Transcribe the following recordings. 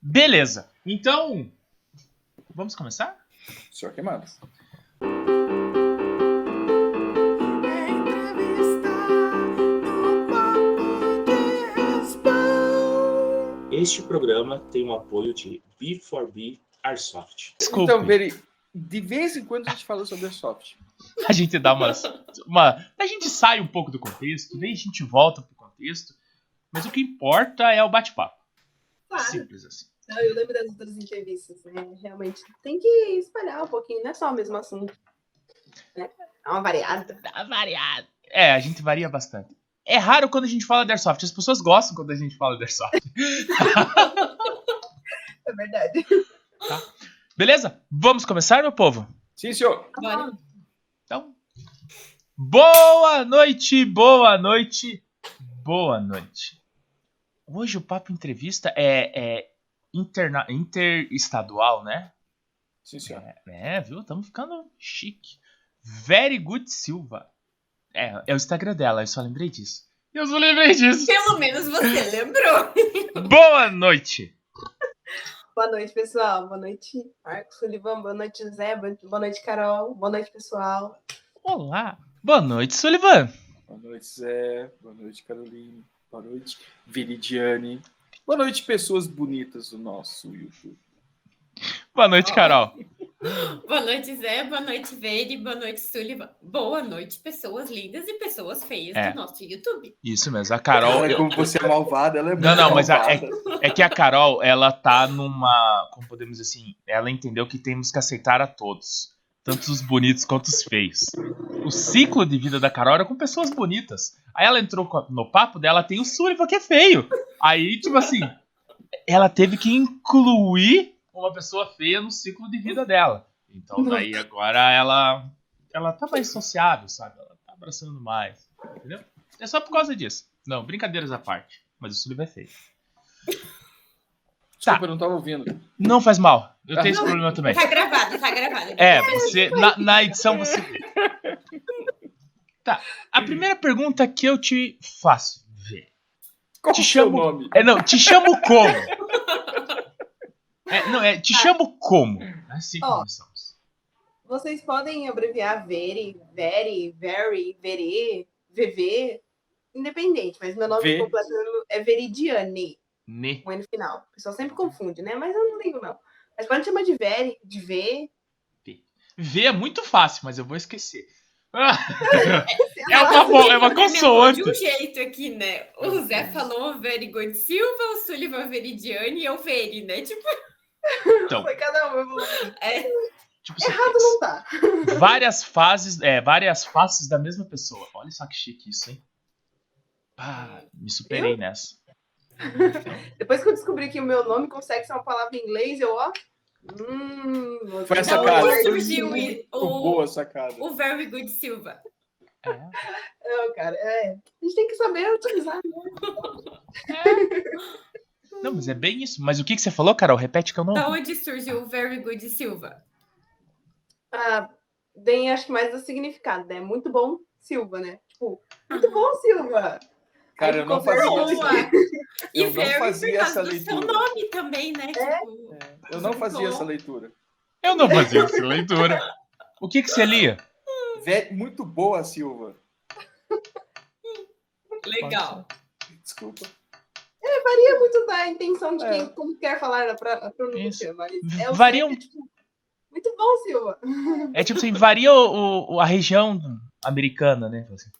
Beleza. Então, vamos começar? Senhor que manda. Este programa tem o apoio de B4B Airsoft. Desculpe. Então, Veri, de vez em quando a gente fala sobre Airsoft. A gente dá umas. Uma, a gente sai um pouco do contexto, daí a gente volta pro contexto. Mas o que importa é o bate-papo. Claro. Simples assim. Não, eu lembro das outras entrevistas, né? Realmente tem que espalhar um pouquinho, não é só o mesmo assunto. Né? É uma variada. Dá variado. É, a gente varia bastante. É raro quando a gente fala de Airsoft. As pessoas gostam quando a gente fala de Airsoft. É verdade. Beleza? Vamos começar, meu povo? Sim, senhor. Bora. Então. Boa noite, boa noite, boa noite. Hoje o Papo Entrevista é, é interna, interestadual, né? Sim, senhor. É, viu? Estamos ficando chique. Very Good Silva. É, é o Instagram dela, eu só lembrei disso. Eu só lembrei disso. Pelo menos você lembrou. Boa noite. Boa noite, pessoal. Boa noite, Marcos Sullivan. Boa noite, José. Boa noite, Carol. Boa noite, pessoal. Olá. Boa noite, Sullivan. Boa noite, Zé. Boa noite, Caroline. Boa noite, Viridiane. Boa noite, pessoas bonitas do nosso YouTube. Boa noite, Carol. Boa noite, Zé. Boa noite, Verde. Boa noite, Sullivan. Boa noite, pessoas lindas e pessoas feias É. do nosso YouTube. Isso mesmo, a Carol. Cara, como você é malvada, ela é Não, não, mas a- malvada. É que a Carol, ela tá numa. Como podemos dizer assim? Ela entendeu que temos que aceitar a todos. Tanto os bonitos quanto os feios. O ciclo de vida da Carol era com pessoas bonitas. Aí ela entrou no papo dela, tem o Sullivan que é feio. Aí, tipo assim, ela teve que incluir uma pessoa feia no ciclo de vida dela. Então daí agora ela. Ela tá mais sociável, sabe? Ela tá abraçando mais. Entendeu? É só por causa disso. Não, brincadeiras à parte. Mas o Sullivan é feio. Desculpa, eu não tava ouvindo. Não faz mal. Eu tenho esse problema também. Tá gravado, tá gravado. É, você. Na, na edição você vê. Tá. A primeira pergunta que eu te faço, Vê. Qual Te chamo- nome? É, não, te chamo como? É, não, é, te chamo como? Assim Ó. começamos. Vocês podem abreviar Veri, Veri, Very, Vere, VV, independente, mas meu nome V. completo é Veridiane, Ne. com N no final. O pessoal sempre confunde, né? Mas eu não ligo, não. Mas pode chamar de Veri, de V. V é muito fácil, mas eu vou esquecer. É uma, vo- é uma consoante. De um jeito aqui, né? O Zé falou Very Good Silva, o Sullivan Veridiane e eu Veri, né? Tipo, Então, Foi cada um. eu vou- é, tipo, Errado não tá. várias fases, é, várias faces da mesma pessoa. Olha só que chique isso, hein? Ah, me superei nessa. Depois que eu descobri que o meu nome consegue ser uma palavra em inglês, eu, ó. Hum, Foi essa bom, onde Foi surgiu o, boa sacada. o Very Good Silva. É. Não, cara, é. A gente tem que saber utilizar. né? Não, mas é bem isso. Mas o que, que você falou, Carol? Repete que eu não. Da onde surgiu o Very Good Silva? Ah, tem acho que mais do significado, né? Muito bom, Silva, né? Tipo, muito bom, Silva. Cara, eu não fazia essa. E Eu não fazia essa do seu leitura. nome também, né? Tipo, Eu não fazia essa leitura. Eu não fazia essa leitura. O que, que você lia? Vé- Muito boa, Silva. legal. Desculpa. Varia muito da intenção de É. quem como quer falar a, pra- a pronúncia, mas é Varia certo, tipo, muito bom, Silva. É tipo assim, varia o, o- a região americana, né? Assim.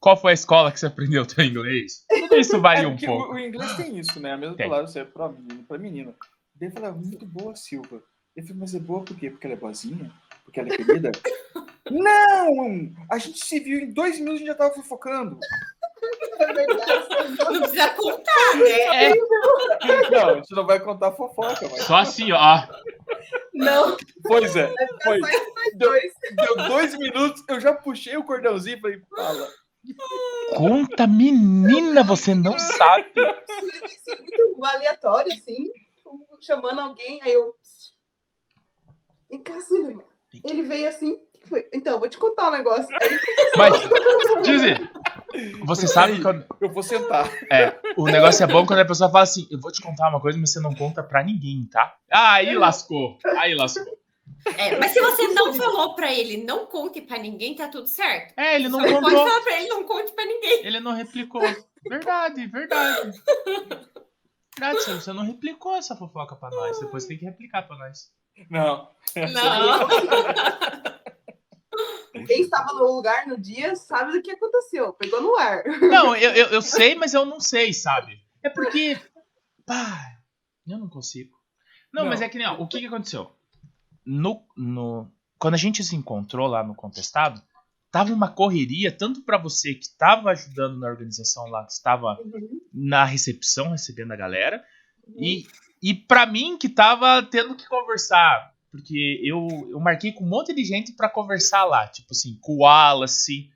Qual foi a escola que você aprendeu teu inglês? Tudo isso varia É, um pouco. o, o inglês tem isso, né? A mesma Tem. palavra serve pra menino, pra menina. Daí ele fala, muito boa, Silva. Ele falou, mas é boa por quê? Porque ela é boazinha? Porque ela é querida? não! A gente se viu em dois minutos e já tava fofocando. É verdade. Não precisa contar, né? É, Não, a gente não vai contar fofoca, mas. só assim, ó. Não, Pois é, foi. nós dois. Deu dois minutos, eu já puxei o cordãozinho e falei, fala. Conta, menina, você não sabe. Ele disse muito aleatório, assim, chamando alguém, aí eu. Vem cá, Silva. Ele veio assim. foi, Então, vou te contar um negócio. Aí, Mas, dizer, Você sabe quando. Eu vou sentar. É, o negócio é bom quando a pessoa fala assim: eu vou te contar uma coisa, mas você não conta pra ninguém, tá? Ah, aí lascou. Aí lascou. É, mas se você não falou pra ele, não conte pra ninguém, tá tudo certo. É, ele não Você pode contou. falar pra ele, não conte pra ninguém. Ele não replicou. Verdade, verdade. Verdade, você- você não replicou essa fofoca pra nós. Depois tem que replicar pra nós. Não. Não. Quem estava no lugar no dia sabe do que aconteceu. Pegou no ar. Não, eu, eu, eu sei, mas eu não sei, sabe? É porque. Pá, eu não consigo. Não, Não. mas é que nem, ó, o que, que aconteceu? No, no, quando a gente se encontrou lá no Contestado, tava uma correria, tanto pra você que tava ajudando na organização lá, que estava na recepção recebendo a galera, e, e para mim que tava tendo que conversar. Porque eu, eu marquei com um monte de gente pra conversar lá. Tipo assim, com o Wallace,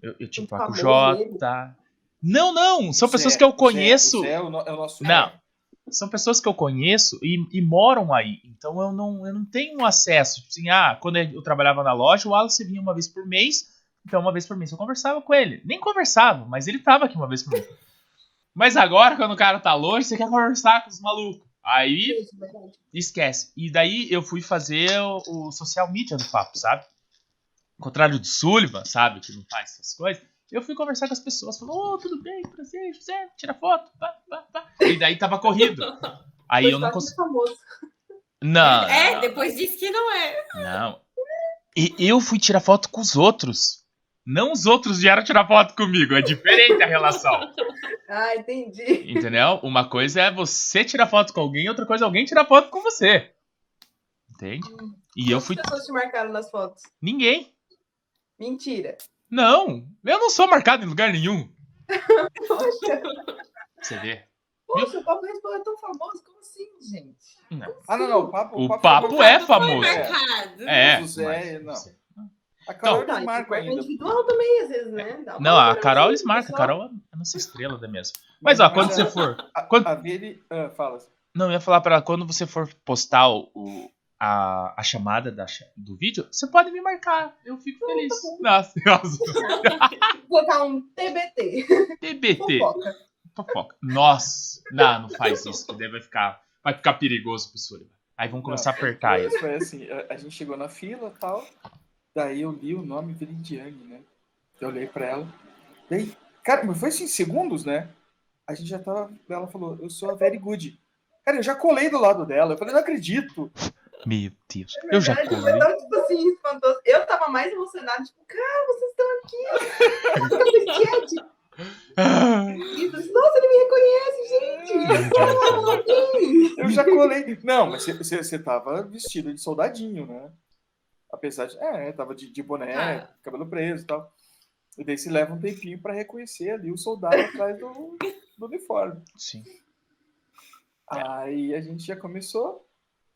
eu, eu tipo, O com o Jota. Não, não, são O pessoas Zé- que eu o Zé- conheço. o Zé é o, no- é o nosso. Não. São pessoas que eu conheço e, e moram aí. Então eu não, eu não tenho acesso. Tipo assim, ah, quando eu trabalhava na loja, o Wallace vinha uma vez por mês. Então, uma vez por mês eu conversava com ele. Nem conversava, mas ele tava aqui uma vez por mês. Mas agora, quando o cara tá longe, você quer conversar com os malucos. Aí Isso, verdade. esquece. E daí eu fui fazer o, o social media do papo, sabe? Ao contrário do Sullivan, sabe? Que não faz essas coisas. Eu fui conversar com as pessoas. Falou, ô, tudo bem, prazer, José, tira foto. Pá, pá, pá. E daí tava corrido. Aí eu não consegui. famoso. Não, É, depois disse que não é. não. E eu fui tirar foto com os outros. Não os outros vieram tirar foto comigo. É diferente a relação. Ah, entendi. Entendeu? Uma coisa é você tirar foto com alguém, outra coisa é alguém tirar foto com você. Entende? E eu fui. Quantas pessoas te marcaram nas fotos? Ninguém. Mentira. Não, eu não sou marcado em lugar nenhum. Poxa, Você vê. poxa, o Papo Responde é tão famoso. Como assim, gente? Não. Ah, não, não. O papo, O papo marcado. é Foi famoso. marcado. É. O Zé, mas- não. A Carol Tá, eles e marcam quarto ainda. individual também, às vezes, né? Dá Não, a Carol marcam. A. Carol é a nossa estrela da mesma. Mas ó, quando Mas, você for. A, Quando- a Vili, ah, fala. Não, eu ia falar pra ela, quando você for postar o- a, a chamada da do vídeo, você pode me marcar. Eu fico feliz. Nossa, nossa. Vou colocar um TBT. TBT. Fofoca. Fofoca. Nossa. Não, não faz isso, que daí vai ficar, vai ficar perigoso pro Sullivan. Aí vão começar a apertar ele. Foi assim, a, a gente chegou na fila e tal. Daí eu li o nome Viridiane, né? Eu olhei pra ela. Daí, cara, mas foi assim, segundos, né? A gente já tava. Ela falou, eu sou a Very Good. Cara, eu já colei do lado dela. Eu falei, não acredito. Meu Deus. Eu já Verdade, colei. foi tão, tipo assim, espantoso. Eu tava mais emocionada, tipo, cara, vocês estão aqui. Nossa, ele me reconhece, gente. Eu já colei. Não, mas você- você você tava vestido de soldadinho, né? Apesar de. É, tava de, de boné, Ah. cabelo preso e tal. E daí se leva um tempinho pra reconhecer ali o soldado atrás do, do uniforme. Sim. Aí a gente já começou.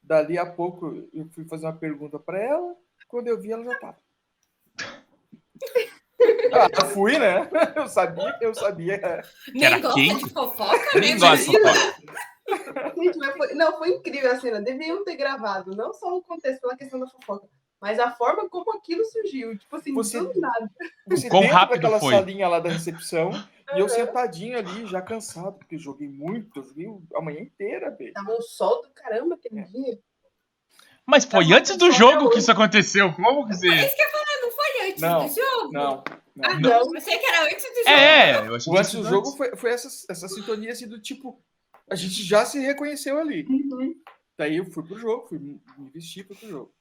Dali a pouco eu fui fazer uma pergunta pra ela. Quando eu vi, ela já tava. Ah, eu fui, né? Eu sabia, eu sabia. era Nem gosta quente? de fofoca, Nem né? gosto de fofoca. Gente, mas foi, não, foi incrível a cena. Deveriam ter gravado, não só o contexto pela questão da fofoca, mas a forma como aquilo surgiu. Tipo assim, Você- do nada. Você Quão rápido daquela foi? salinha lá da recepção e eu sentadinho ali, já cansado, porque eu joguei muito, eu joguei a manhã inteira, B. Tava um sol do caramba aquele É. dia. Mas foi Tá antes do jogo que isso aconteceu. Como que você. Isso que eu falar, não foi antes Não, do jogo? Não, Ah, não. Não. não. Eu sei que era antes do jogo. É, eu achei O antes do jogo foi, foi essa, essa sintonia assim do tipo, a gente já se reconheceu ali. Uhum. Daí eu fui pro jogo, fui me me vestir, fui pro jogo.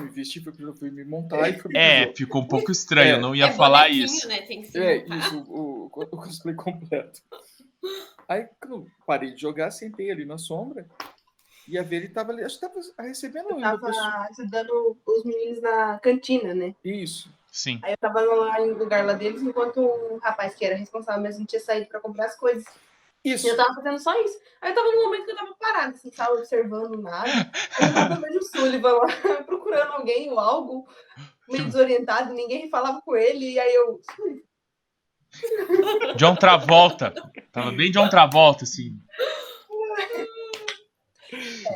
Me vestir, pro jogo, fui me montar e fui pro É, jogo. ficou um pouco estranho, eu não ia É falar bonequinho, isso. Né? Tem que se É, montar. isso, o, o, o cosplay completo. Aí, eu parei de jogar, sentei ali na sombra e a Veri tava ali, acho que tava recebendo Eu ainda. tava ajudando os meninos na cantina, né? Isso. Sim. Aí eu tava lá em lugar lá deles, enquanto o rapaz que era responsável mesmo tinha saído pra comprar as coisas. Isso. E eu tava fazendo só isso. Aí eu tava num momento que eu tava parada, assim, sabe, observando nada. Aí eu vejo o Sullivan lá procurando alguém ou algo, meio desorientado, ninguém falava com ele, e aí eu. "Sullivan, John Travolta. Tava bem John Travolta, assim.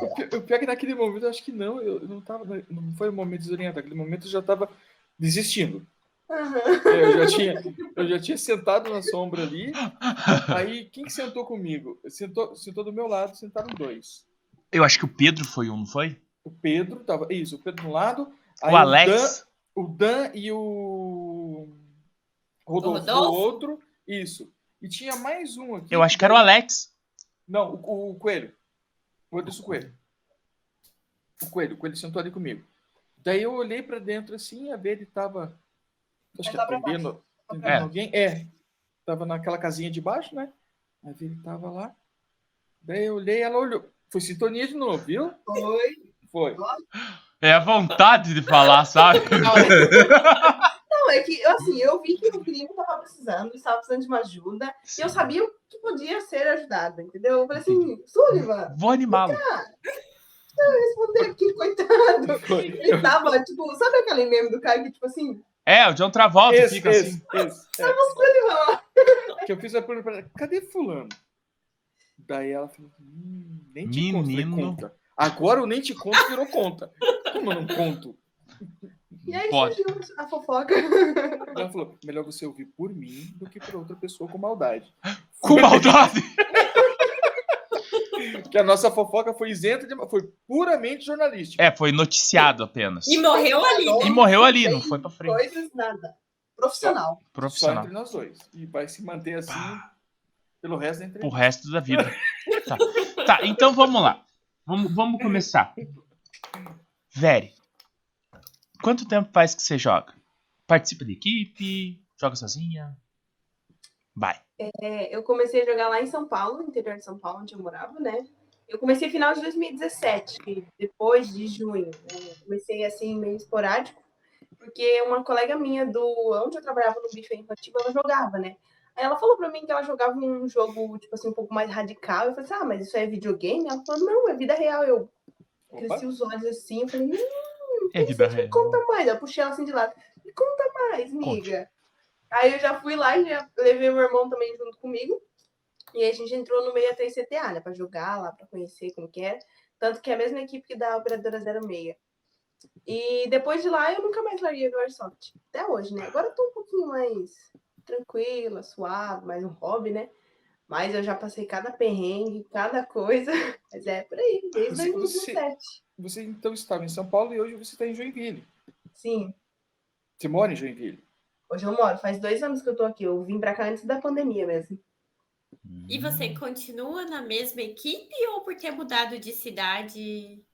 O pi- O pior é que naquele momento eu acho que não, eu não tava, não foi um momento desorientado, naquele momento eu já tava desistindo. Aham. É, Eu já tinha, eu já tinha sentado na sombra ali. Aí, quem que sentou comigo? Sentou, sentou do meu lado, sentaram dois. Eu acho que o Pedro foi um, não foi? O Pedro tava. Isso, o Pedro do lado. aí o Alex. Dan, o Dan e o. Rodolfo, do Rodolfo? outro. Isso. E tinha mais um aqui. Eu acho que era o Alex. Não, o, o Coelho. O Anderson Coelho. O Coelho, o Coelho sentou ali comigo. Daí eu olhei pra dentro assim, a ver ele tava. Acho que pra atendendo, atendendo É. alguém. É. Tava naquela casinha de baixo, né? Aí ele tava lá. Daí eu olhei, ela olhou. Foi sintonia de novo, viu? Foi. Foi. É a vontade de falar, sabe? Não, é que, assim, eu vi que o primo tava precisando, estava precisando de uma ajuda, e eu sabia que podia ser ajudada, entendeu? Eu falei assim, Sullivan, Vou animá-lo. responder aqui, coitado. Foi. Ele tava, tipo, sabe aquele meme do cara que, tipo assim, É, o John Travolta Esse, fica esse, assim. esse. É. Sullivan, Que eu fiz a pergunta pra ela, cadê fulano? Daí ela falou, hum, nem te conto. Menino. conta. Agora o nem te conto virou conta. Como eu não conto? E aí Pode. surgiu a fofoca. Ela falou, melhor você ouvir por mim do que por outra pessoa com maldade. Com maldade. Porque a nossa fofoca foi isenta de... Foi puramente jornalística. É, foi noticiado apenas. E morreu ali. né? E morreu ali, não foi pra frente. Coisas nada. Profissional. Só Profissional. entre nós dois. E vai se manter assim pelo resto da Pro entrevista. resto da vida. Tá, Tá, então vamos lá. Vamos, vamos começar. Veri, quanto tempo faz que você joga? Participa de equipe? Joga sozinha? Vai. É, eu comecei a jogar lá em São Paulo, no interior de São Paulo, onde eu morava, né? Eu comecei final de 2017, depois de junho. né? Eu Comecei assim, meio esporádico, porque uma colega minha do onde eu trabalhava no bife infantil, ela jogava, né? Aí ela falou pra mim que ela jogava um jogo, tipo assim, um pouco mais radical. Eu falei assim, ah, mas isso é videogame? Ela falou, não, é vida real. Eu Opa. cresci os olhos assim, eu falei, hum, É vida me real. conta mais. Eu puxei ela assim de lado. Me conta mais, miga. Aí eu já fui lá e já levei meu irmão também junto comigo. E a gente entrou no 63 CTA, né? Pra jogar lá, pra conhecer como que é. Tanto que é a mesma equipe que da Operadora 06. E depois de lá eu nunca mais larguei do Airsoft. Até hoje, né? Agora eu tô um pouquinho mais tranquila, suave, mais um hobby, né? Mas eu já passei cada perrengue, cada coisa. Mas é por aí, desde Você- 2017. Você então estava em São Paulo e hoje você está em Joinville. Sim. Você mora em Joinville? Hoje eu moro, faz dois anos que eu tô aqui. Eu vim pra cá antes da pandemia mesmo. E você continua na mesma equipe ou por ter mudado de cidade?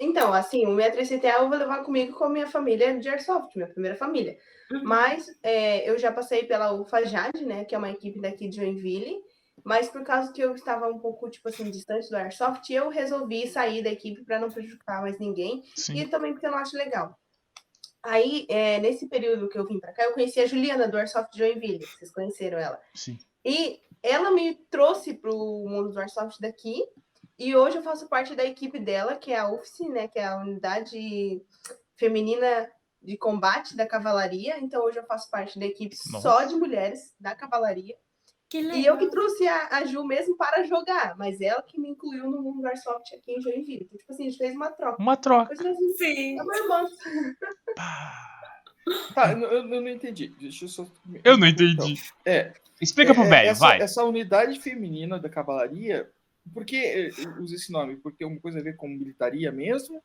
Então, assim, o 63 CTA eu vou levar comigo com a minha família de Airsoft, minha primeira família. Uhum. Mas é, eu já passei pela UFAJAD, né, que é uma equipe daqui de Joinville. Mas por causa que eu estava um pouco, tipo assim, distante do Airsoft, eu resolvi sair da equipe para não prejudicar mais ninguém. Sim. E também porque eu não acho legal. Aí, é, nesse período que eu vim para cá, eu conheci a Juliana do Airsoft Joinville. Vocês conheceram ela. Sim. E ela me trouxe para o mundo do Airsoft daqui. E hoje eu faço parte da equipe dela, que é a UFSC, né? Que é a Unidade Feminina de Combate da Cavalaria. Então hoje eu faço parte da equipe Nossa. só de mulheres da Cavalaria. Que legal. E eu que trouxe a, a Ju mesmo para jogar, mas ela que me incluiu no mundo do Airsoft aqui em Joinville. Então, tipo assim, a gente fez uma troca. Uma troca. Assim, Sim. é uma irmã. Tá, eu, eu- eu não entendi. Deixa eu só. Eu não entendi. É. Explica pro é, velho, essa, vai. Essa unidade feminina da cavalaria, por que eh, usa esse nome? Porque tem alguma coisa a ver com militaria mesmo?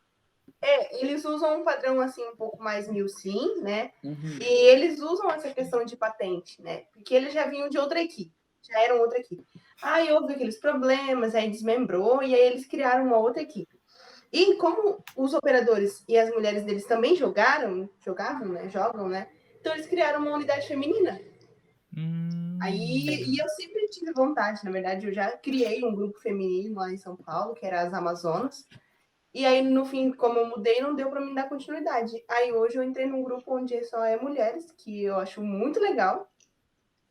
É, eles usam um padrão assim um pouco mais mil sim, né? Uhum. E eles usam essa questão de patente, né? Porque eles já vinham de outra equipe, já eram outra equipe. Aí houve aqueles problemas, aí desmembrou e aí eles criaram uma outra equipe. E como os operadores e as mulheres deles também jogaram, jogavam, né? Jogam, né? Então eles criaram uma unidade feminina. Hum, Aí, e eu sempre tive vontade, na verdade, eu já criei um grupo feminino lá em São Paulo, que era as Amazonas. E aí, no fim, como eu mudei, não deu para mim dar continuidade. Aí hoje eu entrei num grupo onde só é mulheres, que eu acho muito legal.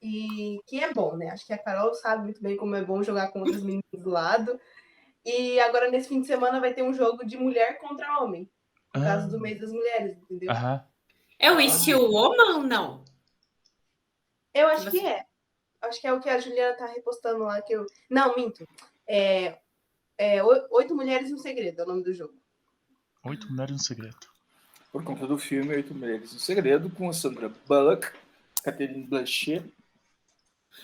E que é bom, né? Acho que a Carol sabe muito bem como é bom jogar com outras meninas do lado. E agora, nesse fim de semana, vai ter um jogo de mulher contra homem. Por causa Ah. do mês das mulheres, entendeu? Aham. É o estilo woman ou não? Eu acho Você- que é. Acho que é o que a Juliana tá repostando lá que eu. Não, minto. É, é Oito Mulheres e um Segredo é o nome do jogo. Oito mulheres no segredo. por conta do filme Oito Mulheres no Segredo, com a Sandra Bullock, Catherine Blanchet.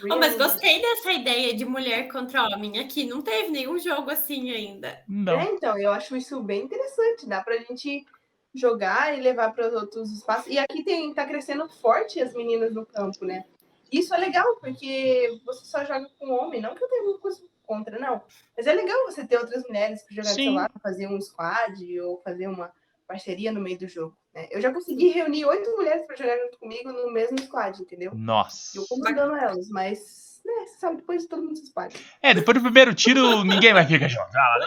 Oh, mas gostei dessa ideia de mulher contra homem aqui. Não teve nenhum jogo assim ainda. Não. É, então, eu acho isso bem interessante. Dá pra gente jogar e levar para os outros espaços. E aqui tem, tá crescendo forte as meninas no campo, né? Isso é legal, porque você só joga com homem. Não que eu tenha alguma coisa contra, não. Mas é legal você ter outras mulheres para jogar Sim. lado, fazer um squad ou fazer uma parceria no meio do jogo. Né? Eu já consegui reunir oito mulheres para jogar junto comigo no mesmo squad, entendeu? Nossa. Eu comandando elas, mas, né, você sabe, depois todo mundo se espalha. É, depois do primeiro tiro, ninguém mais fica junto. Ah, né?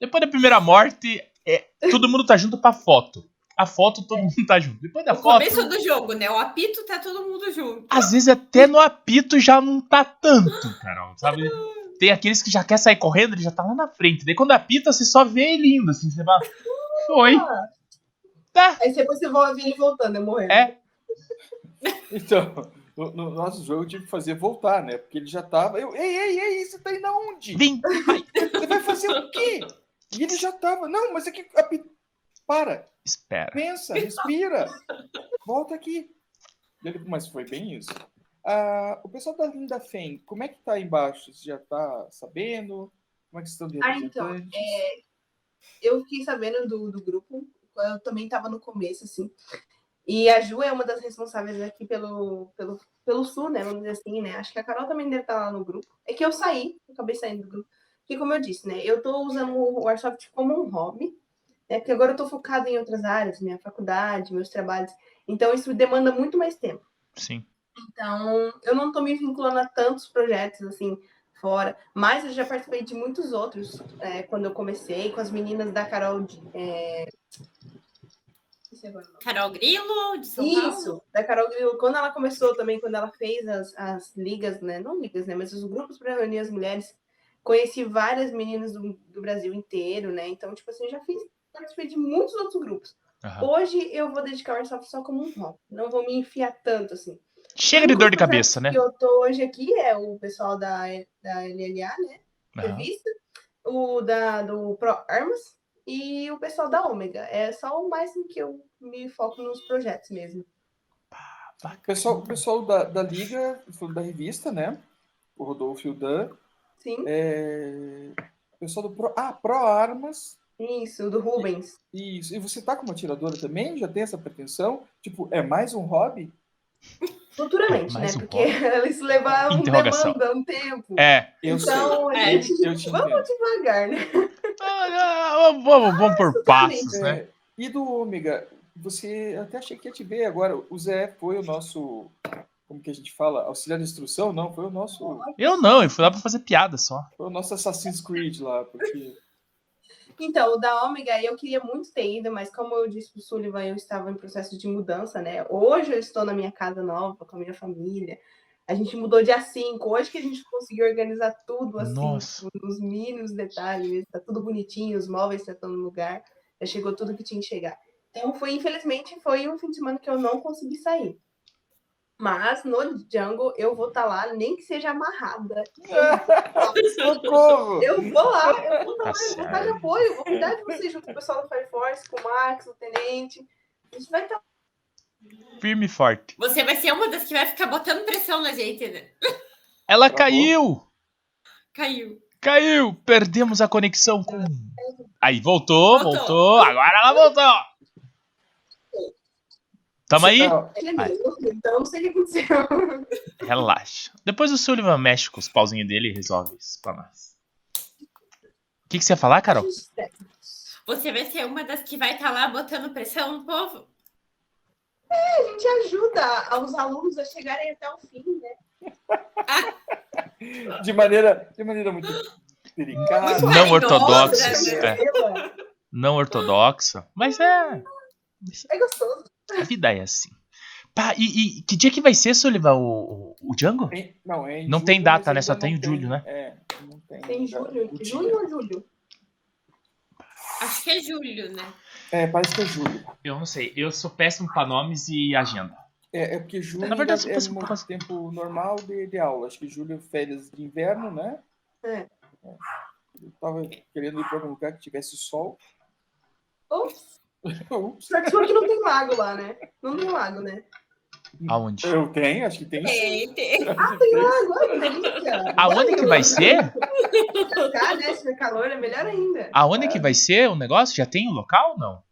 Depois da primeira morte, é, todo mundo tá junto pra foto. A foto, todo mundo tá junto. Depois da No foto, começo do jogo, né? O apito tá todo mundo junto. às vezes até no apito já não tá tanto, Carol, sabe? Tem aqueles que já quer sair correndo, ele já tá lá na frente. Daí quando apita, você só vê ele indo, assim, você fala, foi. Tá, Aí depois você vai ver ele voltando, eu morrendo. é. Então, no, no nosso jogo eu tive que fazer voltar, né? Porque ele já tava. Eu, ei, ei, ei, você tá indo aonde? Vem, vai, Você vai fazer o quê? E ele já tava. Não, mas é que. Para, espera. pensa, respira. Volta aqui. Ele- Mas foi bem isso. Ah, o pessoal da Linda Fem, como é que tá aí embaixo? Você já tá sabendo? Como é que estão de Ah, então, representantes? Eu fiquei sabendo do, do grupo, eu também estava no começo, assim. E a Ju é uma das responsáveis aqui pelo, pelo, pelo sul, né? Vamos dizer assim, né? Acho que a Carol também deve estar lá no grupo. É que eu saí, acabei saindo do grupo. Porque, como eu disse, né? Eu tô usando o Airsoft como um hobby, né? Porque agora eu tô focada em outras áreas, minha faculdade, meus trabalhos. Então, isso demanda muito mais tempo. Sim. Então, eu não tô me vinculando a tantos projetos assim fora, mas eu já participei de muitos outros é, quando eu comecei com as meninas da Carol. de- É... Carol Grilo, de São Paulo. Isso, da Carol Grilo. Quando ela começou também, quando ela fez as, as ligas, né? Não ligas, né? Mas os grupos para reunir as mulheres, conheci várias meninas do, do Brasil inteiro, né? Então, tipo assim, eu já fiz, participei de muitos outros grupos. Aham. Hoje eu vou dedicar o Airsoft só como um hobby. Não vou me enfiar tanto assim. Chega de dor de cabeça, né? Que eu tô hoje aqui é o pessoal da, da LLA, né? Revista, o da, do Pro Armas e o pessoal da Ômega. É só o mais em que eu me foco nos projetos mesmo. O pessoal, o pessoal da, da Liga, da revista, né? O Rodolfo e o Dan. Sim, É... O pessoal do Pro... Ah, Pro Armas. isso, do Rubens. Isso. E você tá como atiradora também? Já tem essa pretensão? Tipo, é mais um hobby? Futuramente, Mais né? um Porque eles levam Interrogação. demanda um tempo. É. Eu Então, a É, gente eu te vamos entendo. devagar, né? Ah, ah, Vamos, vamos por passos, né? E do Ômega, você até achei que ia te ver agora. O Zé foi o nosso, como que a gente fala, auxiliar de instrução? Não, foi o nosso, Eu não, eu fui lá pra fazer piada só. foi o nosso Assassin's Creed lá, porque Então, o da Ômega eu queria muito ter ido, mas como eu disse pro Sullivan, eu estava em processo de mudança, né? Hoje eu estou na minha casa nova, com a minha família. A gente mudou dia 5. Hoje que a gente conseguiu organizar tudo assim, Nossa. nos mínimos detalhes. Tá tudo bonitinho, os móveis estão no lugar. Já chegou tudo que tinha que chegar. Então, foi, infelizmente, foi um fim de semana que eu não consegui sair. Mas no Jungle eu vou estar lá, nem que seja amarrada. socorro! Eu vou lá, eu vou Tá estar lá, eu vou estar de apoio, vou cuidar de vocês junto com o pessoal do Fire Force, com o Max, o Tenente. A gente vai estar. Firme e forte. Você vai ser uma das que vai ficar botando pressão na gente, né? Ela Travou? caiu! Caiu. Caiu! Perdemos a conexão com. Aí, voltou, Voltou. voltou. Agora ela voltou! Tamo aí? Ele é então não sei o que aconteceu. Relaxa. Depois o Sullivan mexe com os pauzinhos dele e resolve isso pra nós. O que, que você ia falar, Carol? Você vai ser uma das que vai estar lá botando pressão no povo? A gente ajuda os alunos a chegarem até o fim, né? de maneira, de maneira muito delicada. Muito Não ortodoxos. né? É, não ortodoxa. Mas é. É gostoso. A vida é assim. Pá, e, e que dia que vai ser, Sullivan, o, o, o Django? Não, é em Não julho, tem data, né? Só tem o julho, né? É, não tem. Tem julho. o dia. Junho ou julho? Acho que é julho, né? É, parece que é julho. Eu não sei. Eu sou péssimo pra nomes e agenda. É, é porque julho Na verdade, se é fosse- muito tempo normal de, de aula. Acho que julho é férias de inverno, né? É. Eu tava querendo ir para algum lugar que tivesse sol. Ops. Só que não tem lago lá, né? Não tem lago, né? Aonde? Eu tenho, acho que tem. Tem, tem. Ah, tem lago, olha, delícia. Aonde que vai ser? Pescar, né? Se tiver calor, é melhor ainda. Aonde que vai ser o negócio? Já tem o local ou não?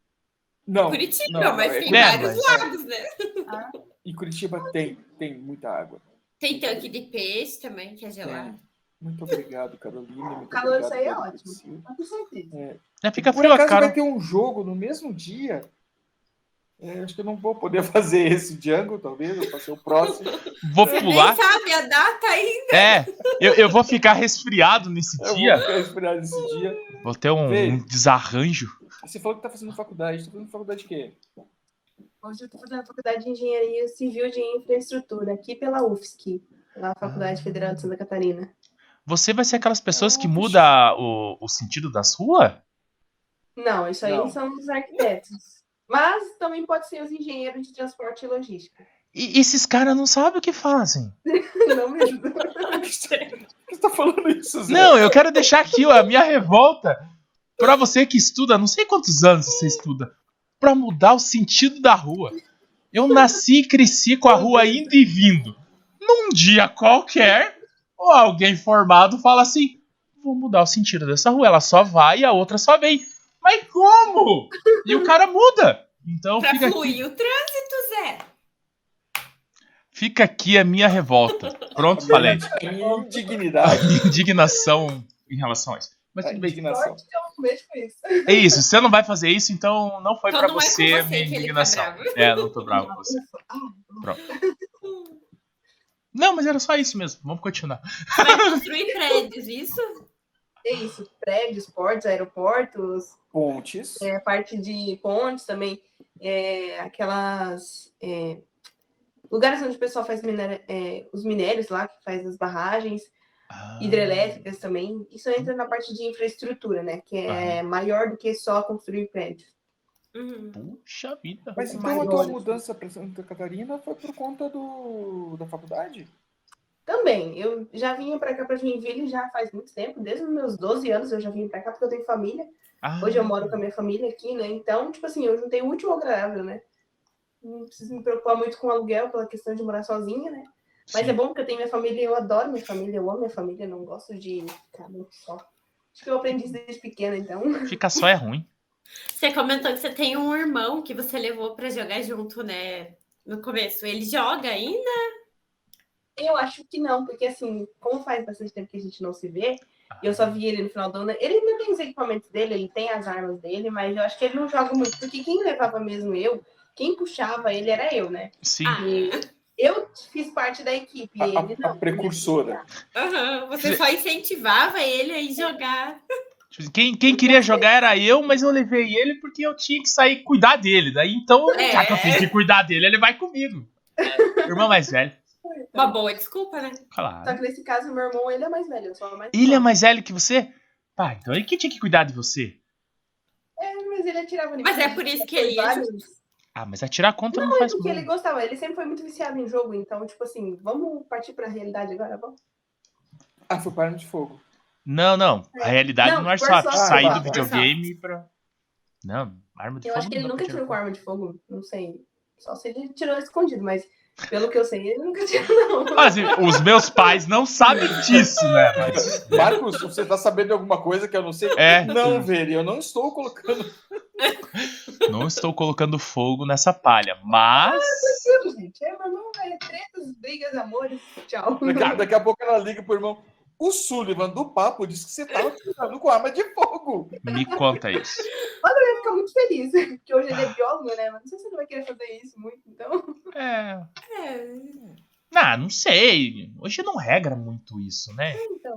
Não, Curitiba, não, mas é tem vários lagos, né? Em Curitiba tem, tem muita água. Tem tanque de peixe também, que é gelado. Muito obrigado, Carolina. Muito calor, obrigado, isso aí é ótimo. Com certeza. É, fica Por frio a acaso cara. vai ter um jogo no mesmo dia. É, acho que eu não vou poder fazer esse Django, talvez. Eu fazer o próximo. Vou Você pular. nem sabe a data ainda. É, eu, eu vou ficar resfriado nesse Eu dia. vou ficar esperando esse dia. Vou ter um, Vê. um desarranjo. Você falou que tá fazendo faculdade. Tá fazendo faculdade de quê? Hoje eu estou fazendo a faculdade de Engenharia Civil de Infraestrutura, aqui pela UFSC, pela Faculdade Ah. Federal de Santa Catarina. Você vai ser aquelas pessoas que muda o, o sentido das ruas? Não, isso aí Não. são os arquitetos. Mas também pode ser os engenheiros de transporte e logística. E esses caras não sabem o que fazem. Não mesmo. Por que você tá falando isso, Zé? Não, eu quero deixar aqui ó, a minha revolta pra você que estuda, não sei quantos anos você estuda, pra mudar o sentido da rua. Eu nasci e cresci com a rua indo e vindo. Num dia qualquer, ou alguém formado fala assim: vou mudar o sentido dessa rua. Ela só vai e a outra só vem. Mas como? E o cara muda. Então Pra fica aqui, fluir o trânsito, Zé. fica aqui a minha revolta. Pronto, falei. Indignidade. Indignação em relação a isso. Mas A tudo bem. indignação. É isso, você não vai fazer isso, então não foi Então pra não é você a você minha tá indignação. bravo. é, não tô bravo com você. Ah, Não, mas era só isso mesmo. Vamos continuar. Vai construir prédios, isso? é isso. Prédios, portos, aeroportos, Pontes. é, parte de pontes também, é, aquelas é, lugares onde o pessoal faz minério- é, os minérios lá, que faz as barragens, Ah, hidrelétricas também. Isso entra na parte de infraestrutura, né? Que é maior do que só construir prédios. Uhum. Puxa vida. Mas então Mais a tua mudança para Santa Catarina foi por conta do, da faculdade? Também, eu já vinha para cá, para Joinville, já faz muito tempo, desde os meus 12 anos eu já vim para cá, porque eu tenho família. Ah, Hoje eu moro com a minha família aqui, né? Então, tipo assim, eu juntei o último agradável, né? Não preciso me preocupar muito com aluguel pela questão de morar sozinha, né? Mas sim. é bom porque eu tenho minha família, eu adoro minha família, eu amo minha família, não gosto de ficar muito só. Acho que eu aprendi isso desde pequena, então. Ficar só é ruim. Você comentou que você tem um irmão que você levou pra jogar junto, né? No começo. Ele joga ainda? Eu acho que não, porque assim, como faz bastante tempo que a gente não se vê, e eu só vi ele no final do ano, ele ainda tem os equipamentos dele, ele tem as armas dele, mas eu acho que ele não joga muito, porque quem levava mesmo eu, quem puxava ele era eu, né? Sim. Ah, E eu fiz parte da equipe, A- a- ele a não. precursora. aham. Você só incentivava ele a ir jogar. Tipo assim, Quem, quem queria jogar era eu, mas eu levei ele porque eu tinha que sair cuidar dele. Daí então, É. já que eu tenho que cuidar dele, ele vai comigo. Irmão mais velho. Uma boa desculpa, né? Só Claro. que nesse caso, meu irmão, ele é mais velho, eu sou mais Ele é mais velho que você? Pá, então ele que tinha que cuidar de você. É, mas ele atirava Mas é por isso que ele ia vários- Ah, mas atirar contra não, Não, é faz porque ele gostava, ele sempre foi muito viciado em jogo, então, tipo assim, vamos partir pra realidade agora, vamos? Ah, foi para de fogo. Não, não. A realidade Não, no Airsoft. Airsoft, Sair do videogame pra. Não, arma de Eu fogo. acho que ele não nunca tirou com arma de fogo, não sei. Só se ele tirou escondido, mas pelo que eu sei, ele nunca tirou, não. Mas os meus pais não sabem disso, né? Mas, Marcos, você tá sabendo de alguma coisa que eu não sei? é, Não, velho, eu não estou colocando. não estou colocando fogo nessa palha, mas. Tudo, gente. É, meu irmão, é tretas, brigas, amores, tchau. Daqui, daqui a pouco ela liga pro irmão. O Sullivan do papo disse que você tava tirando com arma de fogo. Me conta isso. Eu ia ficar muito feliz, porque hoje ele é biólogo, né? Mas não sei se ele vai querer fazer isso muito, então. É. É. Ah, não sei. Hoje não regra muito isso, né? então.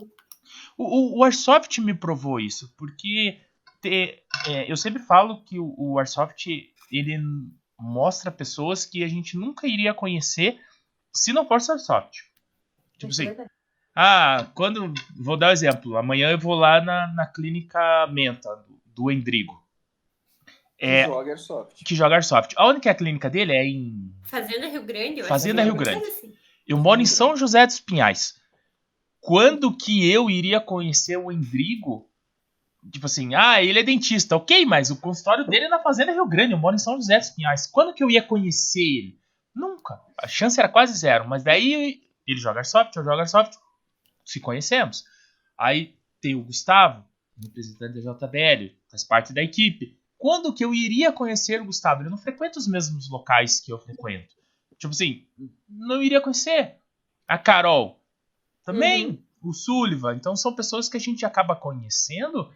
O, o- o Airsoft me provou isso, porque te- é, eu sempre falo que o, o Airsoft ele mostra pessoas que a gente nunca iria conhecer se não fosse Airsoft. Tipo é assim, verdade. Ah, quando. Vou dar um exemplo. Amanhã eu vou lá na, na clínica Menta, do, do Endrigo. É, Joga Airsoft. que joga Airsoft. Aonde que é a clínica dele? É em. Fazenda Rio Grande, eu Fazenda acho. Rio Grande. Assim. Eu moro em São José dos Pinhais. Quando que eu iria conhecer o Endrigo Tipo assim, ah, ele é dentista, ok, mas o consultório dele é na Fazenda Rio Grande, eu moro em São José dos Pinhais. Quando que eu ia conhecer ele? Nunca. A chance era quase zero, mas daí ele joga Airsoft, eu jogo Airsoft, se conhecemos. Aí tem o Gustavo, representante da JBL, faz parte da equipe. Quando que eu iria conhecer o Gustavo? Ele não frequenta os mesmos locais que eu frequento. Tipo assim, não iria conhecer. A Carol, também. O Sullivan. Então são pessoas que a gente acaba conhecendo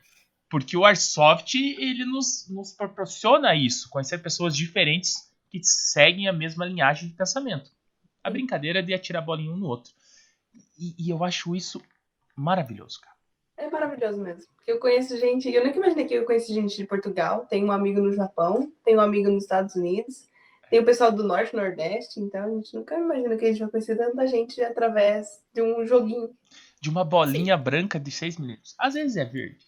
porque o Airsoft ele nos, nos proporciona isso, conhecer pessoas diferentes que seguem a mesma linhagem de pensamento. A brincadeira de atirar a bolinha um no outro. E, e eu acho isso maravilhoso, cara. É maravilhoso mesmo. Eu conheço gente, eu nunca imaginei que eu conheci gente de Portugal, tenho um amigo no Japão, tenho um amigo nos Estados Unidos, tem o pessoal do Norte Nordeste, então a gente nunca imagina que a gente vai conhecer tanta gente através de um joguinho. De uma bolinha branca de 6 milímetros. Às vezes é verde.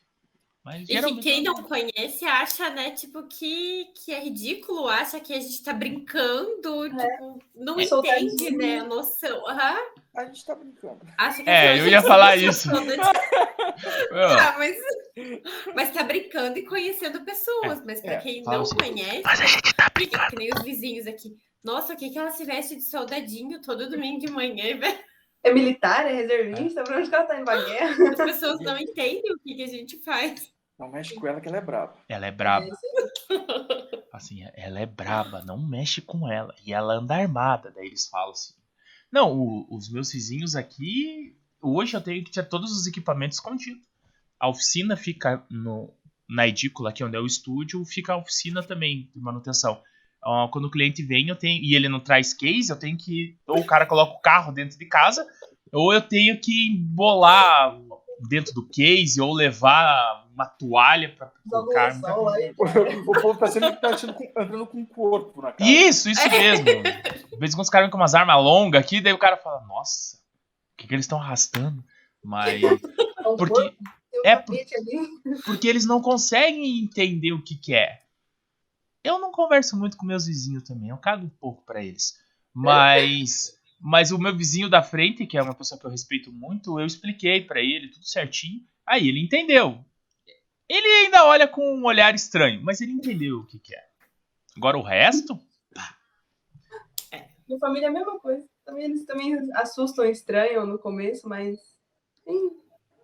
Mas E que geralmente quem não conhece acha, né, tipo, que, que é ridículo, acha que a gente tá brincando, tipo, não É. entende, né, a noção. Aham. A gente tá brincando. Acha que É, a eu gente ia tá falar brincando isso. de- Ah, mas, mas tá brincando e conhecendo pessoas, mas pra É, quem fala não assim, conhece, Mas a gente tá que, brincando. que nem os vizinhos aqui. Nossa, o que que ela se veste de soldadinho todo domingo de manhã, velho? É militar, é reservista, pra onde que ela tá indo pra guerra? As pessoas não entendem o que, que a gente faz. Não mexe com ela que ela é braba. Ela é braba. É Assim, ela é braba, não mexe com ela. E ela anda armada. Daí eles falam assim. Não, o- os meus vizinhos aqui. Hoje eu tenho que ter todos os equipamentos escondidos. A oficina fica no, na edícula, aqui onde é o estúdio, fica a oficina também de manutenção. Quando o cliente vem eu tenho, e ele não traz case, eu tenho que. Ou o cara coloca o carro dentro de casa, ou eu tenho que embolar dentro do case, ou levar uma toalha para colocar. aí. O povo tá sempre tá achando com- andando com o corpo na cara. Isso, isso mesmo. De vez em quando os caras vêm com umas armas longas aqui, daí o cara fala, nossa, o que, que eles estão arrastando? Mas. É Porque, é porque eles não conseguem entender o que, que é. Eu não converso muito com meus vizinhos também, eu cago um pouco pra eles. Mas. Mas o meu vizinho da frente, que é uma pessoa que eu respeito muito, eu expliquei pra ele tudo certinho. Aí ele entendeu. Ele ainda olha com um olhar estranho, mas ele entendeu o que, que é. Agora o resto. Minha família é a mesma coisa. Também, eles também assustam estranho no começo, mas. Sim,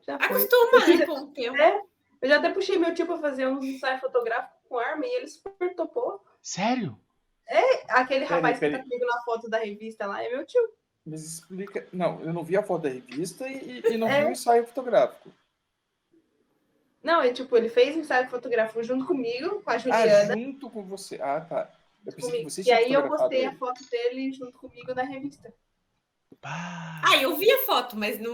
já foi. Acostuma, né, com o tempo. É, eu já até puxei meu tio pra fazer uns ensaios fotográficos com arma e ele super topou. Sério? Aquele Peraí, rapaz que tá comigo na foto da revista lá é meu tio. Mas explica. Não, eu não vi a foto da revista e, e- não É. vi o ensaio fotográfico. Não, ele, tipo, ele fez ensaio fotográfico junto comigo, com a Ah, Juliana. junto com você. Ah, tá. Eu pensei que você E aí eu postei a ele. foto dele junto comigo na revista. Pá, Ah, eu vi a foto, mas não.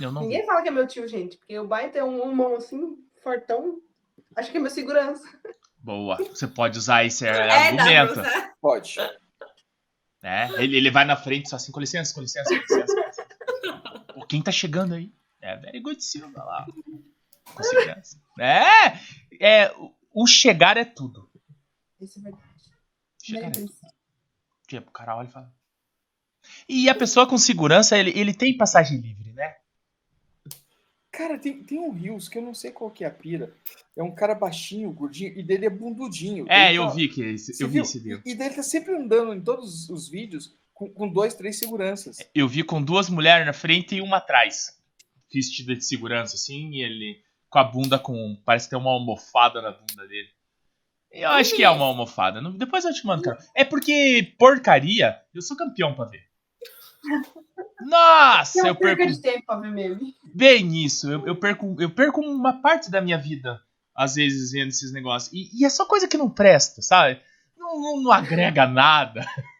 eu não vi. Ninguém fala que é meu tio, gente, porque o baita é um, um mão assim, fortão. Acho que é meu segurança. Boa. Você pode usar esse É, argumento. usar. Pode. né? Ele, ele vai na frente só assim, com licença, com licença, com licença. com licença. Pô, quem tá chegando aí? É, very good Silva lá. Com segurança. É, é, o- chegar é tudo. Isso é verdade. Chegar é tudo. Tipo, o cara olha e fala. E a pessoa com segurança, ele, ele tem passagem livre, né? Cara, tem, tem um Rios que eu não sei qual que é a pira. É um cara baixinho, gordinho, e dele é bundudinho. É, Ele eu tá- vi que esse, Você eu vi viu? esse deal. E dele tá sempre andando em todos os vídeos com, com dois, três seguranças. Eu vi com duas mulheres na frente e uma atrás. Vestida de segurança, assim, e ele com a bunda com. Parece que tem uma almofada na bunda dele. Eu acho que é uma almofada. Depois eu te mando, cara. É porque porcaria, eu sou campeão pra ver. Nossa, Não eu perco perca de tempo pra ver meme. Bem isso. Eu, eu perco, eu perco uma parte da minha vida, às vezes, vendo esses negócios. E, e é só coisa que não presta, sabe? Não, não, não agrega nada.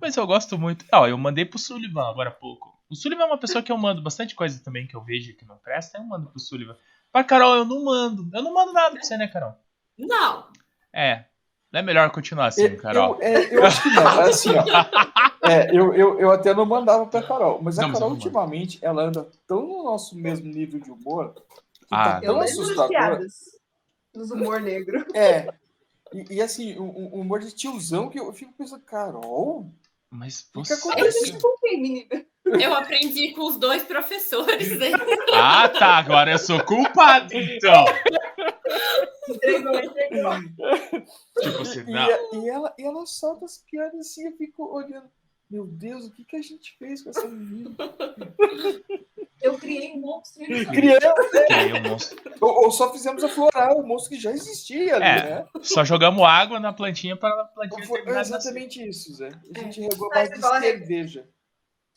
Mas eu gosto muito. Ó, eu mandei pro Sullivan agora há pouco. O Sullivan é uma pessoa que eu mando bastante coisa também que eu vejo que não presta, eu mando pro Sullivan. Pra Carol, eu não mando. Eu não mando nada pra você, né, Carol? Não. É. Não é melhor continuar assim, Eu, Carol. eu, é, eu acho que não. É assim, ó. É, eu, eu, eu até não mandava pra Carol. Mas a Não, mas Carol, mando. ultimamente, ela anda tão no nosso mesmo nível de humor que Ah, tá Eu tão lembro das assustador. piadas. Dos humor negro. É. E, e assim, um, um humor de tiozão que eu fico pensando, Carol? Mas que você. aconteceu? Eu desculpei, menina. Eu aprendi com os dois professores. Né? Ah, tá. Agora eu sou culpado, então. Entregou, entregou. Tipo assim, E, não. e- e ela, e ela solta as piadas assim, eu fico olhando. Meu Deus, o que, que a gente fez com essa menina? Eu criei um monstro. Que aí o monstro. Ou, ou só fizemos aflorar o monstro que já existia ali, É. né? Só jogamos água na plantinha para a plantinha Foi exatamente isso, Zé. A É. gente regou Ah, mais de fala- cerveja.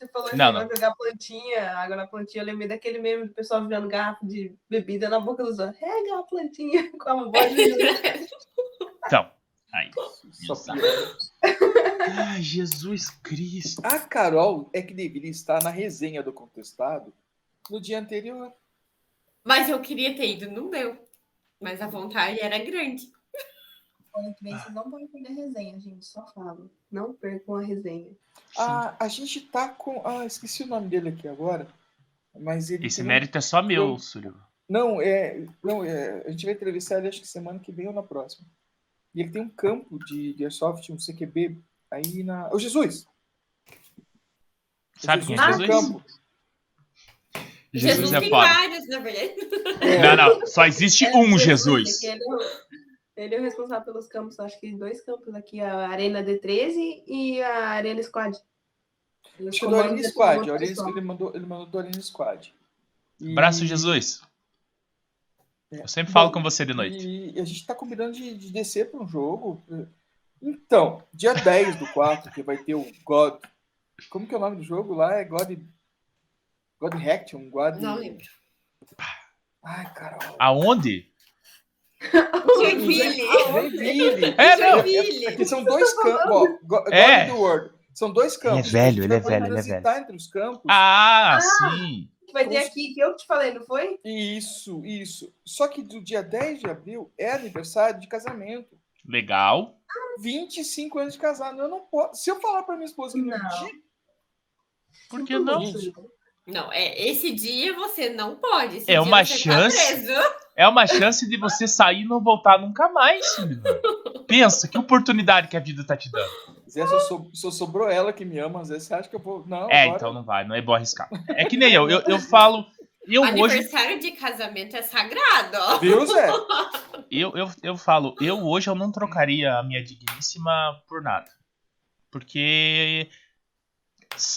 Você falou que não. vai jogar plantinha, água na plantinha. Eu lembrei daquele meme do pessoal virando garrafa de bebida na boca dos outros. Rega a plantinha com a voz de Então, aí. Ai, Jesus Cristo. A Carol é que deveria estar na resenha do Contestado no dia anterior. Mas eu queria ter ido, não deu. Mas a vontade era grande. Ano que vem vocês não podem perder a resenha, gente. Só falo. Não percam a resenha. Ah, a gente tá com. Ah, esqueci o nome dele aqui agora. Mas ele. Esse tem mérito é só meu, Súlio. Não, é. Não, é. A gente vai entrevistar ele acho que semana que vem ou na próxima. E ele tem um campo de, de Airsoft, um CQB, aí na. Ô, Jesus! Sabe quem é Jesus? campo. Jesus, Jesus é tem foda. vários, na verdade. É, Não, não. Só existe um Jesus. Ele é, o, é responsável pelos campos, acho que dois campos aqui, a Arena D13 e a Arena Squad. Ele Acho que é do Arena Squad. Arena- ele, mandou, ele mandou do Arena Squad. E- Braço Jesus. É. Eu sempre falo Bom, com você de noite. E a gente tá combinando de, de descer para um jogo. Então, dia 10 do 4, que vai ter o God. Como que é o nome do jogo lá? É God. God Haction? God. Não lembro. Ai, Carol. Aonde? Joinville. Joinville. É, não. Joinville. Aqui são dois campos. Ó, God É. of the World. São dois campos. velho, A gente ele é velho, ele é transitar entre os campos. Ah, sim. Que vai ter aqui, que eu te falei, não foi? Isso, isso. Só que do dia 10 de abril é aniversário de casamento. Legal. 25 anos de casado. Eu não posso. Se eu falar pra minha esposa que Não. dia. Por que não? Não, é, esse dia você não pode. Esse É dia uma você chance. Tá preso. É uma chance de você sair e não voltar nunca mais, Súlio. Pensa, que oportunidade que a vida tá te dando. Zé, só, so- só sobrou ela que me ama. Zé, você acha que eu vou. Não, É, agora- então não vai, não é bom arriscar. É que nem eu, eu, eu falo. Eu hoje, Aniversário de casamento é sagrado, ó. Viu, Zé? eu, eu, eu falo, eu hoje eu não trocaria a minha digníssima por nada. Porque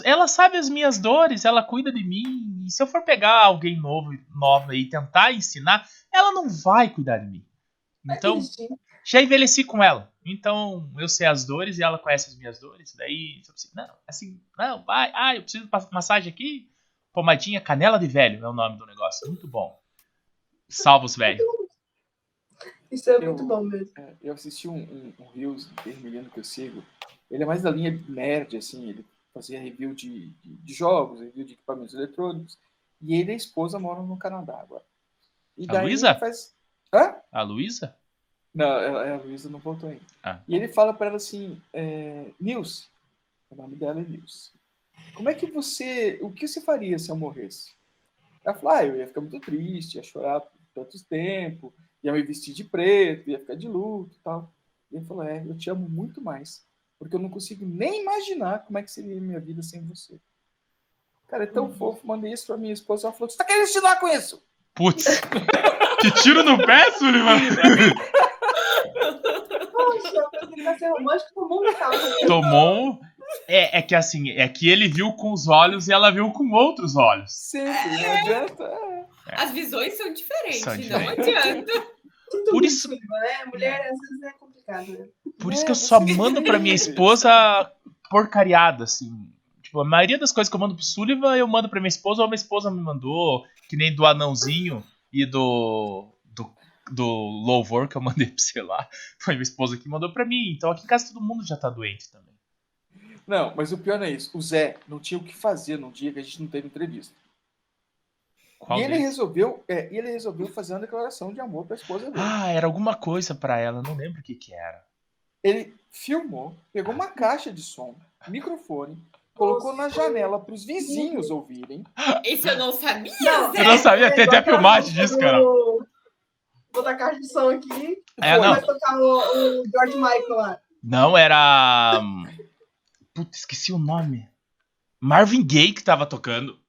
ela sabe as minhas dores, ela cuida de mim. E se eu for pegar alguém novo, nova e tentar ensinar, ela não vai cuidar de mim. Então, já envelheci com ela. Então, eu sei as dores e ela conhece as minhas dores. Daí, tipo assim, não, assim, não, vai, ah, eu preciso de massagem aqui. Pomadinha canela de velho é o nome do negócio. Muito bom. Salva os velhos. Isso é Eu- muito bom mesmo. É, Eu assisti um, um, um Reels que eu sigo. Ele é mais da linha nerd, assim. Ele fazia review de, de, de jogos, review de equipamentos eletrônicos. E ele e a esposa moram no Canadá agora. E A Luísa? faz. Hã? A Luísa? Não, ela- a Luísa não voltou ainda. Ah. E ele fala pra ela assim, é, Nils, o nome dela é Nils. Como é que você, o que você faria se eu morresse? Ela falou, ah, eu ia ficar muito triste, ia chorar por tanto tempo, ia me vestir de preto, ia ficar de luto e tal. E ele falou, é, eu te amo muito mais, porque eu não consigo nem imaginar como é que seria a minha vida sem você. Cara, é tão fofo, mandei isso pra minha esposa, ela falou, você tá querendo ensinar com isso? Putz! que tiro no pé, Sullivan! Ser romântico, tomou É, é que assim, é que ele viu com os olhos e ela viu com outros olhos. Sempre, não adianta. é. As visões são diferentes, São não diferentes. adianta. Sinto Por muito, isso- né? Mulher às vezes é complicado, né? Por isso É, que eu só mando pra minha esposa porcariada, assim. Tipo, a maioria das coisas que eu mando pro Sullivan, eu mando pra minha esposa, ou minha esposa me mandou, que nem do anãozinho e do. do, do louvor que eu mandei pra você lá. Foi minha esposa que mandou pra mim. Então aqui em casa todo mundo já tá doente também. Não, mas o pior não é isso. O Zé não tinha o que fazer num dia que a gente não teve entrevista. Qual e ele deles? resolveu, é, e ele resolveu fazer uma declaração de amor pra esposa dele. Ah, era alguma coisa pra ela, não lembro o que que era. Ele filmou, pegou uma caixa de som, microfone, colocou na janela para os vizinhos ouvirem. Isso eu não sabia, Não, Zé. Eu não sabia, tem até filmagem disso, cara. Vou dar caixa de som aqui. É, vai não. tocar o, o George Michael lá. Não, era. hum, Putz, esqueci o nome. Marvin Gaye que tava tocando.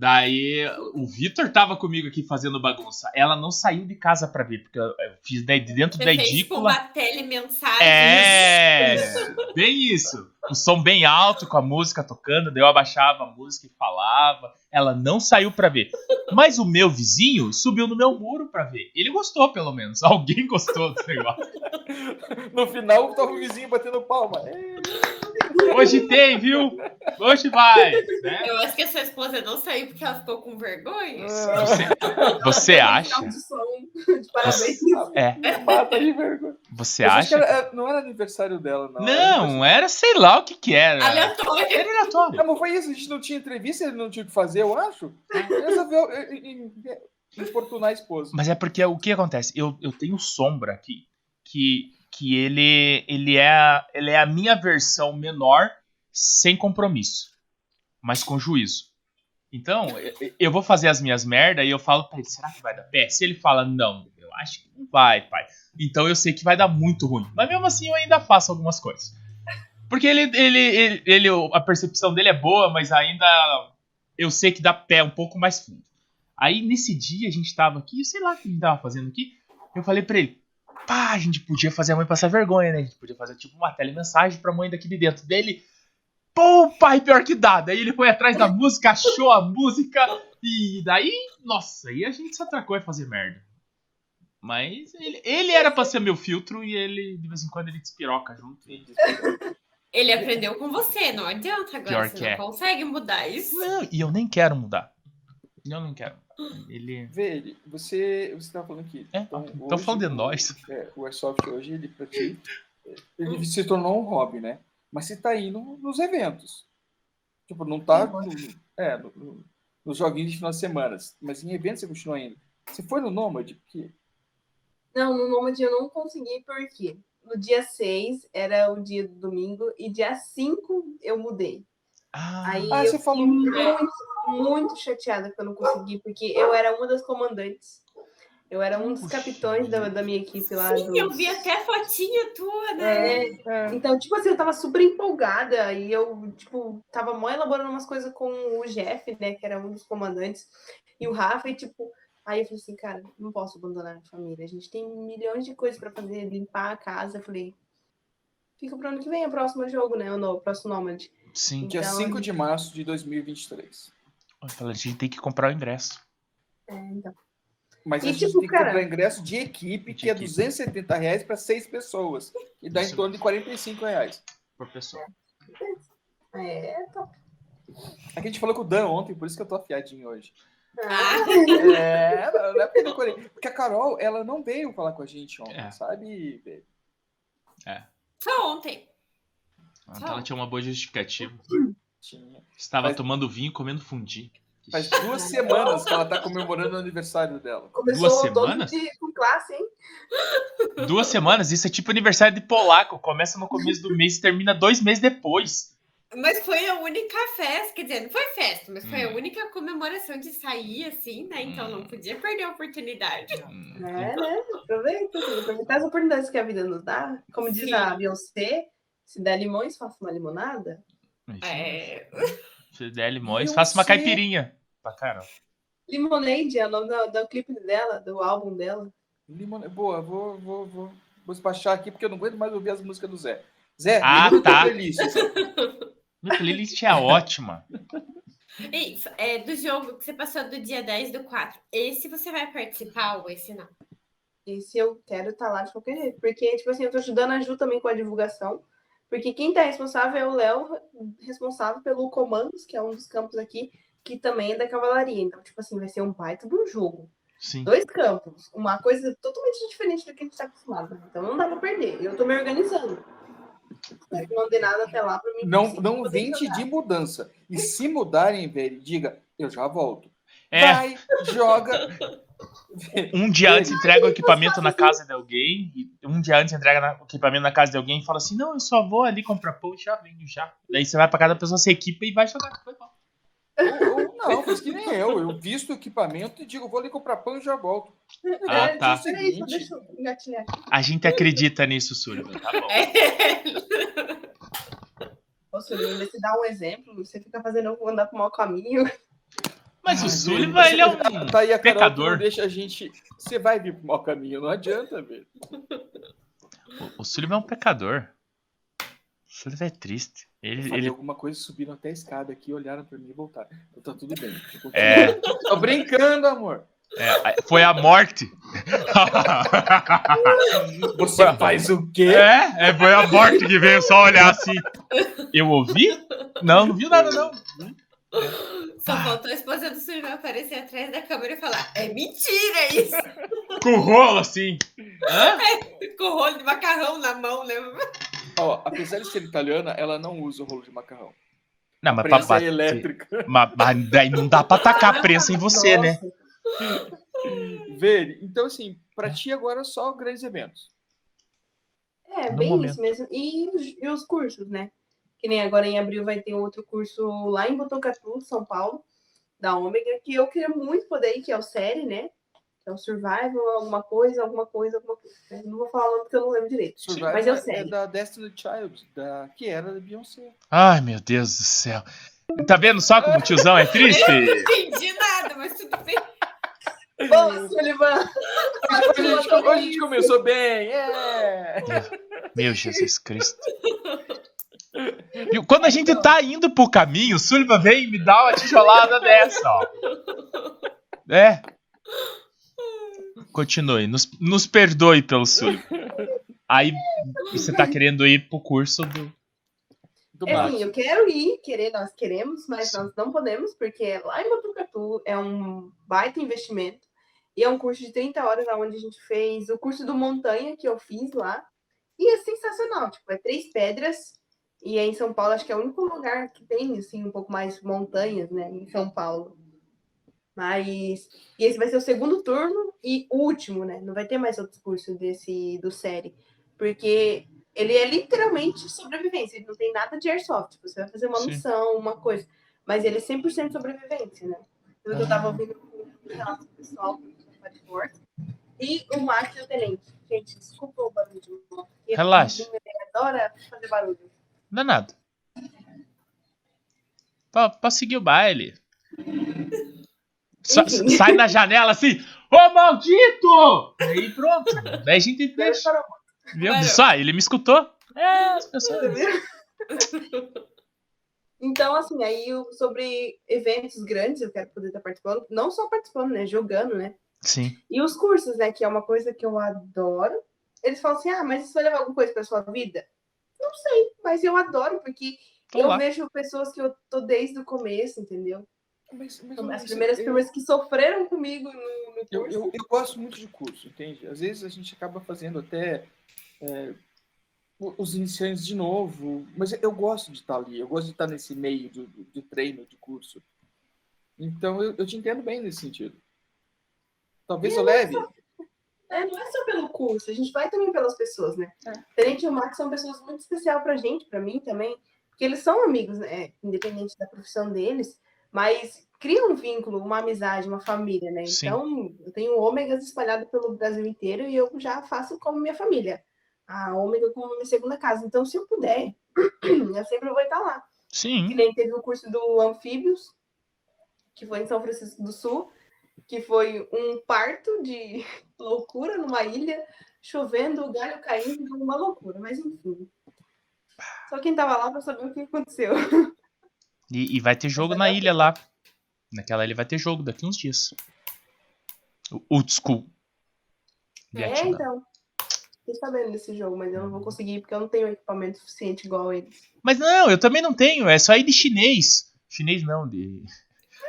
Daí o Vitor tava comigo aqui fazendo bagunça. Ela não saiu de casa pra ver, porque eu fiz de dentro Você da fez tipo edícula. uma telemensagem. É, bem isso. O som bem alto com a música tocando, daí eu abaixava a música e falava. Ela não saiu pra ver. Mas o meu vizinho subiu no meu muro pra ver. Ele gostou, pelo menos. Alguém gostou do negócio. No final, tava o vizinho batendo palma. É, Hoje tem, viu? Hoje vai. Né? Eu acho que a sua esposa não saiu porque ela ficou com vergonha. Você, você acha? Parabéns. É, Mata de vergonha. você que acha? era- não era aniversário dela, não. Não, era sei lá o que que era. Aleatório. Era aleatório. Não, mas foi isso, a gente não tinha entrevista, ele não tinha o que fazer, eu acho. Resolveu eh, eh, eh, importunar a esposa. Mas é porque o que acontece? Eu, eu tenho sombra aqui que, que ele, ele, é, ele é a minha versão menor sem compromisso, mas com juízo. Então, eu- vou fazer as minhas merda e eu falo pra ele, será que vai dar pé? Se ele fala, não, eu acho que não vai, pai. Então eu sei que vai dar muito ruim. Mas mesmo assim eu ainda faço algumas coisas. Porque ele, ele, ele, ele a percepção dele é boa, mas ainda eu sei que dá pé um pouco mais fundo. Aí nesse dia a gente tava aqui, sei lá o que a gente tava fazendo aqui. Eu falei pra ele, pá, a gente podia fazer a mãe passar vergonha, né? A gente podia fazer tipo uma telemensagem pra mãe daqui de dentro dele. Pô, pai, pior que dá. Daí ele foi atrás da música, achou a música. E daí, nossa, aí a gente se atracou a fazer merda. Mas ele, ele era pra ser meu filtro e ele, de vez em quando, ele despiroca junto. E... Ele aprendeu com você, não adianta agora. Pior você que não é. consegue mudar isso. Não, e eu nem quero mudar. Eu não quero. Ele. Vê, você, você tava falando aqui. É, tão falando de nós. É, o Airsoft hoje, ele pra ti, ele se tornou um hobby, né? Mas você tá indo nos eventos. Tipo, não tá no, é, no, no- nos joguinhos de final de semana, mas em eventos você continua indo. Você foi no Nomad? Porque Não, no Nomad eu não consegui, porque no dia 6 era o dia do domingo e dia 5 eu mudei. Ah, Aí Ah, eu você falou. fiquei muito, muito chateada que eu não consegui, porque eu era uma das comandantes. Eu era um dos Puxa capitões da, da minha equipe lá. Sim, dos- eu vi até fotinha tua, né? É, então, tipo assim, eu tava super empolgada e eu, tipo, tava mó elaborando umas coisas com o Jeff, né, que era um dos comandantes, e o Rafa, e tipo, aí eu falei assim, cara, não posso abandonar a família, a gente tem milhões de coisas pra fazer, limpar a casa, eu falei, fica pro ano que vem, o próximo jogo, né, o no- o próximo Nomad. sim. Dia Então, 5 de março de 2023. Eu falei, a gente tem que comprar o ingresso. É, então. Mas E, a gente tipo, tem que cara- comprar ingresso de equipe, De que é equipe. 270 reais para seis pessoas. E dá em Isso torno de 45 reais. Por pessoa. É, top. Aqui a gente falou com o Dan ontem, por isso que eu tô afiadinho hoje. Ah, É, não, não é porque decorei. Porque a Carol, ela não veio falar com a gente ontem, É. sabe? Bê? só ontem. Então ela tinha uma boa justificativa. Tinha. Estava Mas- tomando vinho e comendo fundi. Faz duas semanas que ela tá comemorando o aniversário dela. Começou Duas semanas? dia com classe, hein? Duas semanas? Isso é tipo aniversário de polaco. Começa no começo do mês e termina dois meses depois. Mas foi a única festa, quer dizer, não foi festa, mas foi a Hum. única comemoração de sair, assim, né? Então Hum. não podia perder a oportunidade. Hum, É, né? Aproveita, aproveitar as oportunidades que a vida nos dá. Como diz Sim. a Beyoncé, se der limões, faça uma limonada. É, Se der limões, faça uma caipirinha. Pra caramba. Lemonade é o nome do, do clipe dela, do álbum dela. Limone- Boa, vou, vou, vou, vou despachar aqui porque eu não aguento mais ouvir as músicas do Zé. Zé, Ah, tá. playlist, Zé. Minha playlist é ótima. e, é, do jogo que você passou do dia 10 do 4, esse você vai participar ou esse não? E se eu quero estar lá de qualquer jeito. Porque, tipo assim, eu tô ajudando a Ju também com a divulgação. Porque quem tá responsável é o Léo, responsável pelo Comandos, que é um dos campos aqui, que também é da cavalaria. Então, tipo assim, vai ser um baita de um jogo. Sim. Dois campos. Uma coisa totalmente diferente do que a gente tá acostumado. Então não dá pra perder. Eu tô me organizando. Nada até lá pra mim. Não, não vente de mudança. E se mudarem, velho, diga, eu já volto. É, Vai, joga. um dia antes entrega o equipamento na casa de alguém, e um dia antes entrega o equipamento na casa de alguém e fala assim: Não, eu só vou ali comprar pão e já venho já. Daí você vai pra casa da pessoa, se equipa e vai jogar. Foi bom. Não, faz que nem eu. Eu visto o equipamento e digo, vou ali comprar pão e já volto. Ah, É, tá. só seguinte, deixa eu engatilhar aqui. A gente acredita nisso, Sullivan, tá bom. É. Ô, Sullivan, você dá um exemplo, você fica fazendo eu andar pro mau caminho. Mas o Ai, Sullivan, ele é um tá, aí a Carol pecador. deixa a gente. Você vai vir pro mau caminho, não adianta, velho. O, o Sullivan é um pecador. O Sullivan é triste. Ele, Falei ele alguma coisa, subiram até a escada aqui, olharam pra mim e voltaram. Então tá tudo bem. é, Tô brincando, amor. é, foi a morte. Você faz o quê? É, é, foi a morte que veio só olhar assim. Eu ouvi? Não, não viu nada, não. Só faltou a esposa do Sullivan aparecer atrás da câmera e falar: é mentira isso! Com o rolo assim. Hã? Com o rolo de macarrão na mão, né? Ó, apesar de ser italiana, ela não usa o rolo de macarrão. Não, mas pra Prensa é bater. elétrica. Mas, mas daí não dá pra tacar a prensa em você, né? Vê, então assim, pra ti agora só grandes eventos. É, No bem momento. isso mesmo. E, os- e os cursos, né? Que nem agora em abril vai ter outro curso lá em Botucatu, São Paulo, da Ômega, que eu queria muito poder ir, que é o série, né? É o Survival, alguma coisa, alguma coisa, alguma coisa. Não vou falar o nome porque eu não lembro direito. Survivor mas eu é sei. da Destiny Child, da, que era da Beyoncé. Ai, meu Deus do céu. Tá vendo só como o tiozão é triste? Não entendi nada, mas tudo bem. Bom, Sullivan! Hoje a gente, hoje a gente começou bem, é! Meu Jesus Cristo. Viu? Quando a gente tá indo pro caminho, o Sullivan vem e me dá uma tijolada dessa, ó. É. Continue. Nos, nos perdoe pelo Sullivan. Aí você tá querendo ir pro curso do. Do É assim, eu quero ir, querer, nós queremos, mas Sim. nós não podemos, porque lá em Botucatu é um baita investimento. E é um curso de 30 horas, onde a gente fez o curso do Montanha, que eu fiz lá. E é sensacional, tipo, é três pedras. E é em São Paulo, acho que é o único lugar que tem, assim, um pouco mais montanhas, né, em São Paulo. Mas, e esse vai ser o segundo turno e último, né? Não vai ter mais outros cursos desse, do série. Porque ele é literalmente sobrevivência, ele não tem nada de airsoft. Você vai fazer uma Sim. missão, uma coisa. Mas ele é 100% sobrevivência, né? Que eu Ah. tava ouvindo o relato pessoal do de Force. E o Max e o Tenente. Gente, desculpa o barulho. porque Relaxa. Ele adora fazer barulho. Danado. Pra, pra seguir o baile. Enfim. sai na janela assim, ô maldito! Aí pronto. Daí a gente deixa. Viu? Só, ele me escutou. É, as pessoas. Então, assim, aí sobre eventos grandes, eu quero poder estar participando, não só participando, né? Jogando, né? Sim. E os cursos, né? Que é uma coisa que eu adoro. Eles falam assim: ah, mas isso vai levar alguma coisa para sua vida? Não sei, mas eu adoro, porque Tô eu lá. vejo pessoas que eu tô desde o começo, entendeu? Mas, mas, As mas primeiras eu- turmas que sofreram comigo no, no Eu, curso. eu, eu gosto muito de curso, entende? Às vezes a gente acaba fazendo até é, os iniciantes de novo, mas eu gosto de estar ali, eu gosto de estar nesse meio do, do, do treino, de curso. Então eu, eu te entendo bem nesse sentido. Talvez eu leve. É, não é só pelo curso, a gente vai também pelas pessoas, né? É. Tenente e o Max são pessoas muito especiais pra gente, pra mim também, porque eles são amigos, né? Independente da profissão deles, mas criam um vínculo, uma amizade, uma família, né? Sim. Então, eu tenho ômegas espalhados pelo Brasil inteiro e eu já faço como minha família. A ômega como minha segunda casa. Então, se eu puder, eu sempre vou estar lá. Que Sim. nem teve o curso do Anfíbios, que foi em São Francisco do Sul, que foi um parto de loucura numa ilha, chovendo, o galho caindo, uma loucura, mas enfim. Só quem tava lá para saber o que aconteceu. E, e vai ter jogo na ilha lá. Naquela ilha vai ter jogo daqui uns dias. O Old School. É, então. Fiquei sabendo desse jogo, mas eu não vou conseguir porque eu não tenho equipamento suficiente igual eles. Mas não, eu também não tenho. É só ir de chinês. Chinês não, de.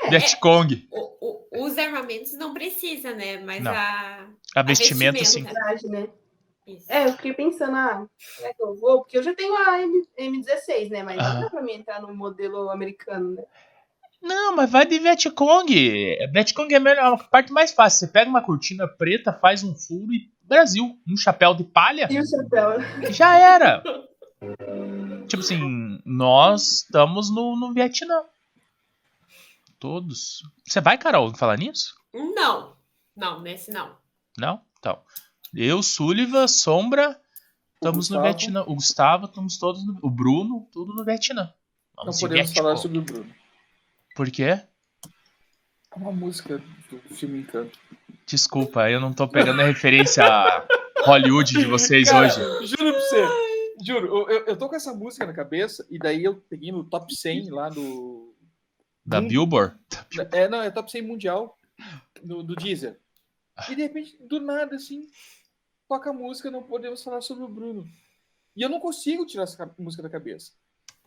É, Vietcong. O- o- os armamentos não precisa, né? Mas Não. a. A vestimenta, sim. vestimenta. Verdade, né? Isso. É, eu fiquei pensando, ah, será que eu vou? Porque eu já tenho a M- M16, né? Mas Aham. não dá pra mim entrar no modelo americano, né? Não, mas vai de Vietcong. Vietcong é a, melhor, a parte mais fácil. Você pega uma cortina preta, faz um furo e. Brasil. Um chapéu de palha. E o chapéu? Já era. Tipo assim, nós estamos no, no Vietnã. Todos. Você vai, Carol, falar nisso? Não. Não, nesse não. Não? Então. Eu, Sullivan, Sombra Estamos no. Vietnã. O Gustavo, estamos todos no... O Bruno, tudo no Vietnã. Não Vamos podemos Vietcong. falar sobre o Bruno. Por quê? É uma música do filme Encanto. Desculpa, eu não tô pegando a referência a Hollywood de vocês Cara, hoje. Juro pra você. Juro, eu, eu- tô com essa música na cabeça e daí eu peguei no top 100 lá do. Da Hum. Billboard. É, não, é top 100 mundial no, do Deezer. E de repente, do nada, assim, toca a música, não podemos falar sobre o Bruno. E eu não consigo tirar essa ca- música da cabeça.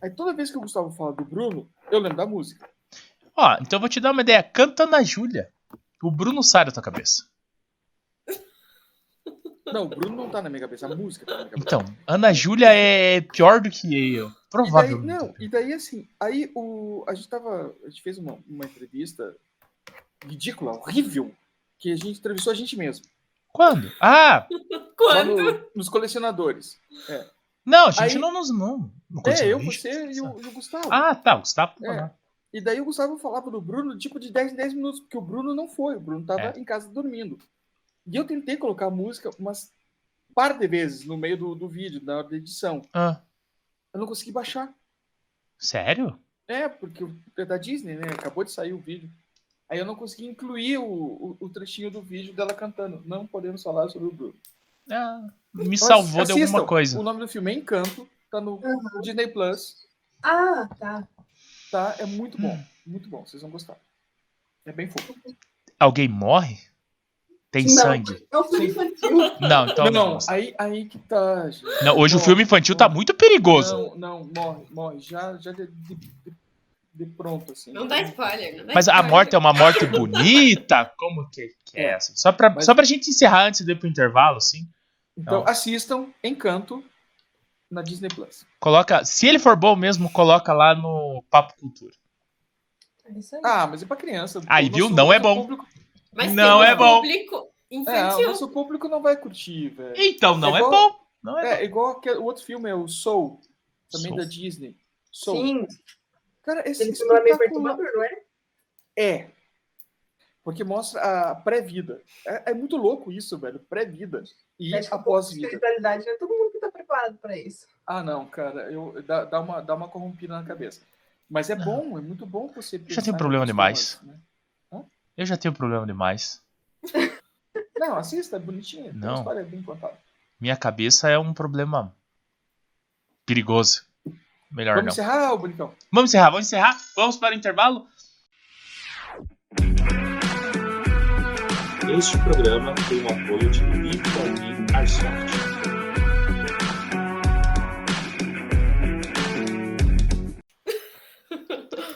Aí toda vez que o Gustavo fala do Bruno, eu lembro da música. Ó, então eu vou te dar uma ideia. Canta na Júlia. O Bruno sai da tua cabeça. Não, o Bruno não tá na minha cabeça, a música tá na minha cabeça. Então, Ana Júlia é pior do que eu. E daí, Provavelmente. não, e daí assim, aí o, a gente tava. A gente fez uma, uma entrevista ridícula, horrível, que a gente entrevistou a gente mesmo. Quando? Ah! Quando? no- nos colecionadores. Não, a gente Aí- não nos. Não, não É, eu, você e o, e o Gustavo. Ah, tá. O Gustavo. É. E daí o Gustavo falava do Bruno, tipo, de 10 em 10 minutos, porque o Bruno não foi, o Bruno tava É. em casa dormindo. E eu tentei colocar a música umas par de vezes no meio do, do vídeo, na hora da edição. Ah, Eu não consegui baixar. sério? É, porque o- é da Disney, né? Acabou de sair o vídeo. Aí eu não consegui incluir o, o, o trechinho do vídeo dela cantando. Não podemos falar sobre o Bruno. Ah, me Mas salvou de alguma assistam. coisa. O nome do filme é Encanto, tá no Disney Plus, Ah, tá. tá? É muito bom, Hum. muito bom, vocês vão gostar. É bem fofo. Alguém morre? Tem Não. sangue? É um filme infantil. Não, então. não, não. não, aí, aí que tá. gente. Não, hoje o Não, filme infantil tá não. muito perigoso. Não, não, morre, morre. Já, já de, de, de- pronto, assim. Não dá spoiler, não dá Mas a spoiler. morte é uma morte bonita? Como que, que é essa? Só pra, Mas- só pra gente encerrar antes de ir pro intervalo, assim. Então Não. assistam Encanto na Disney Plus. Coloca. Se ele for bom mesmo, coloca lá no Papo Cultura. É isso aí. Ah, mas é pra criança. Aí, O viu? Não é bom. público- Mas Não é bom. público é, o infantil. nosso público não vai curtir, velho. Então, não É é, igual- bom. Não é, É, igual aquele, o outro filme, é o Soul, também Soul. da Disney. Soul. Sim, Cara, esse ele filme é meio espetacular. perturbador, não é? É. Porque mostra a pré-vida. É, é muito louco isso, velho. Pré-vida e após-vida. espiritualidade, não é todo mundo que tá preparado pra isso. Ah, não, cara. Eu, dá, dá, uma, dá uma corrompida na cabeça. Mas é Não. bom, é muito bom você Já pensar tenho em problema demais. né? Eu já tenho problema demais. Não, assista, é bonitinho. Não. Minha cabeça é um problema perigoso. Melhor Vamos não. encerrar, ô Bonicão? Vamos encerrar, vamos encerrar. Vamos para o intervalo? Este programa tem o apoio de Bip Airsoft.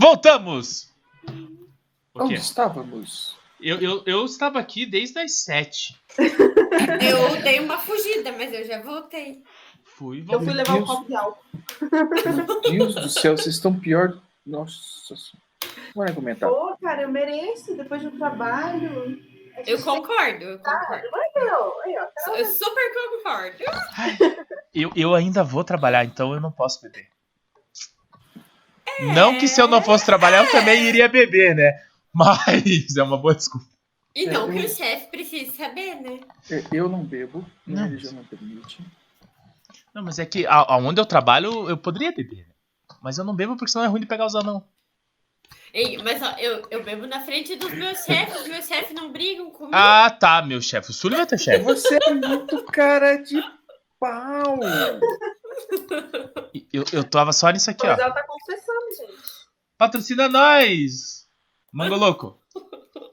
Voltamos! O Onde estávamos? Eu, eu, eu estava aqui desde as sete. Eu dei uma fugida, mas eu já voltei. Fui e Eu voltei. fui levar um copo de álcool. Meu Deus do céu, vocês estão pior. Nossa. vai argumentar. Pô, cara, eu mereço, depois do trabalho. Gente Eu concordo, eu concordo. ó, aí, ó. Eu super concordo. Eu, eu ainda vou trabalhar, então eu não posso beber. Não que se eu não fosse trabalhar, eu também iria beber, né? Mas é uma boa desculpa. E não É, que eu- o chefe precise saber, né? Eu não bebo, minha Não. religião não permite. Não, mas é que aonde eu trabalho, eu poderia beber. né? Mas eu não bebo porque senão é ruim de pegar os anão. Ei, mas ó, eu, eu bebo na frente dos meus chefes, meus chefes não brigam comigo. Ah, tá, meu chefe. O Sullivan é teu chefe. Você é muito cara de pau. Eu, eu tava só nisso aqui, Mas ó. ela tá confessando, gente. Patrocina nós! Mango Louco.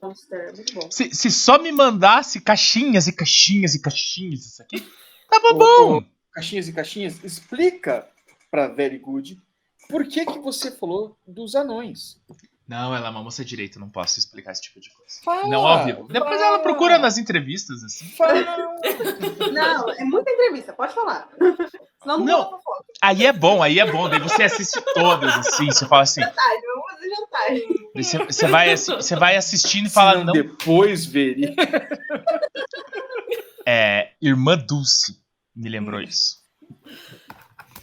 Monster, muito bom. Se, se só me mandasse caixinhas e caixinhas e caixinhas isso aqui, tava bom. Caixinhas e caixinhas, explica pra Very Good por que, que você falou dos anões. Não, ela é uma moça direita, não posso explicar esse tipo de coisa. Fala, Não ao vivo. Depois fala. ela procura nas entrevistas, assim. Fala. Não, é muita entrevista, pode falar. Senão não, Não. Aí é bom, aí é bom. Daí você assiste todas, assim. Você fala assim. Ai, eu vou fazer jantar. Você, você vai, você vai assistindo e fala, Se não não. depois, Veri. É. Irmã Dulce me lembrou isso.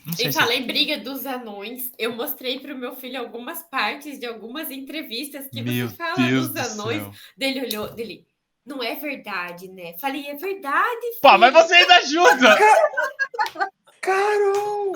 Não sei E se. falei briga dos anões. Eu mostrei pro meu filho algumas partes de algumas entrevistas que Meu você fala Deus dos do anões. céu. Dele olhou, dele. Não é verdade, né? Falei, é verdade. Pô, filho. mas você ainda ajuda! Carol!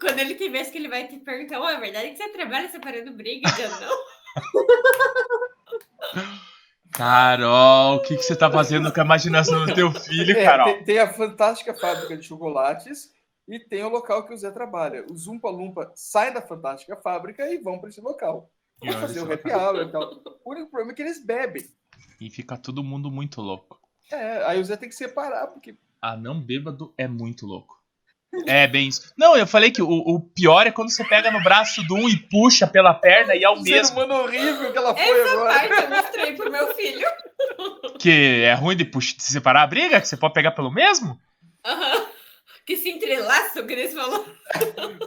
Quando ele tem vez que ele vai te perguntar, "Ô, é verdade que você trabalha separando briga? Eu não. Carol, o que, que você tá fazendo com a imaginação do teu filho, É, Carol? tem, tem a fantástica fábrica de chocolates e tem o local que o Zé trabalha. Os Umpa Lumpa saem da fantástica fábrica e vão para esse local. Vão fazer o happy hour e tal. O único problema é que eles bebem. E fica todo mundo muito louco. É, aí o Zé tem que separar, porque Ah, não bêbado é muito louco. É bem isso. Não, eu falei que o, o pior é quando você pega no braço do um e puxa pela perna e é o o ser mesmo. humano horrível que ela foi Essa agora. parte eu mostrei pro meu filho. Que é ruim de, puxa, de separar a briga, que você pode pegar pelo mesmo? Aham. Que se entrelaça, o que eles falou.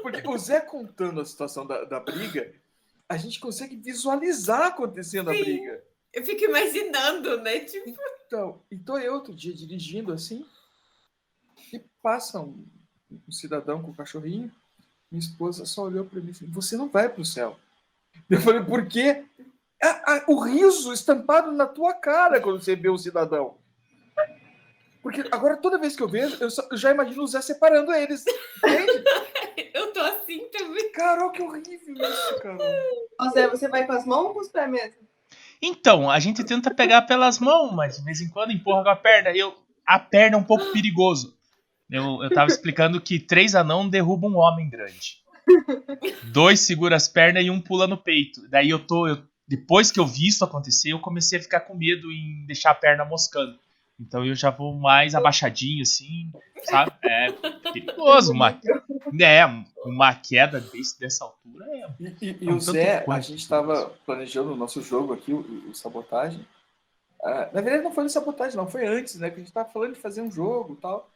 Porque o Zé contando a situação da, da briga, a gente consegue visualizar acontecendo a Sim. briga. Eu fico imaginando, né? Tipo, Então, e tô eu outro dia dirigindo assim, e passa um, um cidadão com o cachorrinho, minha esposa só olhou para mim e falou, você não vai pro céu. Eu falei, por quê? "Ah, ah, o riso estampado na tua cara quando você vê o cidadão. Porque agora, toda vez que eu vejo, eu, só- eu já imagino o Zé separando eles. Entende? eu tô assim também. Carol, que horrível isso, Carol. Ô, Zé, você vai com as mãos ou com os pés mesmo? Então, a gente tenta pegar pelas mãos, mas de vez em quando empurra com a perna. Eu, a perna é um pouco perigoso. Eu, eu tava explicando que três anão derrubam um homem grande. Dois segura as pernas e um pula no peito. Daí eu tô. eu- depois que eu vi isso acontecer, eu comecei a ficar com medo em deixar a perna moscando. Então eu já vou mais abaixadinho, assim, sabe? É perigoso. Uma, é, uma queda desse, dessa altura é. E, e- o Zé, a gente estava planejando o nosso jogo aqui, o, o Sabotagem. Ah, na verdade, não foi no Sabotagem, não. Foi antes, né? Que a gente estava falando de fazer um jogo e tal.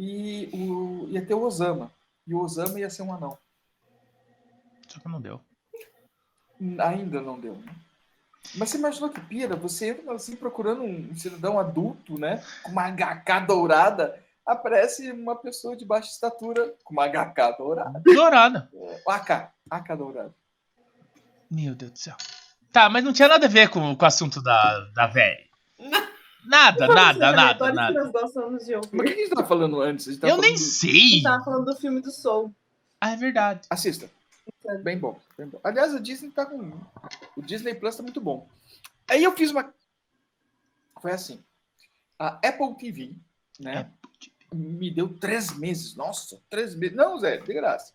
E o, ia ter o Osama. E o Osama ia ser um anão. Só que não deu. Ainda não deu, né? Mas você imaginou que pira? Você entra assim procurando um cidadão adulto, né? Com uma HK dourada. Aparece uma pessoa de baixa estatura com uma HK dourada. Dourada. É, AK. AK dourada. Meu Deus do céu. Tá, mas não tinha nada a ver com, com o assunto da, da véia. Nada, nada, nada, nada. que nós gostamos de Mas o que a gente tava falando antes? A gente tava Eu nem falando do- A sei. gente tava falando do filme do Soul. Ah, é verdade. Assista. Bem bom, bem bom. Aliás, a Disney tá com. O Disney Plus tá muito bom. Aí eu fiz uma. Foi assim. A Apple TV, né? Me deu três meses. Nossa, três meses. Não, Zé, de graça.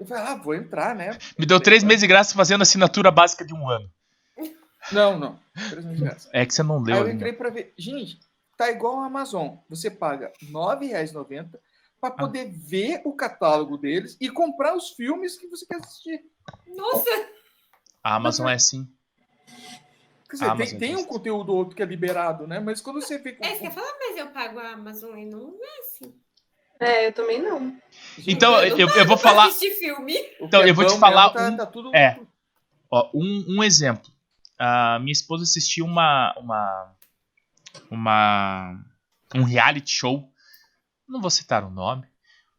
Eu falei, ah, vou entrar, né? Me deu três meses de graça fazendo assinatura básica de um ano. Não, não. É que você não leu Aí eu entrei pra ver. Gente, tá igual a Amazon. Você paga R$ 9,90 para Ah. poder ver o catálogo deles e comprar os filmes que você quer assistir. Nossa, A Amazon é assim. Quer dizer, tem, Amazon tem um conteúdo ou outro que é liberado, né? Mas quando você vê. é, você quer falar, mas eu pago a Amazon e não é assim. É, eu também não. Então, Eu eu, eu vou falar. filme. Então, que é eu vou te falar tá, um- tá tudo. é. Ó, um, um exemplo. A minha esposa assistiu uma, uma. Uma. Um reality show. Não vou citar o nome.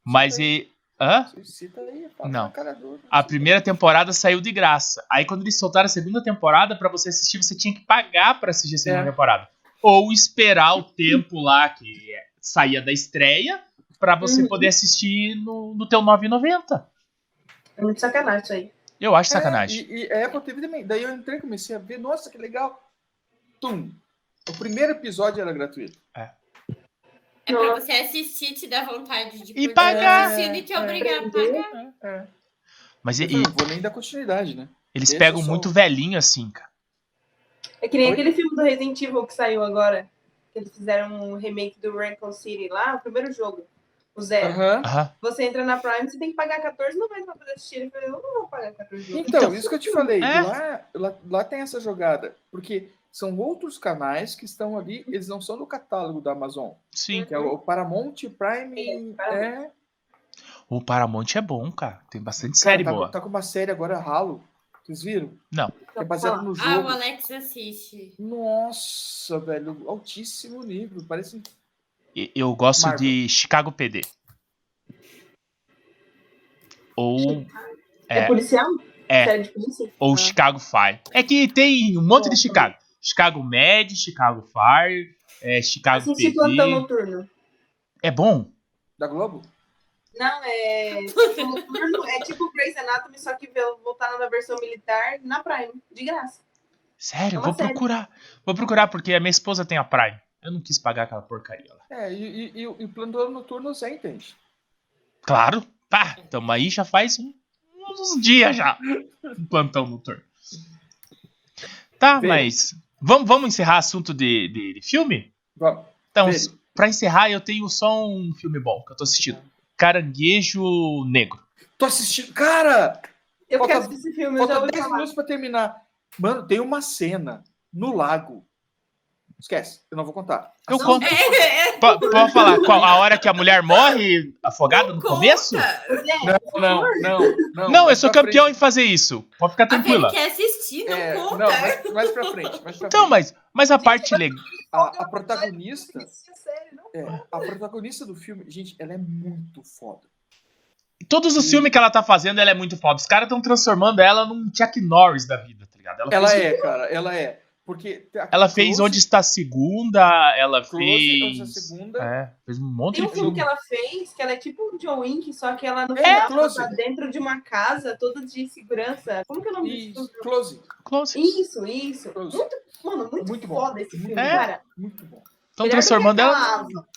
Mas e. Hã? Cita aí, Não. dura. A primeira temporada saiu de graça. Aí quando eles soltaram a segunda temporada, pra você assistir, você tinha que pagar pra assistir a segunda É. temporada. Ou esperar o tempo lá que saía da estreia pra você Uhum. poder assistir no, no teu 9,90. É muito sacanagem isso aí. Eu acho É, sacanagem. e, e a Apple TV também. Daí eu entrei e comecei a ver, nossa, que legal. Tum. O primeiro episódio era gratuito. É pra você assistir, te dar vontade de E pagar. assistindo e te É, obrigar a pagar. É. Mas Eu e- não vou nem dar continuidade, né? eles Deixa pegam só. muito velhinho assim, cara. É que nem Oi? aquele filme do Resident Evil que saiu agora. Que eles fizeram um remake do Raccoon City lá, o primeiro jogo. O Zero. Você entra na Prime, você tem que pagar 14,90 pra poder assistir. Eu falei, eu não vou pagar 14,90. Então, Então, isso que eu te falei. é. Lá, lá, lá tem essa jogada. Porque são outros canais que estão ali, eles não são do catálogo da Amazon. Sim. Que é o Paramount Prime. Sim. É, O Paramount é bom, cara. Tem bastante cara, série tá, boa. tá com uma série agora, Halo. Vocês viram? Não. É baseado no Ah, o jogo. Alex assiste. Nossa, velho, altíssimo nível. Parece. Eu gosto Marvel. de Chicago PD. Ou. É, É, policial? É. Série de polícia? ou Ah. Chicago Fire. É que tem um monte de Chicago. Chicago Med, Chicago Fire, é, Chicago Assisti Plantão PD. Noturno. É bom? Da Globo? Não, é. Plantão Noturno é tipo Grey's Anatomy, só que voltaram na versão militar na Prime, de graça. Sério, É vou série. procurar. Vou procurar porque a minha esposa tem a Prime. Eu não quis pagar aquela porcaria lá. É, e, e, e, o- o plantão noturno você entende. Claro. Pá, tamo aí já faz um- uns dias já. Um plantão noturno. Tá, mas. Vamos, vamos encerrar assunto de, de, de filme? Vamos. Então, Vê. pra encerrar, eu tenho só um filme bom que eu tô assistindo. Caranguejo Negro. Tô assistindo. Cara! Eu Falta- quero assistir esse filme, eu já Falta ouvi 10 falar. minutos pra terminar. Mano, tem uma cena no lago. Esquece, eu não vou contar. Eu Assista. conto. É, é, Po- Pode falar, qual, a hora que a mulher morre afogada no conta. começo? Não, não, não, não. Não, eu sou campeão em fazer isso. Pode ficar tranquila. quer assistir, não É, conta. não, mais, mais pra frente. Mais pra Então, frente. mas, mas a parte legal. A, a protagonista. Isso é sério, não? É, a protagonista do filme, gente, ela é muito foda. Todos os filmes que ela tá fazendo, ela é muito foda. Os caras estão transformando ela num Chuck Norris da vida, tá ligado? Ela, Ela é, cara, ela é. Porque. a ela fez Close- Onde Está a Segunda, ela Close, fez. Onde Está a Segunda. É, fez um monte Tem um de filme filme. que ela fez, que ela é tipo um John Wick, só que ela no É, final Close. tá dentro de uma casa toda de segurança. Como que é o nome E disso? Close. Close. Isso, isso. Close. Muito, mano, muito, Muito bom. foda esse Muito filme, bom. cara. Muito bom. Estão transformando ela. Ava.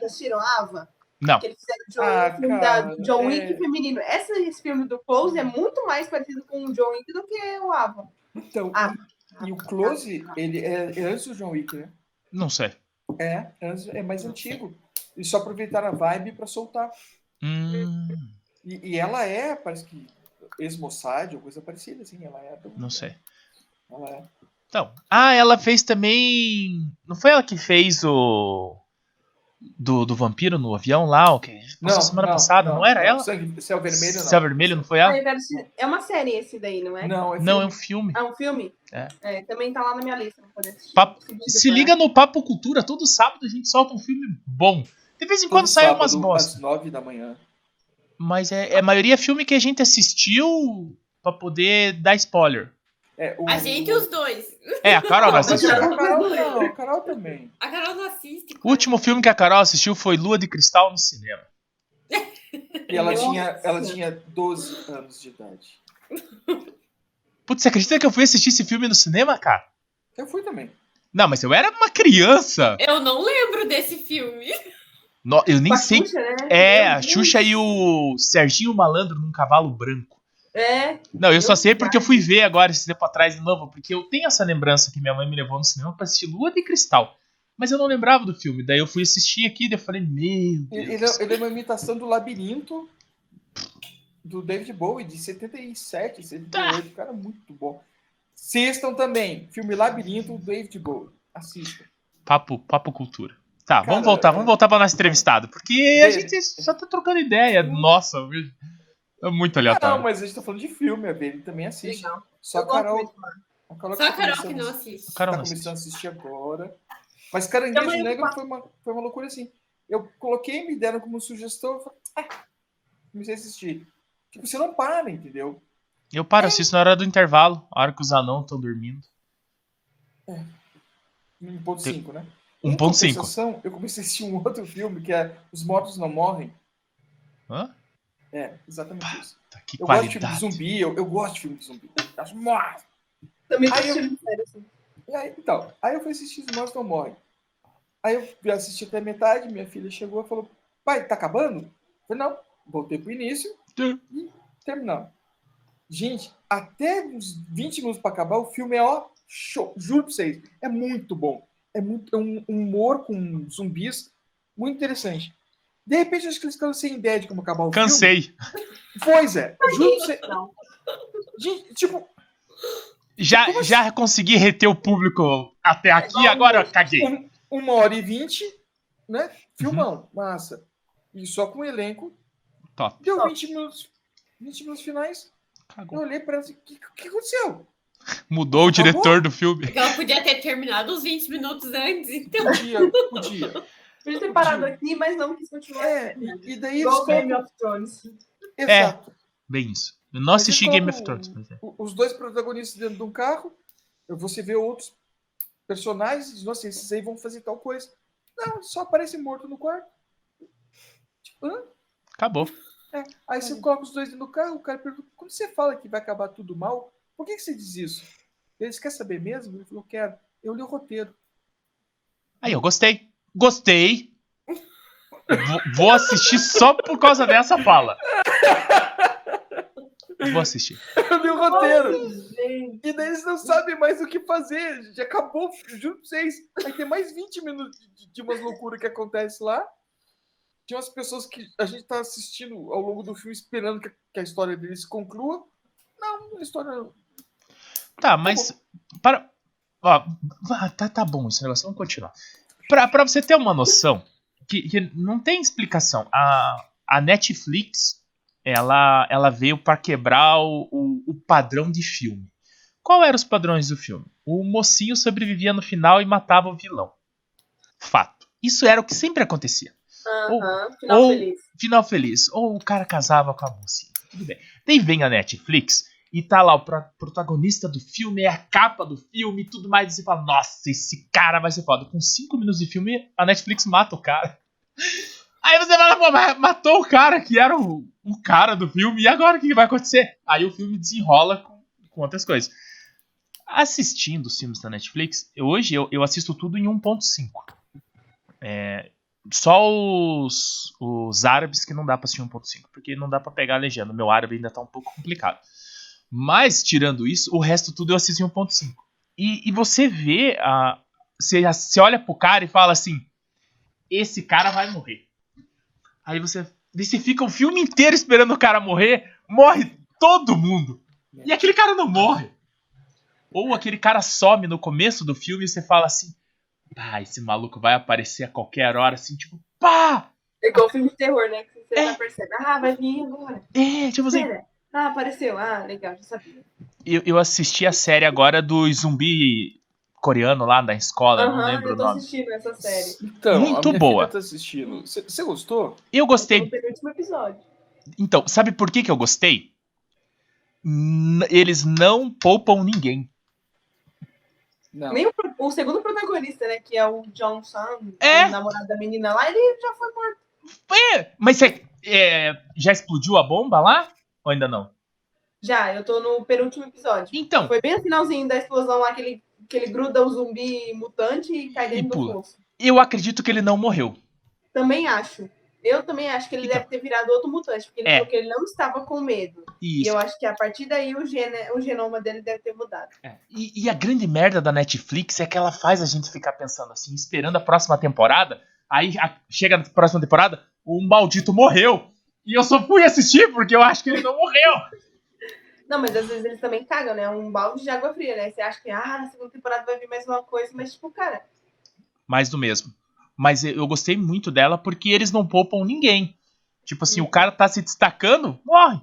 Já assistiram Ava? Não. Que eles fizeram John, Ah, o filme cara, da John é. Wick feminino. Essa, esse filme do Close é muito mais parecido com o John Wick do que o Ava. Então, Ah. E o Close, ele é, é antes do John Wick, né? Não sei. É, é mais antigo. Eles só aproveitaram a vibe pra soltar. Hum, E, e ela é, parece que ex-Mossad ou coisa parecida, assim. Ela é. do- não sei. Ela é. Então. Ah, ela fez também. Não foi ela que fez o. Do, do vampiro no avião lá, o que? Passou semana passada, não, era ela? Sangue, céu vermelho, não. Céu Vermelho, não foi ela? É uma série esse daí, não é? Não, é Não, é um filme. Ah, um filme? É. também tá lá na minha lista pra poder assistir. Papo- Se liga no Papo Cultura, todo sábado a gente solta um filme bom. De vez em quando Todo sai sábado, umas bosta. Às nove da manhã. Mas é, é a maioria é filme que a gente assistiu pra poder dar spoiler. É, o, A gente e os dois. É, a Carol não assistiu. a Carol não, a Carol também. A Carol não assiste. O último filme que a Carol assistiu foi Lua de Cristal no cinema. E ela Nossa. tinha, ela tinha 12 anos de idade. Putz, você acredita que eu fui assistir esse filme no cinema, cara? Eu fui também. Não, mas eu era uma criança. Eu não lembro desse filme. No- eu nem a sei. Xuxa, né? É, a. Xuxa e o Serginho Malandro num cavalo branco. É, Não, eu só sei porque eu fui ver agora esse tempo atrás de novo, porque eu tenho essa lembrança que minha mãe me levou no cinema pra assistir Lua de Cristal. Mas eu não lembrava do filme. Daí eu fui assistir aqui e eu falei, meu Ele, Deus. ele é- ele é uma imitação do Labirinto do David Bowie, de 77, 78. Cara, muito bom. Assistam também. Filme Labirinto, do David Bowie. Assistam. Papo, papo cultura. Tá, Cara, vamos voltar, é- vamos voltar pra nosso entrevistado. Porque a gente só tá trocando ideia. Nossa, é muito Ah, não, aleatório. mas a gente tá falando de filme, a ele também assiste. legal. Só a Carol. A Carol Só a tá Carol que começando- não assiste. Carol tá não começando assiste. a assistir agora. Mas Caranguejo eu Negro foi uma, foi uma loucura assim. Eu coloquei, me deram como sugestão, eu falei, ah, comecei a assistir. Tipo, você não para, entendeu? Eu paro, eu assisto na hora do intervalo, a hora que os anãos estão dormindo. 1.5, né? 1.5. Em compensação, Eu comecei a assistir um outro filme que é Os Mortos Não Morrem. Hã? É, exatamente isso. Tá, que Eu gosto de filme de qualidade. zumbi, eu, eu gosto de filme de zumbi. Eu acho massa. Também Aí eu- assim. E aí, então, aí eu fui assistir Os Mortos Não Morrem. Aí eu fui assistir até metade, minha filha chegou e falou, pai, tá acabando? Eu falei, não, voltei pro início e terminamos. Gente, até uns 20 minutos pra acabar, o filme é ó, show, juro pra vocês, é muito bom. É, muito, é um humor com zumbis muito interessante. De repente, acho que eles ficaram sem ideia de como acabar o Cansei. filme. Pois é. Não. Gente, tipo, Já, Como assim? já consegui reter o público até aqui, agora eu caguei. um- uma hora e vinte, né? Filmão, massa. E só com o elenco. Top. Deu Top. 20 minutos. 20 minutos finais. Eu Cagou. olhei pra ela assim, o que, que aconteceu? Mudou o diretor do filme. Porque ela podia ter terminado uns 20 minutos antes, então. Podia, podia. Podia ter parado aqui, mas não quis continuar. É, e, e daí Igual eles Game of Thrones. Exato. Bem isso. Eu não Mas assisti eles Game of Thrones, mas é. Os dois protagonistas dentro de um carro. Você vê outros personagens, nossa, esses aí vão fazer tal coisa. Não, só aparece morto no quarto. Tipo, hã? Acabou. É. Aí você coloca os dois no carro, o cara pergunta, quando você fala que vai acabar tudo mal, por que, que você diz isso? Eles querem saber mesmo? Ele falou, quero. Eu li o roteiro. Aí, eu gostei. Gostei. Vou- assistir só por causa dessa fala. Vou assistir. Eu li o roteiro. E daí eles não sabem mais o que fazer. Já acabou, juro pra vocês. Aí tem mais 20 minutos de, de umas loucuras que acontece lá. Tinha umas pessoas que a gente tá assistindo ao longo do filme esperando que, que a história deles se conclua. Não, a história. Tá, mas. Para. Ó, vá, tá, tá bom esse negócio, vamos continuar. Pra, pra você ter uma noção, que, que não tem explicação. A, a Netflix, ela, ela veio pra quebrar o, o, o padrão de filme. Qual eram os padrões do filme? O mocinho sobrevivia no final e matava o vilão. Fato. Isso era o que sempre acontecia. aham, final ou- feliz. Final feliz. Ou o cara casava com a mocinha. Tudo bem. Daí vem a Netflix e tá lá o pro- protagonista do filme, é a capa do filme e tudo mais. E você fala, nossa, esse cara vai ser foda. Com 5 minutos de filme, a Netflix mata o cara. Aí você fala, pô, mas matou o cara que era o, o cara do filme, e agora o que vai acontecer? Aí o filme desenrola com, com outras coisas. Assistindo os filmes da Netflix, eu- hoje eu, eu assisto tudo em 1.5. É, só os, os árabes que não dá pra assistir 1.5, porque não dá pra pegar a legenda. Meu árabe ainda tá um pouco complicado. Mas, tirando isso, o resto tudo eu assisto em 1.5. E, e você vê, a, você, você olha pro cara e fala assim: esse cara vai morrer. Aí você, você fica o filme inteiro esperando o cara morrer, morre todo mundo. E aquele cara não morre. Ou aquele cara some no começo do filme e você fala assim: pá, esse maluco vai aparecer a qualquer hora, assim, tipo, pá! É igual filme de terror, né? Que você É. já percebe. Ah, vai vir agora. É, tipo assim. Pera. Ah, apareceu. Ah, legal, já sabia. Eu, eu assisti a série agora do zumbi coreano lá da escola, não Aham, lembro eu o tô nome. assistindo essa série. Então, Muito boa. tá. Você você gostou? Eu gostei. penúltimo episódio. Então, sabe por que, que eu gostei? N- eles não poupam ninguém. Não. Nem o, o segundo protagonista, né? Que é o John Sun, É. o namorado da menina lá, ele já foi morto. É, mas você é, já explodiu a bomba lá? Ou ainda não? Já, eu tô no penúltimo episódio. Então, Foi bem no finalzinho da explosão lá que ele, que ele gruda o zumbi mutante e cai E dentro do pula. poço. eu acredito que ele não morreu. Também acho. Eu também acho que ele Então. deve ter virado outro mutante, porque ele É. falou que ele não estava com medo. E Isso. eu acho que a partir daí o, gene, o genoma dele deve ter mudado. É. E, e a grande merda da Netflix é que ela faz a gente ficar pensando assim, esperando a próxima temporada. Aí a- chega na próxima temporada, o maldito morreu. E eu só fui assistir porque eu acho que ele não morreu. Não, mas às vezes eles também cagam, né? Um balde de água fria, né? Você acha que, ah, na segunda temporada vai vir mais uma coisa, mas, tipo, cara, Mais do mesmo. Mas eu gostei muito dela porque eles não poupam ninguém. Tipo assim, o cara tá se destacando, morre.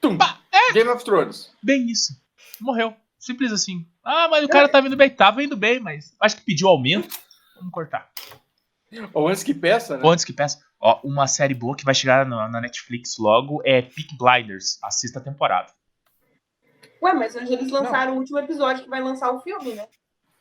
Tum. Pá, Game of Thrones. Bem isso. Morreu. Simples assim. Ah, mas o cara tá vindo bem. Tava indo bem, mas acho que pediu aumento. Vamos cortar. Ou antes que peça, né? Ou antes que peça. Ó, uma série boa que vai chegar na, na Netflix logo é Peak Blinders, a sexta temporada. ué, mas hoje eles lançaram o último episódio que vai lançar o filme, né?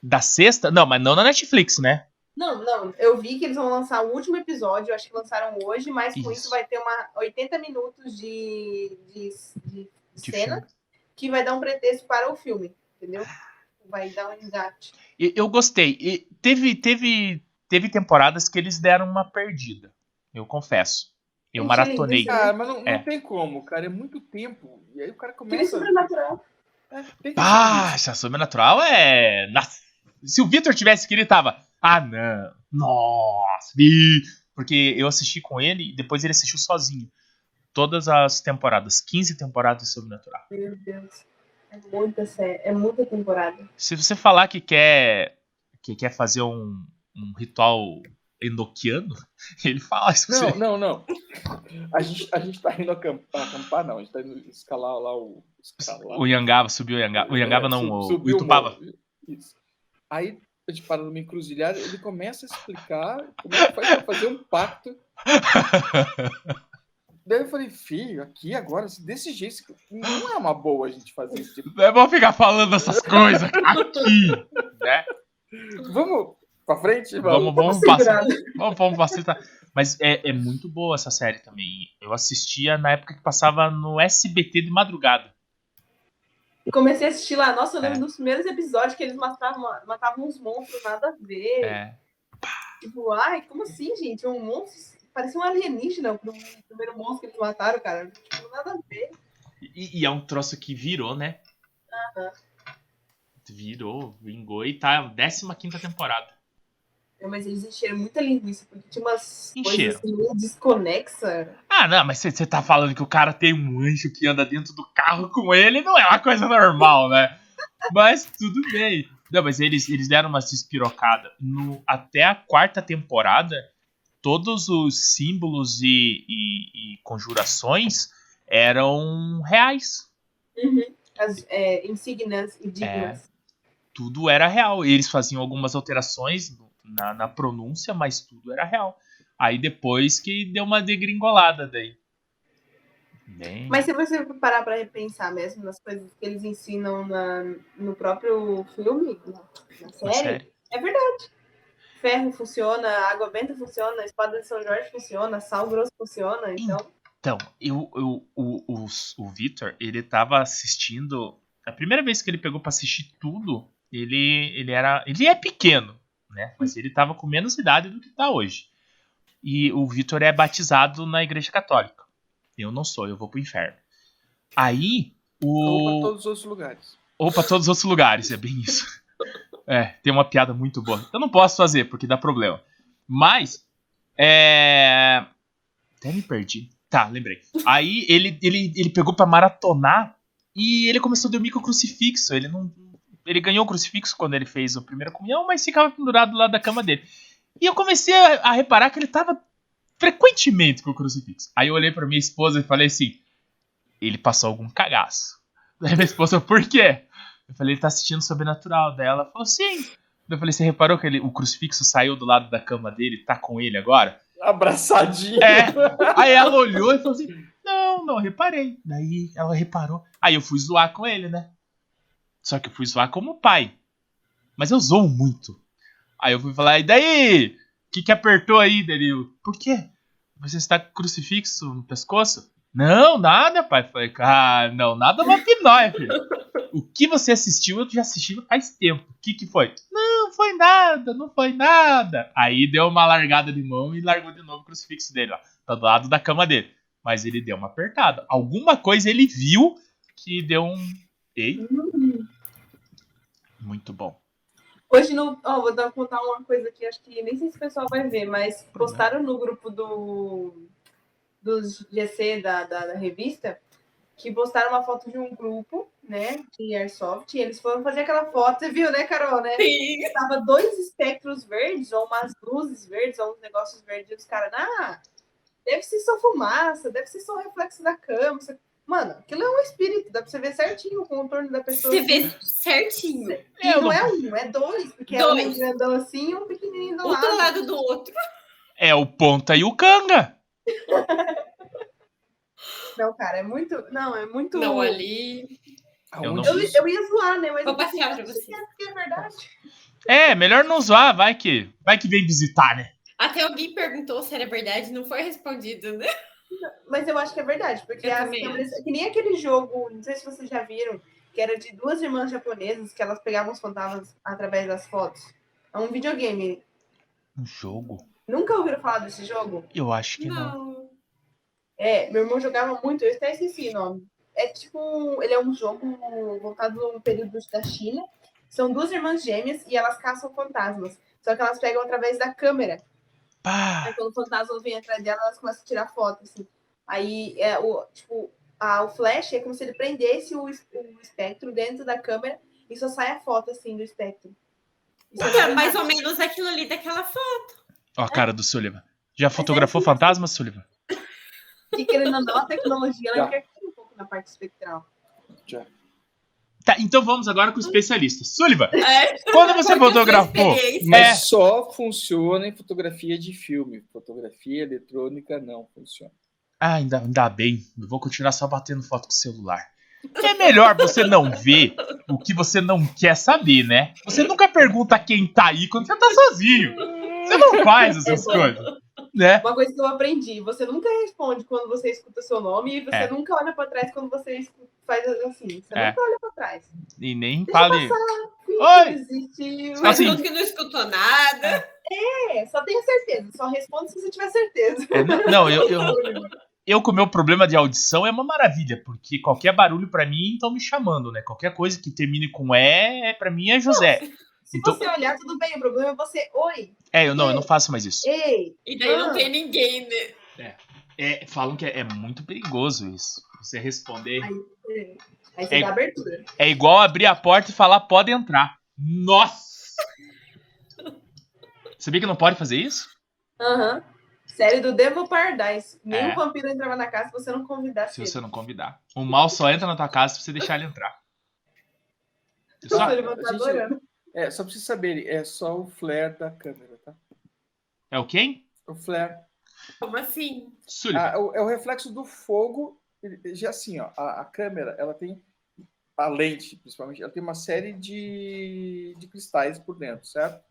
Da sexta? Não, mas não na Netflix, né? Não, não, eu vi que eles vão lançar o último episódio, eu acho que lançaram hoje, mas com Isso. isso vai ter uma 80 minutos de, de, de De cena filme. que vai dar um pretexto para o filme, entendeu? Vai dar um engate. Eu gostei. E teve, teve, teve temporadas que eles deram uma perdida. Eu confesso. Eu Gente, maratonei. Cara, mas não, não É. tem como, cara. É muito tempo. E aí o cara Aquele começa. sobrenatural. É, tem que Ah, essa sobrenatural é. Nossa. Se o Victor tivesse aqui, ele tava. Ah, não. Nossa. Porque eu assisti com ele e depois ele assistiu sozinho. Todas as temporadas. 15 temporadas de Sobrenatural. Meu Deus. É muita série, é muita temporada. Se você falar que quer. que quer fazer um, um ritual enoquiano, ele fala isso Não, você. não, não. A gente, a gente tá indo acampar, acampar não. A gente tá indo escalar lá o. Escalar. O Yangava subiu o Yangava. O Yangava É, não, sub- o, o Itupava. Isso. Aí a gente para numa encruzilhada, ele começa a explicar como é que faz pra fazer um pacto. Daí eu falei, filho, aqui agora, desse jeito, não é uma boa a gente fazer isso. Tipo, Não é bom ficar falando essas coisas aqui, né? Vamos pra frente? Vamos, vamos segurado. passar. Vamos, vamos facilitar. Mas é, é muito boa essa série também. Eu assistia na época que passava no SBT de madrugada. Comecei a assistir lá. Nossa, eu lembro É. dos primeiros episódios que eles matavam, matavam uns monstros, nada a ver. É. Tipo, ai, como assim, gente? Um monstro. Parecia um alienígena pro primeiro monstro que eles mataram, cara. Tipo, nada a ver. E, e é um troço que virou, né? Aham. Virou, vingou e tá 15 temporada. É, Mas eles encheram muita linguiça, porque tinha umas Encheram. coisas assim meio desconexa. Ah, não, mas você tá falando que o cara tem um anjo que anda dentro do carro com ele, não é uma coisa normal, né? Mas tudo bem. Não, mas eles, eles deram uma despirocada. No, até a quarta temporada, todos os símbolos e, e- e conjurações eram reais. Uhum. As é, insígnias indignas. Tudo era real. Eles faziam algumas alterações na, na pronúncia, mas tudo era real. Aí depois que deu uma degringolada daí. Bem... Mas se você parar pra repensar mesmo nas coisas que eles ensinam na, no próprio filme, na, na série, série. é verdade. Ferro funciona, água benta funciona, espada de São Jorge funciona, sal grosso funciona, então. Então, eu, eu, o, o, o Victor, ele tava assistindo. A primeira vez que ele pegou pra assistir tudo, ele, ele era. Ele é pequeno, né? Mas ele tava com menos idade do que tá hoje. E o Victor é batizado na igreja católica. Eu não sou, eu vou pro inferno. Aí, Ou pra o. todos os outros lugares. Ou pra todos os outros lugares, é bem isso. É, tem uma piada muito boa. Eu não posso fazer, porque dá problema. Mas, é. Até me perdi. Tá, lembrei. Aí ele, ele, ele pegou pra maratonar e ele começou a dormir com o crucifixo. Ele não. Ele ganhou o crucifixo quando ele fez a primeira comunhão, mas ficava pendurado lá da cama dele. E eu comecei a, a reparar que ele tava frequentemente com o crucifixo. Aí eu olhei pra minha esposa e falei assim: ele passou algum cagaço. Daí minha esposa, por quê? Eu falei, ele tá assistindo Sobrenatural. Daí ela falou, sim. Daí eu falei, você reparou que ele, o crucifixo saiu do lado da cama dele, tá com ele agora? Abraçadinho. É. Aí ela olhou e falou assim, não, não, reparei. Daí ela reparou. Aí eu fui zoar com ele, né? Só que eu fui zoar como pai. Mas eu zoo muito. Aí eu fui falar, e daí? O que que apertou aí, Danilo? Por quê? Você está com crucifixo no pescoço? Não, nada, pai. Falei, ah, não, nada mata nós, filho. O que você assistiu, eu já assisti faz tempo. O que que foi? Não, foi nada, não foi nada. Aí deu uma largada de mão e largou de novo o crucifixo dele, ó. Tá do lado da cama dele. Mas ele deu uma apertada. Alguma coisa ele viu que deu um. Ei, muito bom. Hoje no. Ó, vou dar, contar uma coisa aqui, acho que nem sei se o pessoal vai ver, mas postaram no grupo do dos GC da, da, da revista que postaram uma foto de um grupo, né, de Airsoft, e eles foram fazer aquela foto, você viu, né, Carol, né? Sim. Tava dois espectros verdes, ou umas luzes verdes, ou uns negócios verdes, e os caras, ah, deve ser só fumaça, deve ser só reflexo da câmera. Mano, aquilo é um espírito, dá pra você ver certinho o contorno da pessoa. Você vê certinho. E É, eu não não- é um, é dois, porque é um Dois. grandão assim e um pequenininho do Um lado. do lado do outro. É o Ponta e o Canga. Não, cara, é muito. Não, é muito. Não, ali. Eu não- Eu, eu ia zoar, né? Mas Vou eu pensei, passear pra você. que é, que é verdade. É, melhor não zoar, vai que. Vai que vem visitar, né? Até alguém perguntou se era verdade, não foi respondido, né? Mas eu acho que é verdade, porque Eu as também câmeras. Que nem aquele jogo, não sei se vocês já viram, que era de duas irmãs japonesas que elas pegavam os fantasmas através das fotos. É um videogame. Um jogo? Nunca ouviram falar desse jogo? Eu acho que não. Não. É, meu irmão jogava muito, eu até esqueci o nome. É tipo, um- ele é um jogo voltado no período da China. São duas irmãs gêmeas e elas caçam fantasmas. Só que elas pegam através da câmera. Pá! Aí quando o fantasma vem atrás dela, elas começam a tirar foto, assim. Aí é o, tipo, a, o flash é como se ele prendesse o, o espectro dentro da câmera e só sai a foto, assim, do espectro. Então, bem mais ou menos aquilo ali daquela foto. Ó a cara do Sullivan. Já fotografou fantasma, Sullivan? E querendo ou não, a tecnologia, ela Já. interfere um pouco na parte espectral. Tá, então vamos agora com o especialista. Sullivan, É, quando você fotografou. experiência. Mas É. só funciona em fotografia de filme. Fotografia eletrônica não funciona. Ah, ainda, ainda bem. Eu vou continuar só batendo foto com o celular. É melhor você não ver o que você não quer saber, né? Você nunca pergunta quem tá aí quando você tá sozinho. Você não faz essas coisas, né? Uma coisa que eu aprendi, você nunca responde quando você escuta seu nome e você É. nunca olha pra trás quando você faz assim. Você É. nunca olha pra trás. E nem Deixa fale. Finge Oi! existiu. Assim, Mas tudo que não escutou nada. É, só tenha certeza. Só responde se você tiver certeza. É, não, eu, eu, eu com o meu problema de audição é uma maravilha, porque qualquer barulho pra mim estão me chamando, né? Qualquer coisa que termine com E, é- pra mim é José. Se Então- você olhar, tudo bem. O problema é você, oi, É, eu não, eu não faço mais isso. ei. E daí não Ah. tem ninguém, né? É, falam que é, é muito perigoso isso. Você responder. É. Aí você É. dá abertura. É igual abrir a porta e falar, pode entrar. Nossa! Sabia que não pode fazer isso? Aham. Série do Devil Paradise. Nenhum É. vampiro entrava na casa se você não convidasse Se ele. você não convidar. O mal só entra na tua casa se você deixar ele entrar. Você só- Nossa, ele adorando. É, só pra vocês saberem, é só o flare da câmera, tá? É o quem? O flare. Como assim? Ah, o- é o reflexo do fogo. Já assim, ó, a, a câmera, ela tem a lente, principalmente, ela tem uma série de, de cristais por dentro, certo?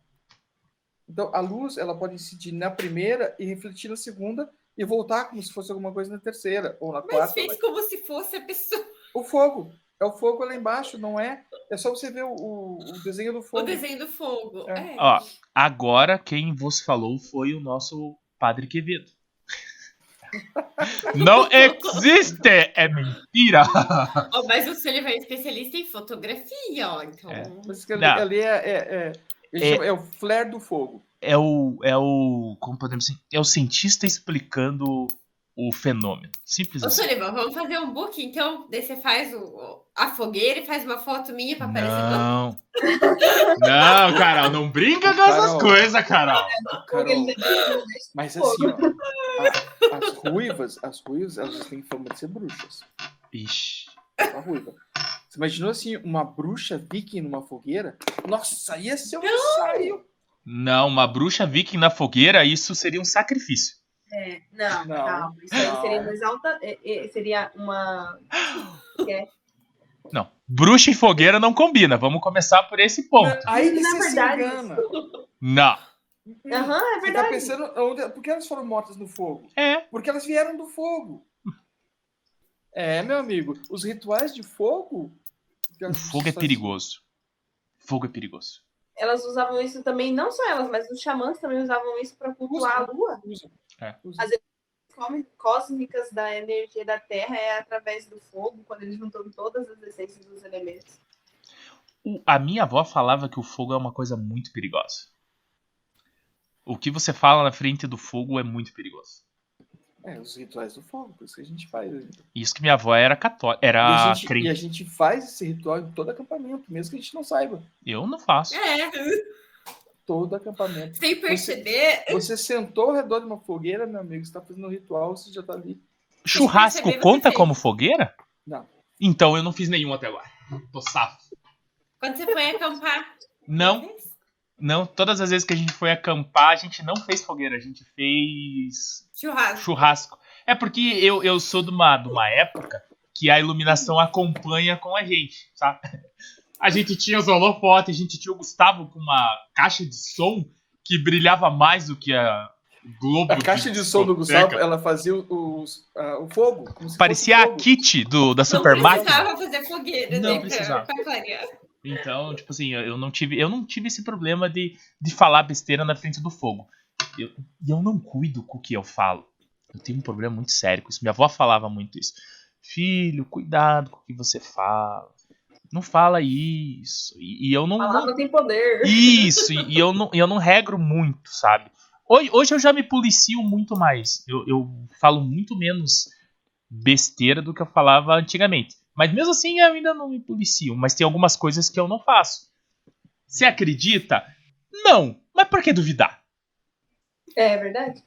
Então, a luz, ela pode incidir na primeira e refletir na segunda e voltar como se fosse alguma coisa na terceira ou na Mas quarta. fez como se fosse a pessoa. O fogo. É o fogo lá embaixo, não é? É só você ver o, o- o desenho do O fogo. desenho do fogo. É. É. Ó, agora quem vos falou foi o nosso Padre Quevedo. Não existe! É mentira! Ó, mas o Sullivan é especialista em fotografia, ó. Então. É. Mas que ali, ali é, é, é, ele É. é o flare do fogo. É o. É o. Como podemos dizer? É o cientista explicando o fenômeno. Simples Ô, assim. Sullivan, vamos fazer um book, então? Daí você faz o, a fogueira e faz uma foto minha pra aparecer Não. Não, Carol, não brinca com essas coisas, Carol. Carol, mas assim, ó, a- as ruivas, as ruivas, elas têm fama de ser bruxas. Ixi. A ruiva. Você imaginou assim, uma bruxa viking numa fogueira? Nossa, ia ser um saio. Não, uma bruxa viking na fogueira, isso seria um sacrifício. É, não, Não, calma. Isso não. seria é, é, seria uma. Não. Bruxa e fogueira não combina. Vamos começar por esse ponto. Aí que Na você verdade, se engana. Não. Aham, é Você tá verdade. pensando, onde, por que elas foram mortas no fogo? É. Porque elas vieram do fogo. É, meu amigo, os rituais de fogo. O fogo é perigoso. Fogo é perigoso. Elas usavam isso também, não só elas, mas os xamãs também usavam isso para cultuar a lua. Usam. É. As Cósmi- cósmicas da energia da Terra é através do fogo, quando eles juntam todas as essências dos elementos. O- a minha avó falava que o fogo é uma coisa muito perigosa. O que você fala na frente do fogo é muito perigoso. É, os rituais do fogo, por isso que a gente faz. ainda. Isso que minha avó era católica, e, era a gente, crente. e a gente faz esse ritual em todo acampamento, mesmo que a gente não saiba. Eu não faço. É, Todo acampamento. sem perceber. Você sentou ao redor de uma fogueira, meu amigo, você tá fazendo um ritual, você já tá ali. Churrasco perceber, você conta como fogueira? Não. Então eu não fiz nenhum até agora. Tô safo. Quando você foi acampar. Não, não. Todas as vezes que a gente foi acampar, a gente não fez fogueira, a gente fez Churrasco. churrasco. É porque eu, eu sou de uma, de uma época que a iluminação acompanha com a gente, sabe? A gente tinha os holofotes, a gente tinha o Gustavo com uma caixa de som que brilhava mais do que a Globo. A caixa de som do. Gustavo, ela fazia os, o fogo. como se Parecia fosse a fogo. Kit do, da Não Super Máquina. precisava fazer fogueira, Não né? precisava. Pra, pra clarear. Então, tipo assim, eu eu não tive, eu não tive esse problema de, de falar besteira na frente do fogo. Eu- E eu, não cuido com o que eu falo. Eu tenho um problema muito sério com isso. Minha avó falava muito isso. Filho, cuidado com o que você fala. Não fala isso. E, e eu não. Palavra tem poder. Isso, e, e eu, não, e eu não regro muito, sabe? Hoje, hoje eu já me policio muito mais. Eu, eu falo muito menos besteira do que eu falava antigamente. Mas mesmo assim eu ainda não me policio. Mas tem algumas coisas que eu não faço. Você acredita? Não. Mas por que duvidar? É verdade.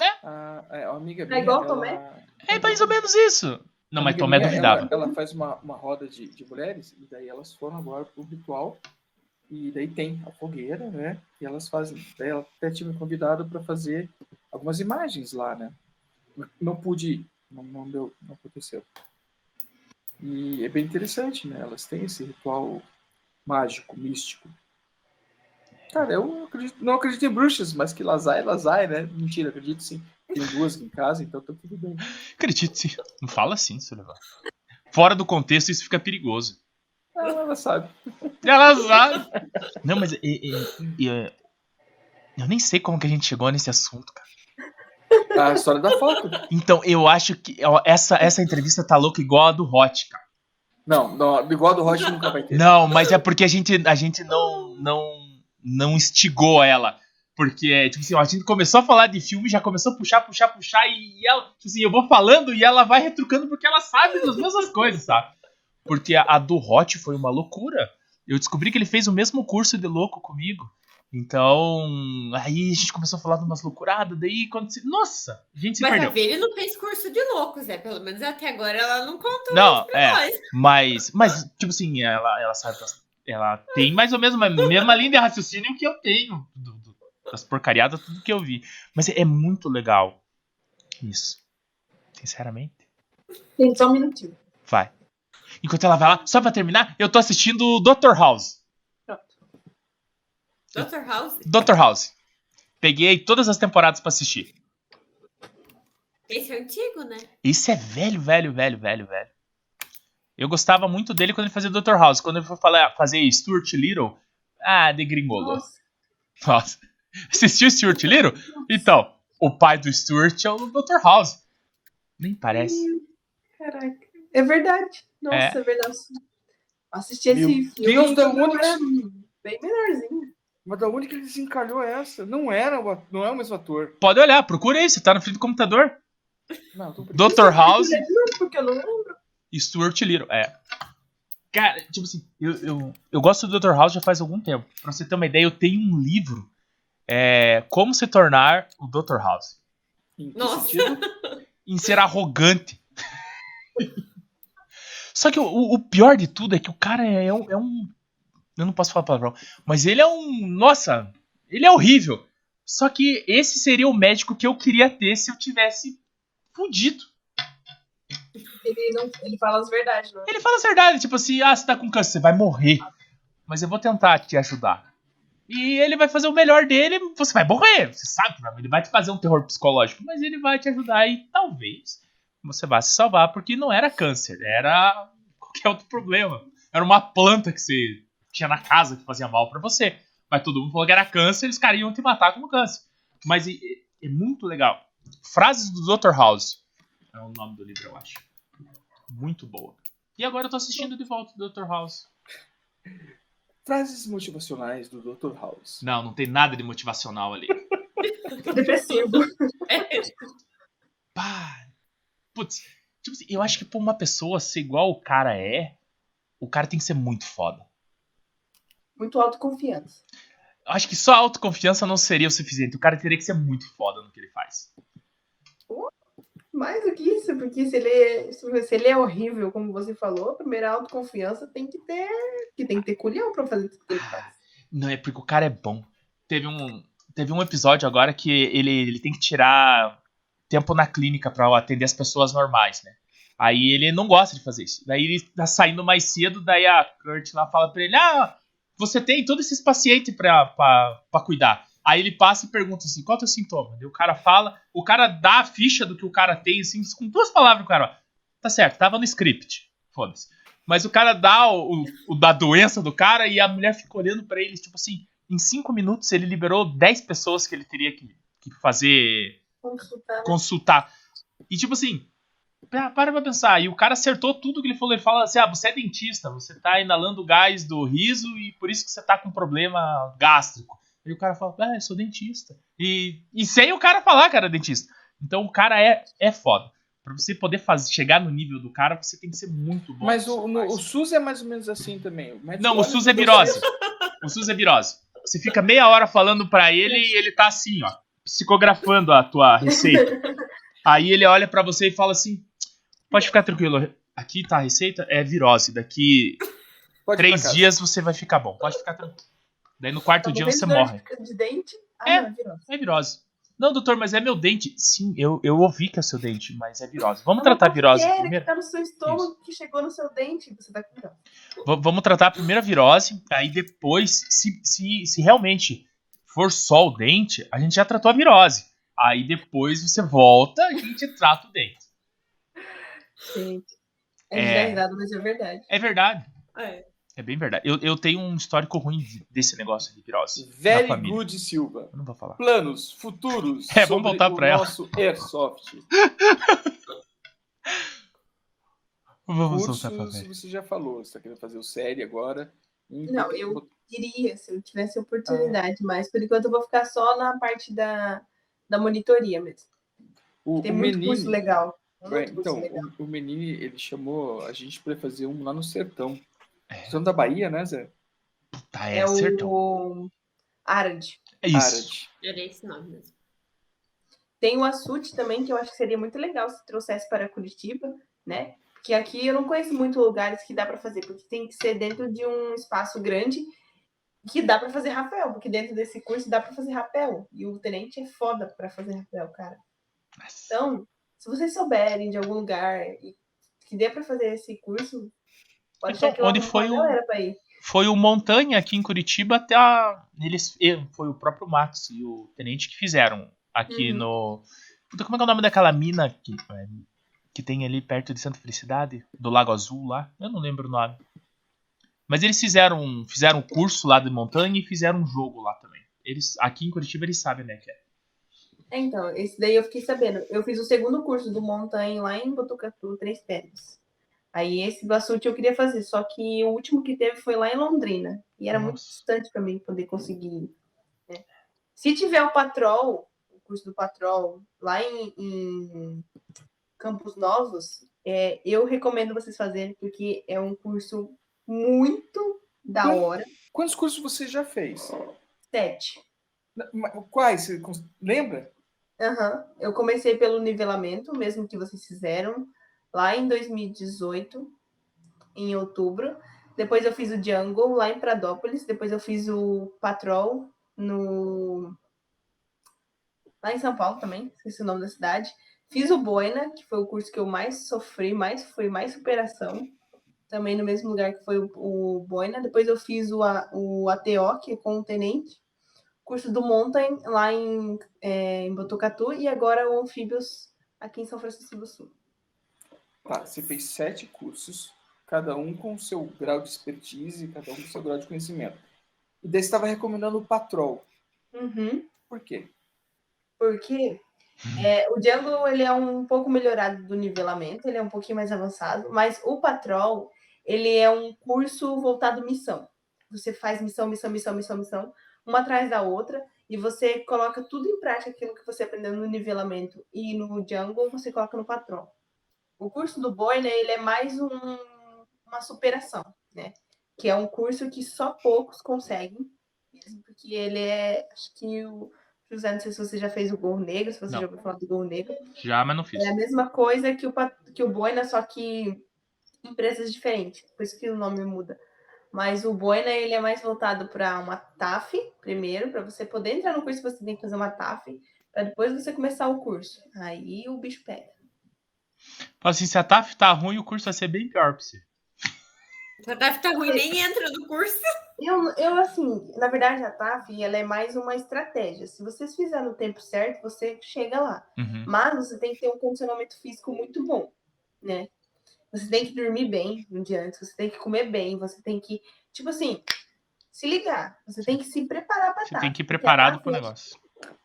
A, a, a amiga É minha, igual ela- Tomé? É mais ou menos isso. Não, mas Tomé duvidava. Ela, ela faz uma, uma roda de, de mulheres, e daí elas foram agora pro ritual. E daí tem a fogueira, né? E elas fazem. Daí ela até tinha me convidado para fazer algumas imagens lá, né? Não pude não, não deu, não aconteceu. E é bem interessante, né? Elas têm esse ritual mágico, místico. Cara, eu acredito- não acredito em bruxas, mas que Lazai Lazai, né? Mentira, acredito sim. Tem duas aqui em casa, então tá tudo bem. Acredite, não fala assim, Sullivan. Fora do contexto, isso fica perigoso. Ah, ela sabe. Ela sabe. Não, mas é, eu nem sei como que a gente chegou nesse assunto, cara. A história da foto. Então, eu acho que ó, essa, essa entrevista tá louca igual a do Hot, cara. Não, não igual a do Rocha nunca vai ter. Não, mas é porque a gente, a gente não, não, não instigou ela. Porque, tipo assim, a gente começou a falar de filme, já começou a puxar, puxar, puxar, e ela, tipo assim, eu vou falando e ela vai retrucando porque ela sabe das mesmas coisas, sabe? Porque a, a do Hot foi uma loucura. Eu descobri que ele fez o mesmo curso de louco comigo. Então, aí a gente começou a falar de umas loucuradas, daí quando se... Nossa, a gente se Mas a perdeu. Vere não fez curso de loucos, é. Pelo menos até agora ela não contou Não, isso pra é. nós. Mas, mas, tipo assim, ela, ela sabe. Ela tem mais ou menos a mesma linha de raciocínio que eu tenho. do- das porcariadas, tudo que eu vi. Mas é, muito legal. Isso. Sinceramente. Gente, só um minutinho. Vai. Enquanto ela vai lá, só pra terminar, eu tô assistindo o Dr. House. Dr. House, Dr. House. Peguei todas as temporadas pra assistir. esse é antigo, né? Esse é velho, velho, velho, velho, velho. Eu gostava muito dele quando ele fazia Dr. House. Quando ele foi falar, fazer Stuart Little, ah, degringolou. Nossa, Nossa. Assistiu Stuart Little? Então, o pai do Stuart é o Dr. House. Nem parece. caraca. É verdade. Nossa, É. é, verdade. Assisti esse filme. Deus, da era bem menorzinho. Mas da onde que ele desencalhou essa? Não era, não é o mesmo ator. Pode olhar, procura aí, você tá na frente do computador. Não, tô Dr. House Não, porque eu não lembro. e Stuart Little. É. Cara, tipo assim, eu, eu, eu gosto do Dr. House já faz algum tempo. Pra você ter uma ideia, eu tenho um livro. É, como se tornar o Dr. House. Em Nossa. Em ser arrogante. Só que o, o pior de tudo é que o cara é, um- é um. Eu não posso falar palavrão. Mas ele é um. Nossa! Ele é horrível. Só que esse seria o médico que eu queria ter se eu tivesse fudido. Ele, não, ele fala as verdades, não é? Ele fala a verdade, tipo assim, ah, você tá com câncer, você vai morrer. Mas eu vou tentar te ajudar. E ele vai fazer o melhor dele, você vai morrer. Você sabe ele vai te fazer um terror psicológico, mas ele vai te ajudar e talvez você vá se salvar, porque não era câncer, era qualquer outro problema. Era uma planta que você tinha na casa que fazia mal pra você. Mas todo mundo falou que era câncer, eles caras iam te matar como câncer. Mas é, é muito legal. Frases do Dr. House. É o nome do livro, eu acho. Muito boa. E agora eu tô assistindo de volta o Dr. House. Frases motivacionais do Dr. House. Não, não tem nada de motivacional ali. Depressivo. Pá. Putz, tipo assim, eu acho que pra uma pessoa ser igual o cara é, o cara tem que ser muito foda. Muito autoconfiança. Eu acho que só autoconfiança não seria o suficiente. O cara teria que ser muito foda no que ele faz. Mais do que isso, porque se ele, é, se ele é horrível, como você falou, a primeira autoconfiança tem que ter. Que tem que ter culhão pra fazer tudo que ele faz. Não, é porque o cara é bom. Teve um, teve um episódio agora que ele, ele tem que tirar tempo na clínica pra atender as pessoas normais, né? Aí ele não gosta de fazer isso. Daí ele tá saindo mais cedo, daí a Kurt lá fala pra ele: Ah, você tem todos esses pacientes pra, pra, pra cuidar. Aí ele passa e pergunta assim: qual é o teu sintoma? Daí o cara fala, o cara dá a ficha do que o cara tem, assim, com duas palavras, o cara, ó, tá certo, tava no script. Foda-se. Mas o cara dá o, o, o da doença do cara e a mulher fica olhando pra ele, tipo assim, em cinco minutos ele liberou 10 pessoas que ele teria que, que fazer Consultar. consultar. E tipo assim, pa- para pra pensar. E o cara acertou tudo que ele falou. Ele fala assim: ah, você é dentista, você tá inalando o gás do riso e por isso que você tá com problema gástrico. Aí o cara fala: ah, eu sou dentista. E, e sem o cara falar que era dentista. Então o cara é, é foda. Pra você poder fazer, chegar no nível do cara, você tem que ser muito bom. Mas o, no- o SUS é mais ou menos assim também. O Não, o SUS é virose. O SUS é virose. Você fica meia hora falando pra ele e ele tá assim, ó, psicografando a tua receita. Aí ele olha pra você e fala assim: pode ficar tranquilo, aqui tá a receita, é virose. Daqui Pode três dias você vai ficar bom, pode ficar tranquilo. Daí no quarto Tá dia você morre. De dente. Ah, É. não, virou. É virose. Não, doutor, mas é meu dente. Sim, eu, eu ouvi que é seu dente, mas é virose. Vamos É uma tratar a virose bactéria primeiro? que tá no seu estômago que chegou no seu dente. Você tá com virose. V- vamos tratar a primeira virose, aí depois, se, se, se realmente for só o dente, a gente já tratou a virose. Aí depois você volta e a gente trata o dente. Gente. É. É, é risada, mas é verdade. É verdade. É. É bem verdade. Eu, eu tenho um histórico ruim de- desse negócio de virose. família. Good Silva. Eu não vou falar. Planos futuros É, vamos voltar o pra ela. nosso Airsoft. Vamos Cursos, voltar pra ver. você já falou. Você tá querendo fazer o série agora. Em- Não, eu- Queria, se eu tivesse oportunidade, mas por enquanto eu vou ficar só na parte da, da monitoria mesmo. O, Tem o muito Menini, curso legal. Muito Ué, curso então, legal. o, o Menini, ele chamou a gente pra fazer um lá no sertão. É. Sertão da Bahia, né, Zé? Tá, é, É sertão. o Arad. É isso. Arad. Era esse nome mesmo. Tem o Açute também, que eu acho que seria muito legal se trouxesse para Curitiba, né? Porque aqui eu não conheço muito lugares que dá para fazer, porque tem que ser dentro de um espaço grande que dá para fazer rapel, porque dentro desse curso dá para fazer rapel. E o tenente é foda para fazer rapel, cara. Nossa. Então, se vocês souberem de algum lugar e que dê para fazer esse curso, pode Então, ser que eu onde foi o- galera pra ir. Foi o Montanha aqui em Curitiba até a. Eles, foi o próprio Max e o Tenente que fizeram aqui Uhum. no. Puta, como é que é o nome daquela mina que, é, que tem ali perto de Santa Felicidade? Do Lago Azul lá? Eu não lembro o nome. Mas eles fizeram fizeram um curso lá de montanha e fizeram um jogo lá também. Eles, aqui em Curitiba eles sabem, né? Que é. É, Então, esse daí eu fiquei sabendo. Eu fiz o segundo curso do Montanha lá em Botucatu, Três Pedras. Aí esse do Açute eu queria fazer, só que o último que teve foi lá em Londrina. E era muito Nossa. distante para mim poder conseguir. ir, né? Se tiver o Patrol, o curso do Patrol, lá em, em Campos Novos, é, eu recomendo vocês fazerem, porque é um curso muito da hora. Quantos cursos você já fez? Sete. Quais? Você lembra? Aham. Eu comecei pelo nivelamento, mesmo que vocês fizeram, lá em 2018, em outubro. Depois eu fiz o Jungle lá em Pradópolis. Depois eu fiz o Patrol no. Lá em São Paulo também, esqueci o nome da cidade. Fiz o Boina, que foi o curso que eu mais sofri, mais foi mais superação. Também no mesmo lugar que foi o, o Boina. Depois eu fiz o, o ATO, que é com o Tenente. Curso do Mountain, lá em é, em Botucatu e agora o Anfíbios aqui em São Francisco do Sul. Tá, você fez sete cursos, cada um com o seu grau de expertise, cada um com o seu grau de conhecimento. E daí você estava recomendando o Patrol. Uhum. Por quê? Porque é, o Django ele é um pouco melhorado do nivelamento, ele é um pouquinho mais avançado, mas o Patrol ele é um curso voltado à missão. Você faz missão, missão, missão, missão, missão, uma atrás da outra, e você coloca tudo em prática aquilo que você aprendeu no nivelamento e no Django você coloca no Patrol. O curso do Boina ele é mais um- uma superação, né? Que é um curso que só poucos conseguem, mesmo porque ele é, acho que o José, não sei se você já fez o Gol Negro, se você Não. já ouviu falar do Gol Negro. Já, mas não fiz. É a mesma coisa que o, que o Boina, só que empresas diferentes, por isso que o nome muda. Mas o Boina, ele é mais voltado para uma TAF, primeiro, para você poder entrar no curso, você tem que fazer uma TAF, para depois você começar o curso. Aí o bicho pega. Fala assim, se a TAF tá ruim, o curso vai ser bem pior pra você. Se a TAF tá ruim, nem entra no curso. Eu, eu, assim, na verdade, a TAF, ela é mais uma estratégia. Se vocês fizerem no tempo certo, você chega lá. Uhum. Mas você tem que ter um condicionamento físico muito bom, né? Você tem que dormir bem no dia antes, você tem que comer bem, você tem que, tipo assim, se ligar. Você tem que se preparar para Você TAF. tem que ir preparado TAF pro negócio.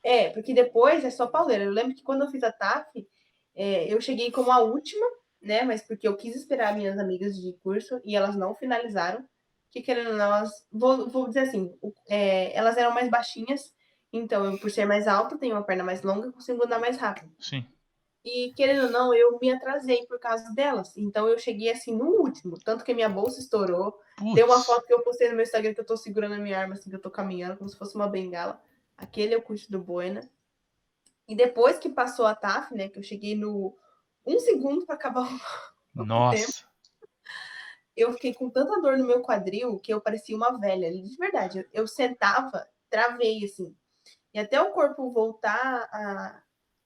É, porque depois é só pauleira. Eu lembro que quando eu fiz a TAF, é, eu cheguei como a última, né? Mas porque eu quis esperar minhas amigas de curso e elas não finalizaram. Que querendo ou não, elas, vou, vou dizer assim, é, elas eram mais baixinhas, então eu, por ser mais alta, tenho uma perna mais longa, consigo andar mais rápido. Sim. E querendo ou não, eu me atrasei por causa delas. Então eu cheguei assim no último. Tanto que minha bolsa estourou. Putz. Tem uma foto que eu postei no meu Instagram que eu tô segurando a minha arma, assim, que eu tô caminhando, como se fosse uma bengala. Aquele é o curso do Boina. E depois que passou a TAF, né, que eu cheguei no um segundo para acabar o Nossa. eu fiquei com tanta dor no meu quadril que eu parecia uma velha. De verdade, eu- eu sentava, travei assim. E até o corpo voltar a,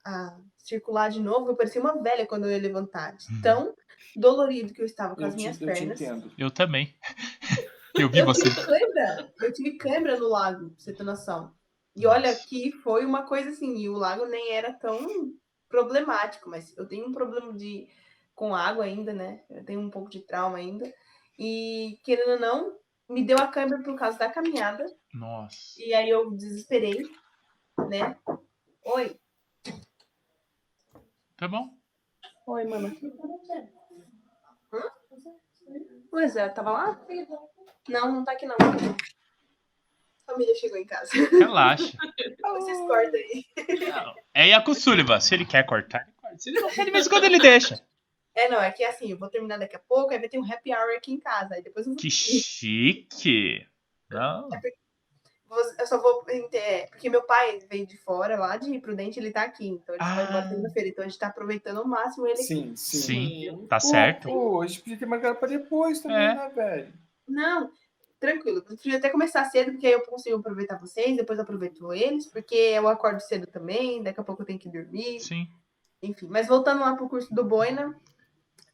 a circular de novo, eu parecia uma velha quando eu ia levantar. De Hum. tão dolorido que eu estava com Eu as te, minhas eu te pernas. entendo. Eu também. Eu vi Eu você. tive cãibra. Eu tive cãibra no lago, pra você ter noção. E olha que foi uma coisa assim, e o lago nem era tão problemático, mas eu tenho um problema de com água ainda, né? Eu tenho um pouco de trauma ainda. E querendo ou não, me deu a câimbra por causa da caminhada. Nossa. E aí eu desesperei, né? Oi. Tá bom. Oi, mano. Hã? Pois é, tava lá? Não, não tá aqui não. A família chegou em casa. Relaxa. Vocês cortam aí. Não, É Iaco Sullivan. Se ele quer cortar, ele corta. Se ele não quer, de vez em quando ele deixa. É, não, é que assim, eu vou terminar daqui a pouco, aí vai ter um happy hour aqui em casa. Aí depois eu vou. Que chique. Não. vou- Eu só vou. é, Porque meu pai veio de fora lá de Prudente, ele tá aqui. Então ele só vai embora Ah. segunda-feira. Então a gente tá aproveitando ao máximo ele aqui. Sim, sim. Sim, tá certo. Pô, a gente podia ter marcado pra depois também, É. né, velho? Não, tranquilo. Eu prefiro até começar cedo, porque aí eu consigo aproveitar vocês, depois eu aproveito eles, porque eu acordo cedo também, daqui a pouco eu tenho que dormir. Sim. Enfim, mas voltando lá pro curso do Boina,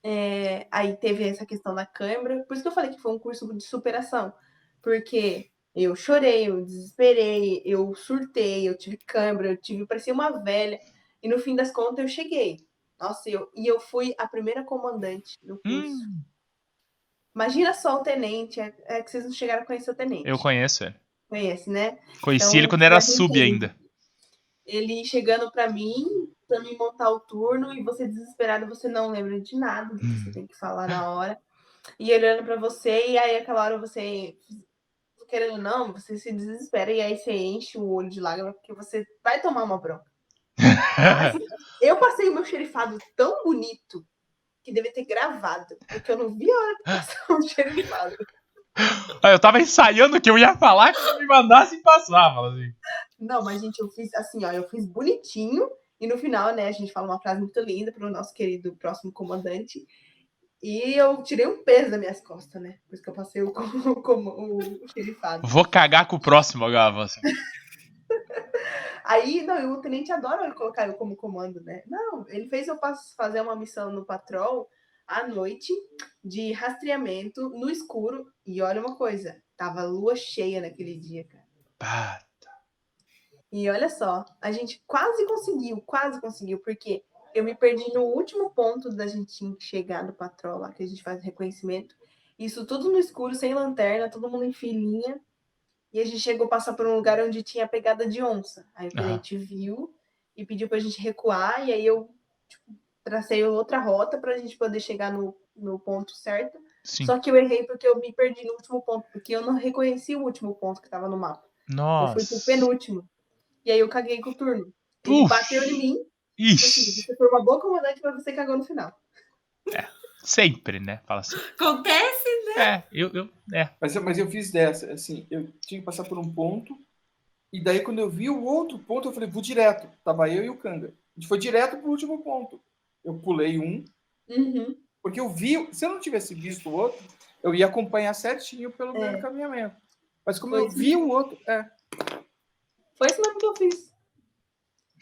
é, aí teve essa questão da câimbra. Por isso que eu falei que foi um curso de superação. Porque eu chorei, eu desesperei, eu surtei, eu tive câimbra, eu tive, parecia uma velha. E no fim das contas eu cheguei. Nossa, eu, e eu fui a primeira comandante do curso. Hum, Imagina só o tenente, é, é que vocês não chegaram a conhecer o tenente. eu conheço ele. Conhece, né? Conheci Então, ele quando era sub ainda. ele chegando pra mim, pra mim montar o turno, e você desesperado, você não lembra de nada do que você tem que falar na hora. E ele olhando pra você, e aí aquela hora você, querendo ou não, você se desespera, e aí você enche o olho de lágrima, porque você vai tomar uma bronca. Eu passei o meu xerifado tão bonito, que devia ter gravado, porque eu não vi a hora de passar o xerifado. Ah, Eu tava ensaiando o que eu ia falar, que me mandasse e passava. Assim. Não, mas, gente, eu fiz assim, ó, eu fiz bonitinho, e no final, né, a gente fala uma frase muito linda para o nosso querido próximo comandante. E eu tirei um peso das minhas costas, né? Por isso que eu passei o, como, como, o xerifado. Vou cagar com o próximo agora, assim. Aí, não, e o tenente adora colocar eu como comando, né? Não, ele fez eu fazer uma missão no patrol à noite de rastreamento no escuro. E olha uma coisa, tava lua cheia naquele dia, cara. Pá, E olha só, a gente quase conseguiu, quase conseguiu, porque eu me perdi no último ponto da gente chegar no patrol lá, que a gente faz reconhecimento. Isso tudo no escuro, sem lanterna, todo mundo em filinha. E a gente chegou a passar por um lugar onde tinha pegada de onça. Aí o Aham. tenente viu e pediu pra gente recuar, e aí eu tipo, tracei outra rota pra gente poder chegar no, no ponto certo. sim. Só que eu errei porque eu me perdi no último ponto, porque eu não reconheci o último ponto que tava no mapa. Eu fui pro Nossa. penúltimo. E aí eu caguei com o turno. Ele Uf. bateu em mim. Assim, Ixi, você foi uma boa comandante, mas você cagou no final. Sempre, né? Fala assim. Acontece? É, eu, eu, é. Mas, eu- mas eu fiz dessa, assim, eu tinha que passar por um ponto, e daí quando eu vi o outro ponto, eu falei, vou direto. Tava eu e o Kanga. A gente foi direto pro último ponto. Eu pulei um, Uhum. porque eu vi, se eu não tivesse visto o outro, eu ia acompanhar certinho pelo meu É. encaminhamento. Mas como Foi eu vi o outro, é. Foi isso mesmo que eu fiz.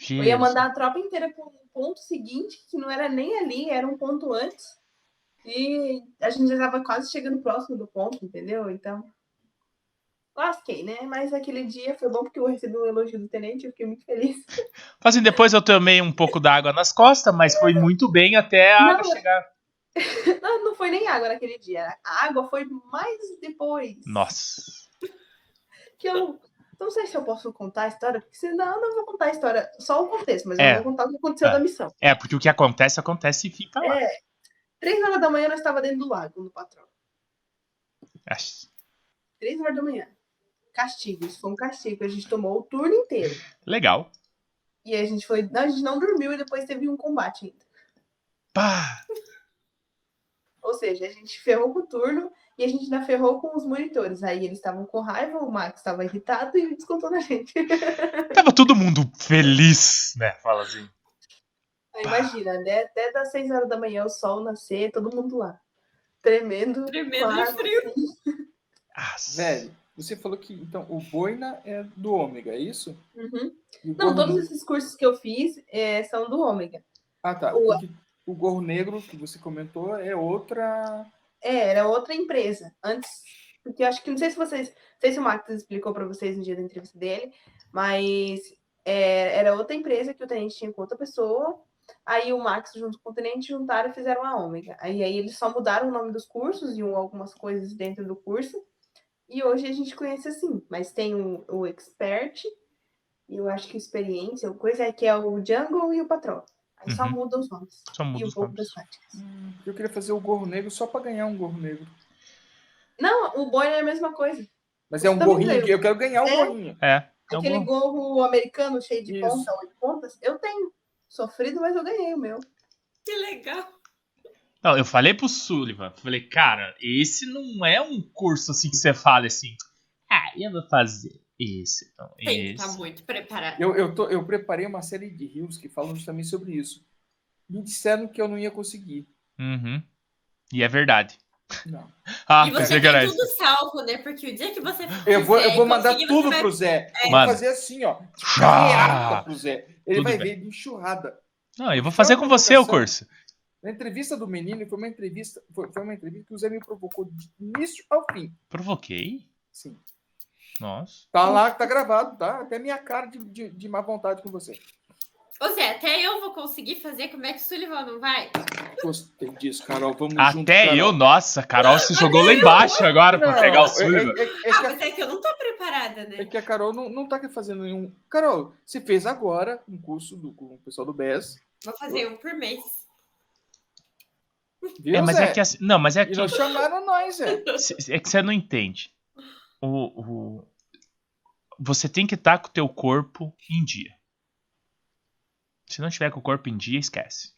Eu ia Jesus. mandar a tropa inteira para um ponto seguinte, que não era nem ali, era um ponto antes. E a gente já estava quase chegando próximo do ponto, entendeu? Então. Lasquei, né? Mas aquele dia foi bom porque eu recebi um elogio do tenente, eu fiquei muito feliz. Assim, depois eu tomei um pouco d'água nas costas, mas foi muito bem até a Não, água chegar. Não, não foi nem água naquele dia. A água foi mais depois. Nossa. que eu não sei se eu posso contar a história, porque senão eu não vou contar a história, só o contexto, mas É. eu vou contar o que aconteceu É. da missão. É, porque o que acontece, acontece e fica lá. É, três horas da manhã nós estava dentro do lago, no patrão. Acho- Três horas da manhã. Castigo, isso foi um castigo. A gente tomou o turno inteiro. Legal. E a gente foi. Não, a gente não dormiu e depois teve um combate ainda. Pá. Ou seja, a gente ferrou com o turno e a gente ainda ferrou com os monitores. Aí eles estavam com raiva, o Max estava irritado e descontou na gente. Tava todo mundo feliz, né? Fala assim. Imagina, né? Até das seis horas da manhã o sol nascer, todo mundo lá. Tremendo. Tremendo de frio. assim. Velho, Você falou que então o boina é do ômega, é isso? Uhum. Não, gorro todos esses cursos que eu fiz é, são do ômega. Ah, tá. o- o gorro negro que você comentou é outra. É, era outra empresa. Antes, porque eu acho que não sei se vocês, não sei se o Max explicou para vocês no dia da entrevista dele, mas é, era outra empresa que o tenente tinha com outra pessoa. Aí o Max junto com o tenente juntaram e fizeram a Ômega. Aí, aí eles só mudaram o nome dos cursos e um- algumas coisas dentro do curso. E hoje a gente conhece assim, mas tem o, o Expert e eu acho que experiência, o coisa é que é o Jungle e o Patrol. Aí só Uhum. muda os nomes. Só muda e um os pouco nomes. das táticas. Hum, Eu queria fazer o gorro negro só para ganhar um gorro negro. Não, o Boina é a mesma coisa. Mas é um gorrinho que eu quero ganhar o É. gorrinho. É. É um Aquele gorro. gorro americano cheio de Isso. ponta, oito pontas, eu tenho. Sofrido, mas eu ganhei o meu. Que legal. Não, eu falei pro Sullivan, falei, cara, esse não é um curso assim que você fala assim, ah, eu vou fazer esse, então, Tem que esse. estar muito preparado. Eu, eu, tô, eu preparei uma série de rios que falam justamente sobre isso. Me disseram que eu não ia conseguir. Uhum. E é verdade. Não. Ah, e você que tem tudo salvo, né? Porque o dia que você Eu vou, eu vou e mandar tudo vai- pro Zé. Eu vou fazer assim, ó. Ah, pro Zé. Ele tudo vai bem. ver de enxurrada. Não, eu vou fazer com você o curso. Na entrevista do menino, foi uma entrevista, foi, foi uma entrevista que o Zé me provocou de início ao fim. Provoquei? Sim. Nossa. Tá lá, tá gravado, tá? Até minha cara de, de, de má vontade com você. Ô Zé, até eu vou conseguir fazer, como é que o Sullivan não vai? Gostei disso, Carol. Vamos junto, Até Carol. eu, nossa, Carol se jogou lá embaixo agora pra pegar o é- Sullivan. É, é- é Ah, mas é que eu não tô preparada, é né? que a Carol não, não tá fazendo nenhum. Carol, você fez agora um curso do, com o pessoal do BES. Vou fazer um por mês. Viu, É, mas Zé? é que assim, não, mas é E que não chamaram nós, Zé. é que você não entende. O, o- você tem que estar com o teu corpo em dia. Se não tiver com o corpo em dia, esquece.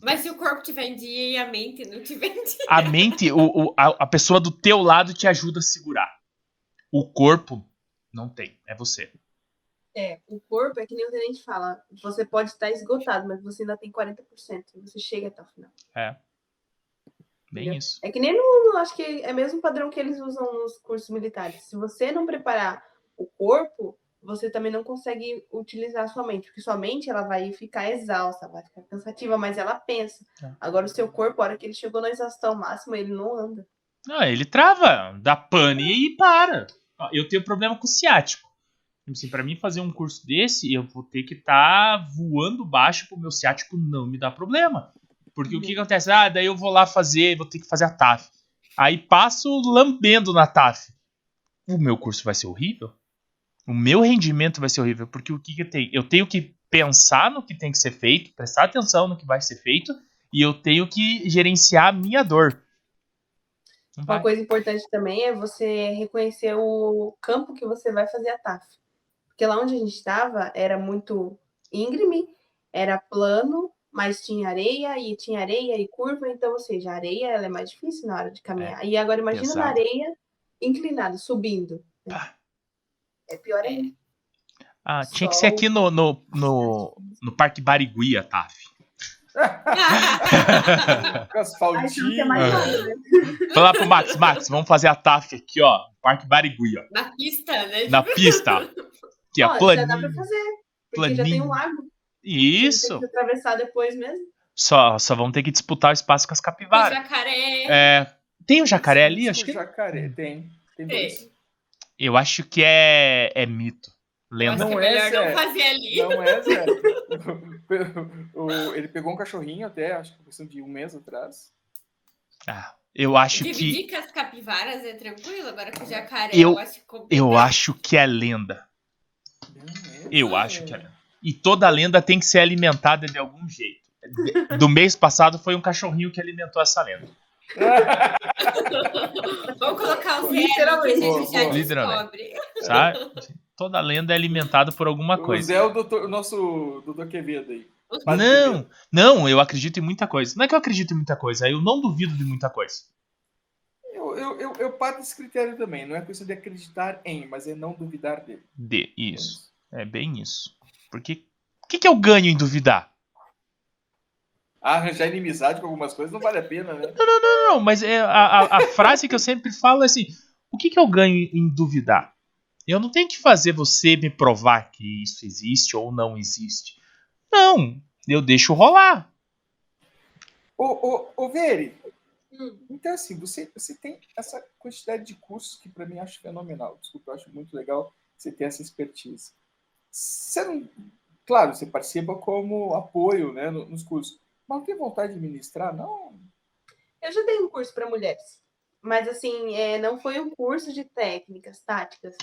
Mas se o corpo tiver em dia e a mente não tiver em dia. A mente, o, o- a, a pessoa do teu lado te ajuda a segurar. O corpo não tem, é você. É, o corpo é que nem o tenente fala. Você pode estar esgotado, mas você ainda tem 40%. e Você chega até o final. É. Bem Entendeu? isso. É que nem no. Acho que é o mesmo padrão que eles usam nos cursos militares. Se você não preparar o corpo, você também não consegue utilizar a sua mente. Porque sua mente ela vai ficar exausta, vai ficar cansativa, mas ela pensa. É. Agora, o seu corpo, a hora que ele chegou na exaustão máxima, ele não anda. Ah, ele trava, dá pane e para. Eu tenho problema com o ciático. Assim, para mim fazer um curso desse, eu vou ter que estar voando baixo pro meu ciático não me dar problema. Porque o que acontece? Ah, daí eu vou lá fazer, vou ter que fazer a TAF. Aí passo lambendo na TAF. O meu curso vai ser horrível. O meu rendimento vai ser horrível. Porque o que, que tem? Eu tenho que pensar no que tem que ser feito, prestar atenção no que vai ser feito, e eu tenho que gerenciar a minha dor. Não Uma vai. coisa importante também é você reconhecer o campo que você vai fazer a TAF. Porque lá onde a gente estava era muito íngreme, era plano, mas tinha areia e tinha areia e curva, então, ou seja, a areia ela é mais difícil na hora de caminhar. e agora imagina pesado. na areia inclinado, subindo. né? Pá. É pior ainda. Ah, tinha que ser o- aqui no, no, no, no Parque Barigui, a TAF. Com que asfaltinho. né? Vai lá pro Max, Max, vamos fazer a TAF aqui, ó. Parque Barigui, ó. Na pista, né? Na pista. Aqui, Ó, ó, já dá pra planinho. fazer. Porque já tem um lago. Isso. Tem que atravessar depois mesmo. Só, só vamos ter que disputar o espaço com as O capivaras. jacaré. É, tem o jacaré ali? Acho O que. jacaré, tem. Tem dois. Tem. Eu acho que é, é mito. Lenda. que Não é não fazer ali. Não é, Zé. O- o- ele pegou um cachorrinho até, acho que questão de um mês atrás. Ah, eu acho que. Dividir com as capivaras é tranquilo, agora com o jacaré Eu- eu, acho complicado. Eu acho que é lenda. É, Eu acho que é lenda. E toda lenda tem que ser alimentada de algum jeito. Do mês passado foi um cachorrinho que alimentou essa lenda. Vamos colocar o Zé ali, que a Literalmente. gente já literalmente. Sabe? Toda lenda é alimentada por alguma O coisa. Zé é o, doutor, o nosso doutor Quevedo aí. Padre Não, Quevedo. não, eu acredito em muita coisa. Não é que eu acredito em muita coisa, eu não duvido de muita coisa. Eu, eu, eu, eu parto desse critério também. Não é questão de acreditar em, mas é não duvidar dele. De isso. É bem isso. Porque o que, que eu ganho em duvidar? Arranjar inimizade com algumas coisas não vale a pena, né? Não, não, mas é a, a- a frase que eu sempre falo é assim: O que, que eu ganho em duvidar? Eu não tenho que fazer você me provar que isso existe ou não existe. Não, eu deixo rolar. Ô, ô, ô Veri, Hum. então assim, você, você tem essa quantidade de cursos que para mim acho fenomenal. Desculpa, eu acho muito legal você ter essa expertise. Você não, claro, você participa como apoio né, no- nos cursos, mas não tem vontade de ministrar, não? Eu já dei um curso para mulheres, mas assim, é, não foi um curso de técnicas, táticas.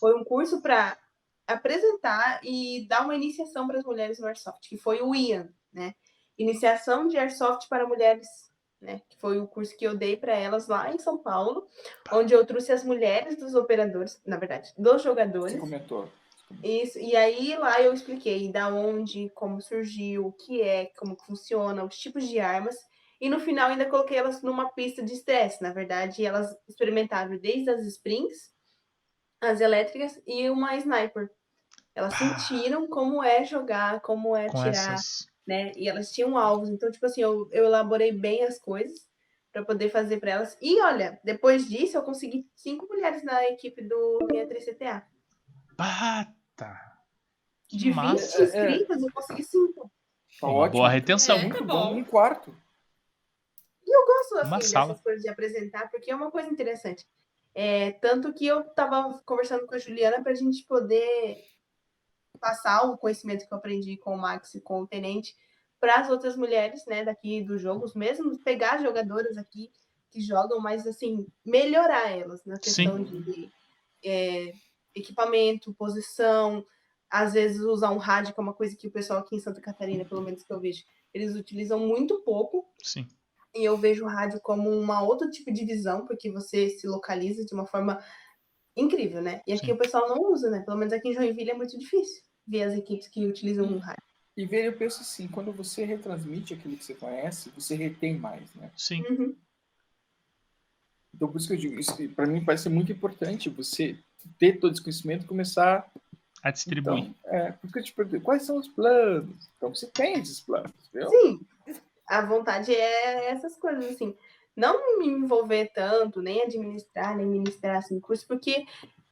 Foi um curso para apresentar e dar uma iniciação para as mulheres no Airsoft, que foi o IAN, né? Iniciação de Airsoft para Mulheres, né? Que foi o curso que eu dei para elas lá em São Paulo, onde eu trouxe as mulheres dos operadores, na verdade, dos jogadores. Você comentou. Isso, e aí lá eu expliquei da onde, como surgiu, o que é, como funciona, os tipos de armas. E no final ainda coloquei elas numa pista de estresse. Na verdade, elas experimentaram desde as springs, as elétricas e uma sniper. Elas Ah. sentiram como é jogar, como é Com tirar, essas. né? E elas tinham alvos. Então, tipo assim, eu, eu elaborei bem as coisas para poder fazer para elas. E olha, depois disso eu consegui cinco mulheres na equipe do 63 CTA. Bata! Que De 20 massa. inscritas, eu consegui cinco. Tá Uma ótimo. boa retenção. É. Muito Tá bom. bom. Um quarto. Eu gosto assim, dessas sala. coisas de apresentar, porque é uma coisa interessante. É, tanto que eu estava conversando com a Juliana para a gente poder passar o conhecimento que eu aprendi com o Max e com o Tenente para as outras mulheres né, daqui dos jogos, mesmo pegar jogadoras aqui que jogam, mas assim, melhorar elas na questão de é, equipamento, posição, às vezes usar um rádio, que é uma coisa que o pessoal aqui em Santa Catarina, pelo menos que eu vejo, eles utilizam muito pouco. Sim. E eu vejo o rádio como uma outro tipo de visão, porque você se localiza de uma forma incrível, né? E aqui Sim. o pessoal não usa, né? Pelo menos aqui em Joinville é muito difícil ver as equipes que utilizam o rádio. E ver, eu penso assim, quando você retransmite aquilo que você conhece, você retém mais, né? Sim. Uhum. Então, por isso que eu digo, isso para mim parece muito importante você ter todo esse conhecimento e começar. A distribuir. Então, é, por isso que eu te pergunto, quais são os planos? Então, você tem esses planos, viu? Sim, a vontade é essas coisas, assim. Não me envolver tanto, nem administrar, nem ministrar assim, curso, porque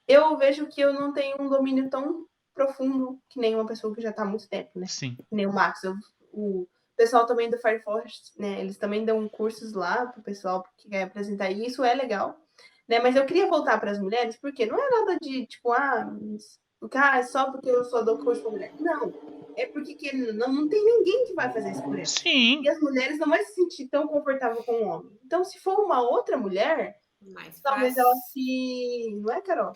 eu vejo que eu não tenho um domínio tão profundo que nem uma pessoa que já está há muito tempo, né? Sim. que nem o Max, eu- o pessoal também do Fire Force, né? Eles também dão cursos lá pro pessoal que quer apresentar, e isso é legal, né? Mas eu queria voltar para as mulheres, porque não é nada de tipo, ah, porque, ah, é só porque eu só dou curso para mulher. Não, é porque que não, não tem ninguém que vai fazer isso por eles. Sim. E as mulheres não vão se sentir tão confortável com o homem. Então, se for uma outra mulher, Mais talvez fácil. ela se. Não é, Carol?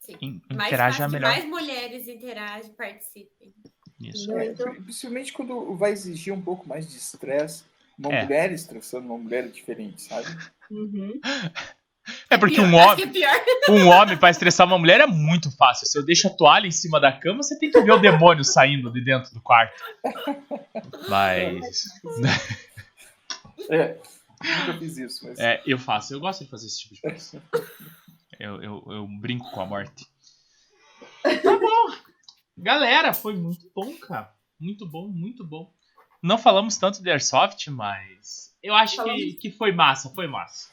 Sim. In- Mais Interaja fácil que melhor. mais mulheres interagem, participem. Isso. É, Então- principalmente quando vai exigir um pouco mais de estresse, uma É. mulher estressando uma mulher é diferente, sabe? Uhum. É porque Pior- um homem, é um homem pra estressar uma mulher é muito fácil. Se eu deixo a toalha em cima da cama, você tem que ver o demônio saindo de dentro do quarto. Mas. É, nunca fiz isso, mas. É, eu faço. Eu gosto de fazer esse tipo de coisa. Eu, eu, eu brinco com a morte. Tá bom. Galera, foi muito bom, cara. Muito bom, muito bom. Não falamos tanto de Airsoft, mas. Eu acho que, que foi massa, foi massa.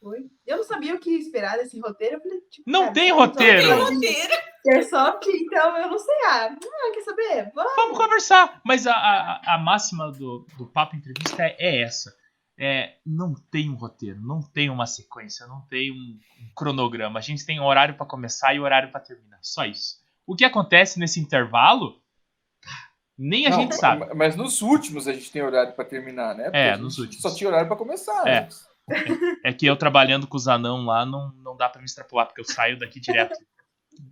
Foi. Eu não sabia o que esperar desse roteiro. Eu falei, tipo, Não cara, tem só roteiro. Tem tem roteiro. Airsoft, então eu não sei. Ah, ah, quer saber? Vamos. Vamos conversar. Mas a, a, a máxima do, do papo entrevista é, é essa. É, não tem um roteiro, não tem uma sequência, não tem um, um cronograma. A gente tem horário pra começar e horário pra terminar. Só isso. O que acontece nesse intervalo, nem a Não, gente sabe. Mas nos últimos a gente tem horário para terminar, né? Porque É, a gente nos últimos. Só tinha horário para começar. É. né? É que eu trabalhando com os anão lá não, não dá pra me extrapolar, porque eu saio daqui direto.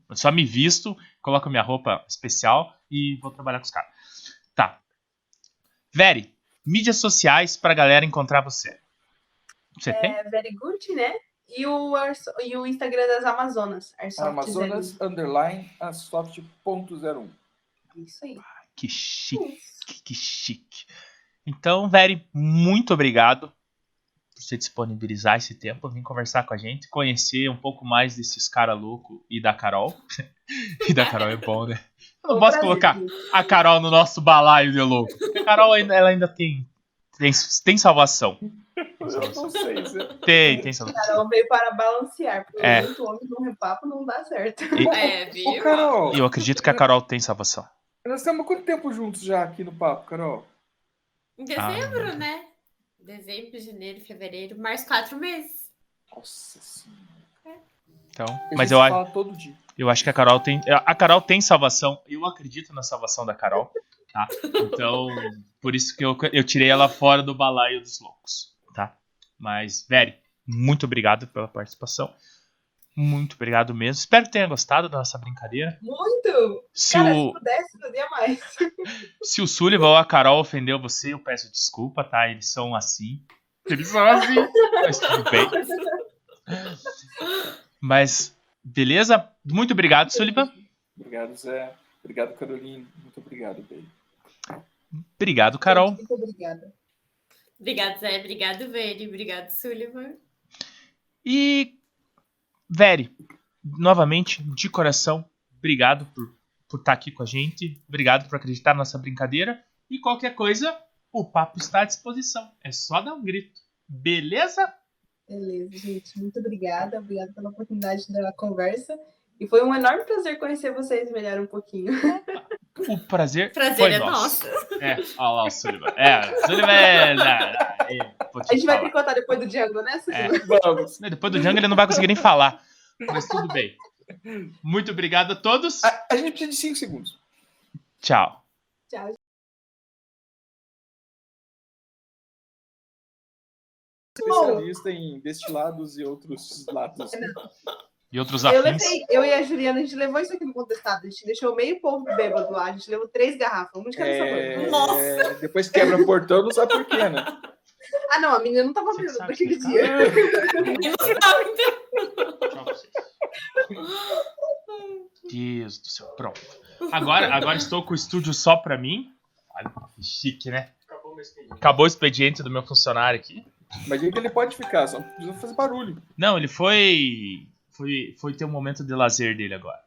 Eu só me visto, coloco minha roupa especial e vou trabalhar com os caras. Tá. Veri, mídias sociais pra galera encontrar você. Você tem? É very good, né? E o, e o Instagram das Amazonas. Airsoft Amazonas underline asoft.01. Isso aí. Que chique, Isso. que chique. Então, Veri, muito obrigado por você disponibilizar esse tempo, vir conversar com a gente, conhecer um pouco mais desses caras loucos e da Carol. e da Carol é bom, né? Eu não Foi posso colocar a Carol no nosso balaio de louco. A Carol ainda, ela ainda tem tem, tem salvação. Eu não sei. Zé. Tem, tem salvação. Carol veio para balancear, porque É. muito homem num repapo não dá certo. E- É, Ô, viu? Carol, E eu acredito que a Carol tem salvação. nós estamos há quanto tempo juntos já aqui no papo, Carol? Em dezembro, né? Dezembro, janeiro, fevereiro, mais quatro meses. Nossa senhora. Então, A mas eu, a- fala todo dia. eu acho que a Carol tem. A Carol tem salvação. Eu acredito na salvação da Carol. Tá? Então, por isso que eu, eu tirei ela fora do balaio dos loucos. Tá? Mas, Veri, muito obrigado pela participação. Muito obrigado mesmo. Espero que tenha gostado da nossa brincadeira. Muito! Se Cara, o, se pudesse, fazia mais. se o Sullivan ou a Carol ofendeu você, eu peço desculpa, tá? Eles são assim. Eles são assim. Mas tudo bem. Mas, beleza? Muito obrigado, Sullivan. Obrigado, Zé. Obrigado, Caroline. Muito obrigado, baby. Obrigado, Carol. Muito obrigada. Obrigado, Zé. Obrigado, Veri. Obrigado, Sullivan. E, Veri, novamente, de coração, obrigado por, por estar aqui com a gente. Obrigado por acreditar na nossa brincadeira. E qualquer coisa, o papo está à disposição. É só dar um grito. Beleza? Beleza, gente. Muito obrigada. Obrigada pela oportunidade da conversa. E foi um enorme prazer conhecer vocês melhor um pouquinho. O prazer, Prazer foi é nosso. nosso. É, olha lá o Sullivan. É, Sullivan é... é, vou te A gente vai tricotar depois do Django, né? É. Vamos. Depois do Django ele não vai conseguir nem falar. Mas tudo bem. Muito obrigado a todos. A, a gente precisa de 5 segundos. Tchau. Tchau. Especialista em destilados e outros lados. E outros Eu, afins. levei, eu e a Juliana, a gente levou isso aqui no contestado. A gente deixou meio povo bêbado lá. A gente levou três garrafas, uma de cada É, sabor. Nossa. depois quebra o portão, não sabe por quê, né? Ah, não, a menina não tava Você bêbada naquele dia. E então. Tchau pra vocês. Deus do céu. Pronto. Agora, agora estou com o estúdio só pra mim. Olha que chique, né? Acabou o expediente do meu funcionário aqui. Imagina que ele pode ficar, só não precisa fazer barulho. Não, ele foi. Foi, foi ter um momento de lazer dele agora.